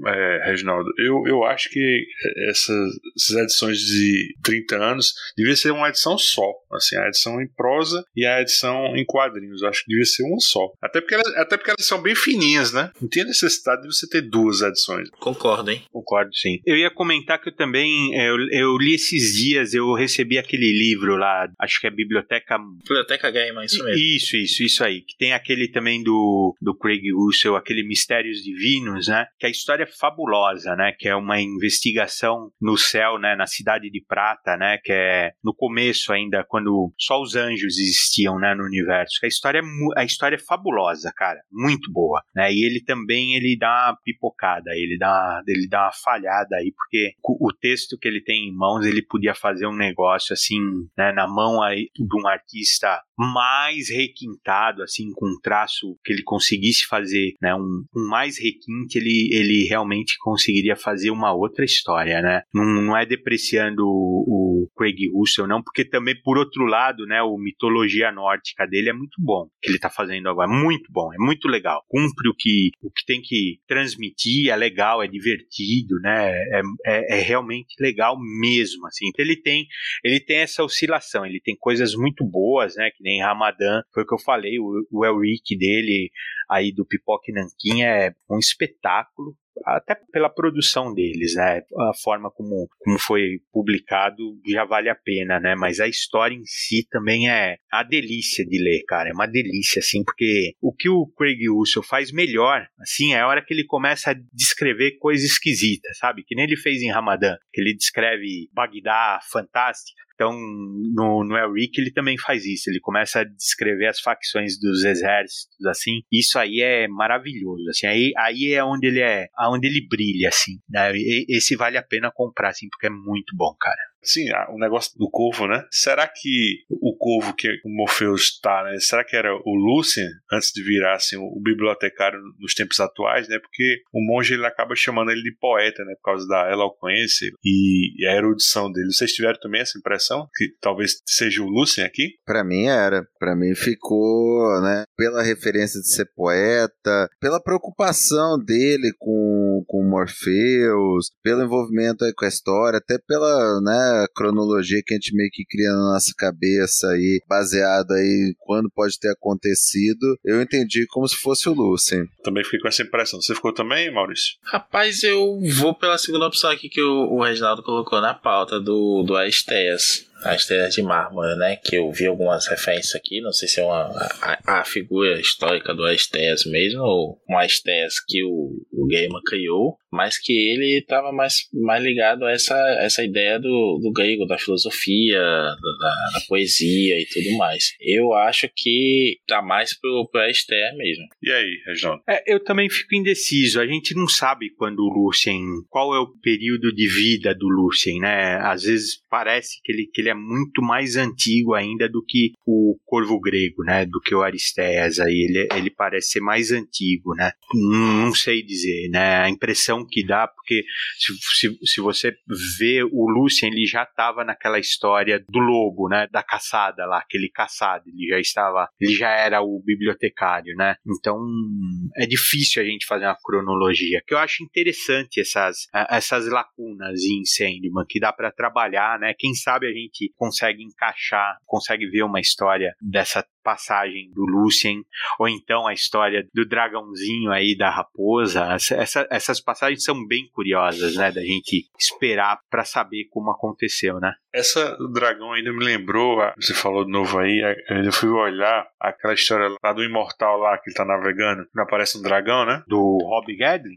é, Reginaldo, eu, eu acho que essas, essas edições de 30 anos devia ser uma edição só. Assim, a edição em prosa e a edição em quadrinhos. Eu acho que devia ser uma só. Até porque, elas, até porque elas são bem fininhas, né? Não tinha necessidade de você ter duas edições. Concordo, hein? Concordo, sim. Eu ia comentar que eu também. Eu, eu li esses dias, eu recebi aquele livro lá, acho que é Biblioteca. Biblioteca Gamer, isso mesmo. Isso, isso, isso aí. Que tem aquele também do, do Craig Russell, aquele Mistérios Divinos, né? Que a história é fabulosa, né? Que é uma investigação no céu, né? Na cidade de Prata, né? Que é no começo ainda, quando só os anjos existiam, né? No universo A história, é, a história é fabulosa, cara, muito boa, né? E ele também ele dá uma pipocada, ele dá, ele dá uma falhada aí, porque o texto que ele tem em mãos, ele podia fazer um negócio assim, né, na mão aí de um artista mais requintado, assim, com um traço que ele conseguisse fazer, né, um, um mais requinte, ele, ele realmente conseguiria fazer uma outra história, né? Não, não é depreciando o Craig Russell, não, porque também, por outro lado, né, o mitologia nórdica dele é muito bom, que ele está fazendo agora, muito bom, é muito legal, cumpre o que, o que tem que transmitir, é legal, é divertido, né, é, é, é realmente legal mesmo, assim, então ele tem, ele tem essa oscilação, ele tem coisas muito boas, né, que nem Ramadã, foi o que eu falei, o, o Elric dele, aí do Pipoque Nanquim é um espetáculo, até pela produção deles, né? A forma como, como foi publicado já vale a pena, né? Mas a história em si também é a delícia de ler, cara. É uma delícia, assim, porque o que o Craig Russell faz melhor, assim, é a hora que ele começa a descrever coisas esquisitas, sabe? Que nem ele fez em Ramadã, que ele descreve Bagdá fantástica. Então, no, no Elric ele também faz isso. Ele começa a descrever as facções dos exércitos, assim. Isso aí é maravilhoso, assim. Aí, aí é onde ele é, onde ele brilha, assim. Né? Esse vale a pena comprar, assim, porque é muito bom, cara. Sim, o negócio do corvo, né? Será que o corvo que o Morpheus está, né? Será que era o Lucien antes de virar assim, o bibliotecário nos tempos atuais, né? Porque o monge ele acaba chamando ele de poeta, né? Por causa da eloquência e a erudição dele. Vocês tiveram também essa impressão que talvez seja o Lucien aqui? Para mim era. Para mim ficou, né? Pela referência de ser poeta, pela preocupação dele com com Morpheus, pelo envolvimento aí com a história, até pela, né? Cronologia que a gente meio que cria na nossa cabeça aí, baseado aí quando pode ter acontecido, eu entendi como se fosse o Lucien. Também fiquei com essa impressão. Você ficou também, Maurício? Rapaz, eu vou pela segunda opção aqui que o, o Reginaldo colocou na pauta do, do Aestéas as Estrelas de Mármore, né? Que eu vi algumas referências aqui, não sei se é uma, a, a figura histórica do Aestéas mesmo, ou um Aestéas que o, o Gaiman criou, mas que ele estava mais, mais ligado a essa, essa ideia do, do grego, da filosofia, da, da, poesia e tudo mais. Eu acho que tá mais pro, pro Aestéas mesmo. E aí, Reginaldo? É, eu também fico indeciso. A gente não sabe quando o Lucien, qual é o período de vida do Lucien, né? Às vezes parece que ele, que ele ele é muito mais antigo ainda do que o Corvo Grego, né? Do que o Aristeias aí. Ele, ele parece ser mais antigo, né? Não, não sei dizer, né? A impressão que dá, porque se, se, se você vê o Lucien, ele já estava naquela história do lobo, né? Da caçada lá, aquele caçado. Ele já estava, ele já era o bibliotecário, né? Então é difícil a gente fazer uma cronologia. Que eu acho interessante essas, essas lacunas em Sandman, que dá para trabalhar, né? Quem sabe a gente consegue encaixar, consegue ver uma história dessa passagem do Lucien, ou então a história do dragãozinho aí da raposa. Essa, essas passagens são bem curiosas, né? Da gente esperar para saber como aconteceu, né? Essa do dragão ainda me lembrou, você falou de novo aí, eu fui olhar aquela história lá do imortal lá que ele tá navegando, não aparece um dragão, né? Do Rob Gadlin?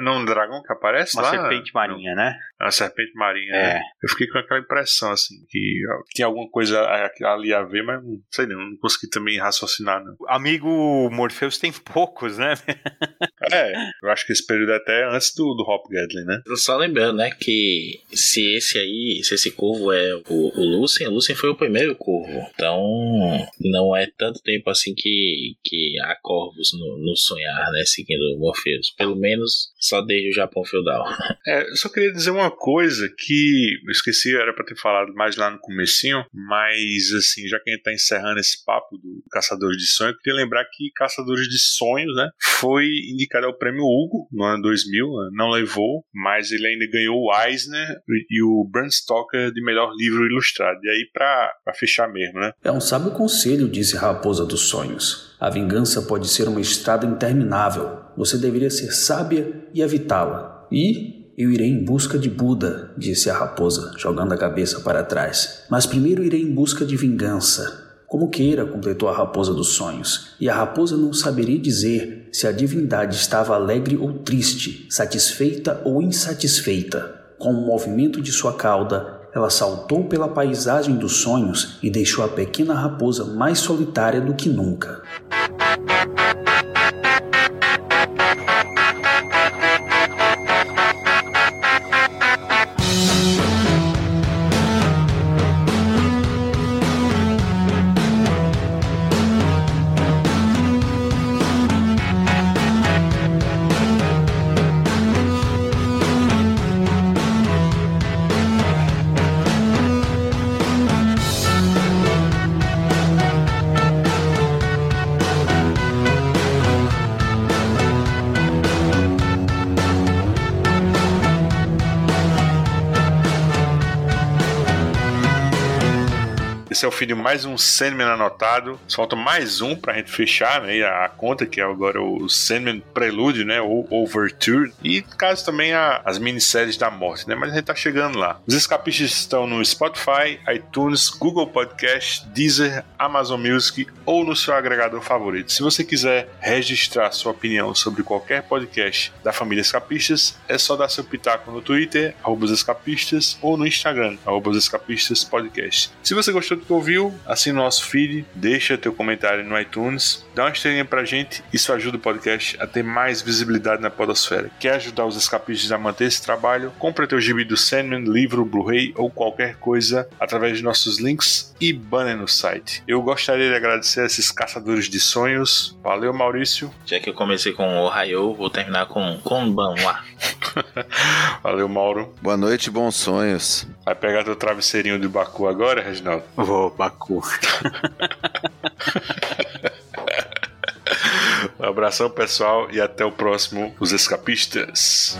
Não, um dragão que aparece Uma lá? serpente marinha, né? A serpente marinha, É. né? Eu fiquei com aquela impressão, assim, que tinha alguma coisa ali a ver, mas não sei não, não consegui também raciocinar, não. Amigo Morpheus tem poucos, né? É, eu acho que esse período é até antes do, do Hop Gadlin, né? Só lembrando, né, que se esse aí, se esse corvo é o, o Lucien, o Lucien foi o primeiro corvo. Então, não é tanto tempo assim que, que há corvos no, no sonhar, né, seguindo o Morpheus. Pelo menos só desde o Japão feudal. É, eu só queria dizer uma coisa que eu esqueci, era pra ter falado mais lá no comecinho, mas assim, já que a gente tá encerrando esse papo do Caçadores de Sonhos, eu queria lembrar que Caçadores de Sonhos, né, foi indicado ao prêmio Hugo no ano 2000, né, não levou, mas ele ainda ganhou o Eisner e o Bram Stoker de melhor livro ilustrado. E aí pra, pra fechar mesmo, né? É um sábio conselho, disse Raposa dos Sonhos. A vingança pode ser uma estrada interminável. Você deveria ser sábia e evitá-la. E eu irei em busca de Buda, disse a raposa, jogando a cabeça para trás. Mas primeiro irei em busca de vingança. Como queira, completou a raposa dos sonhos. E a raposa não saberia dizer se a divindade estava alegre ou triste, satisfeita ou insatisfeita. Com o movimento de sua cauda, ela saltou pela paisagem dos sonhos e deixou a pequena raposa mais solitária do que nunca. Esse é o fim de mais um Sandman anotado. Falta mais um pra gente fechar, né? A, conta, que é agora o Sandman Prelude, né? Ou Overture. E caso também a, as minisséries da morte, né? Mas a gente tá chegando lá. Os escapistas estão no Spotify, iTunes, Google Podcast, Deezer, Amazon Music ou no seu agregador favorito. Se você quiser registrar sua opinião sobre qualquer podcast da família Escapistas, é só dar seu pitaco no Twitter, arroba escapistas, ou no Instagram, arroba escapistas podcast. Se você gostou do que ouviu, assina o nosso feed, deixa teu comentário no iTunes, dá uma estrelinha pra gente, isso ajuda o podcast a ter mais visibilidade na podosfera. Quer ajudar os escapistas a manter esse trabalho? Compra teu gibi do Sandman, livro, Blu-ray ou qualquer coisa através de nossos links e banner no site. Eu gostaria de agradecer a esses caçadores de sonhos. Valeu, Maurício. Já que eu comecei com o Ohio, vou terminar com Konbanwa. Valeu, Mauro. Boa noite, bons sonhos. Vai pegar teu travesseirinho de Baku agora, Reginaldo? Vou, Baku. Um abração, pessoal, e até o próximo Os Escapistas.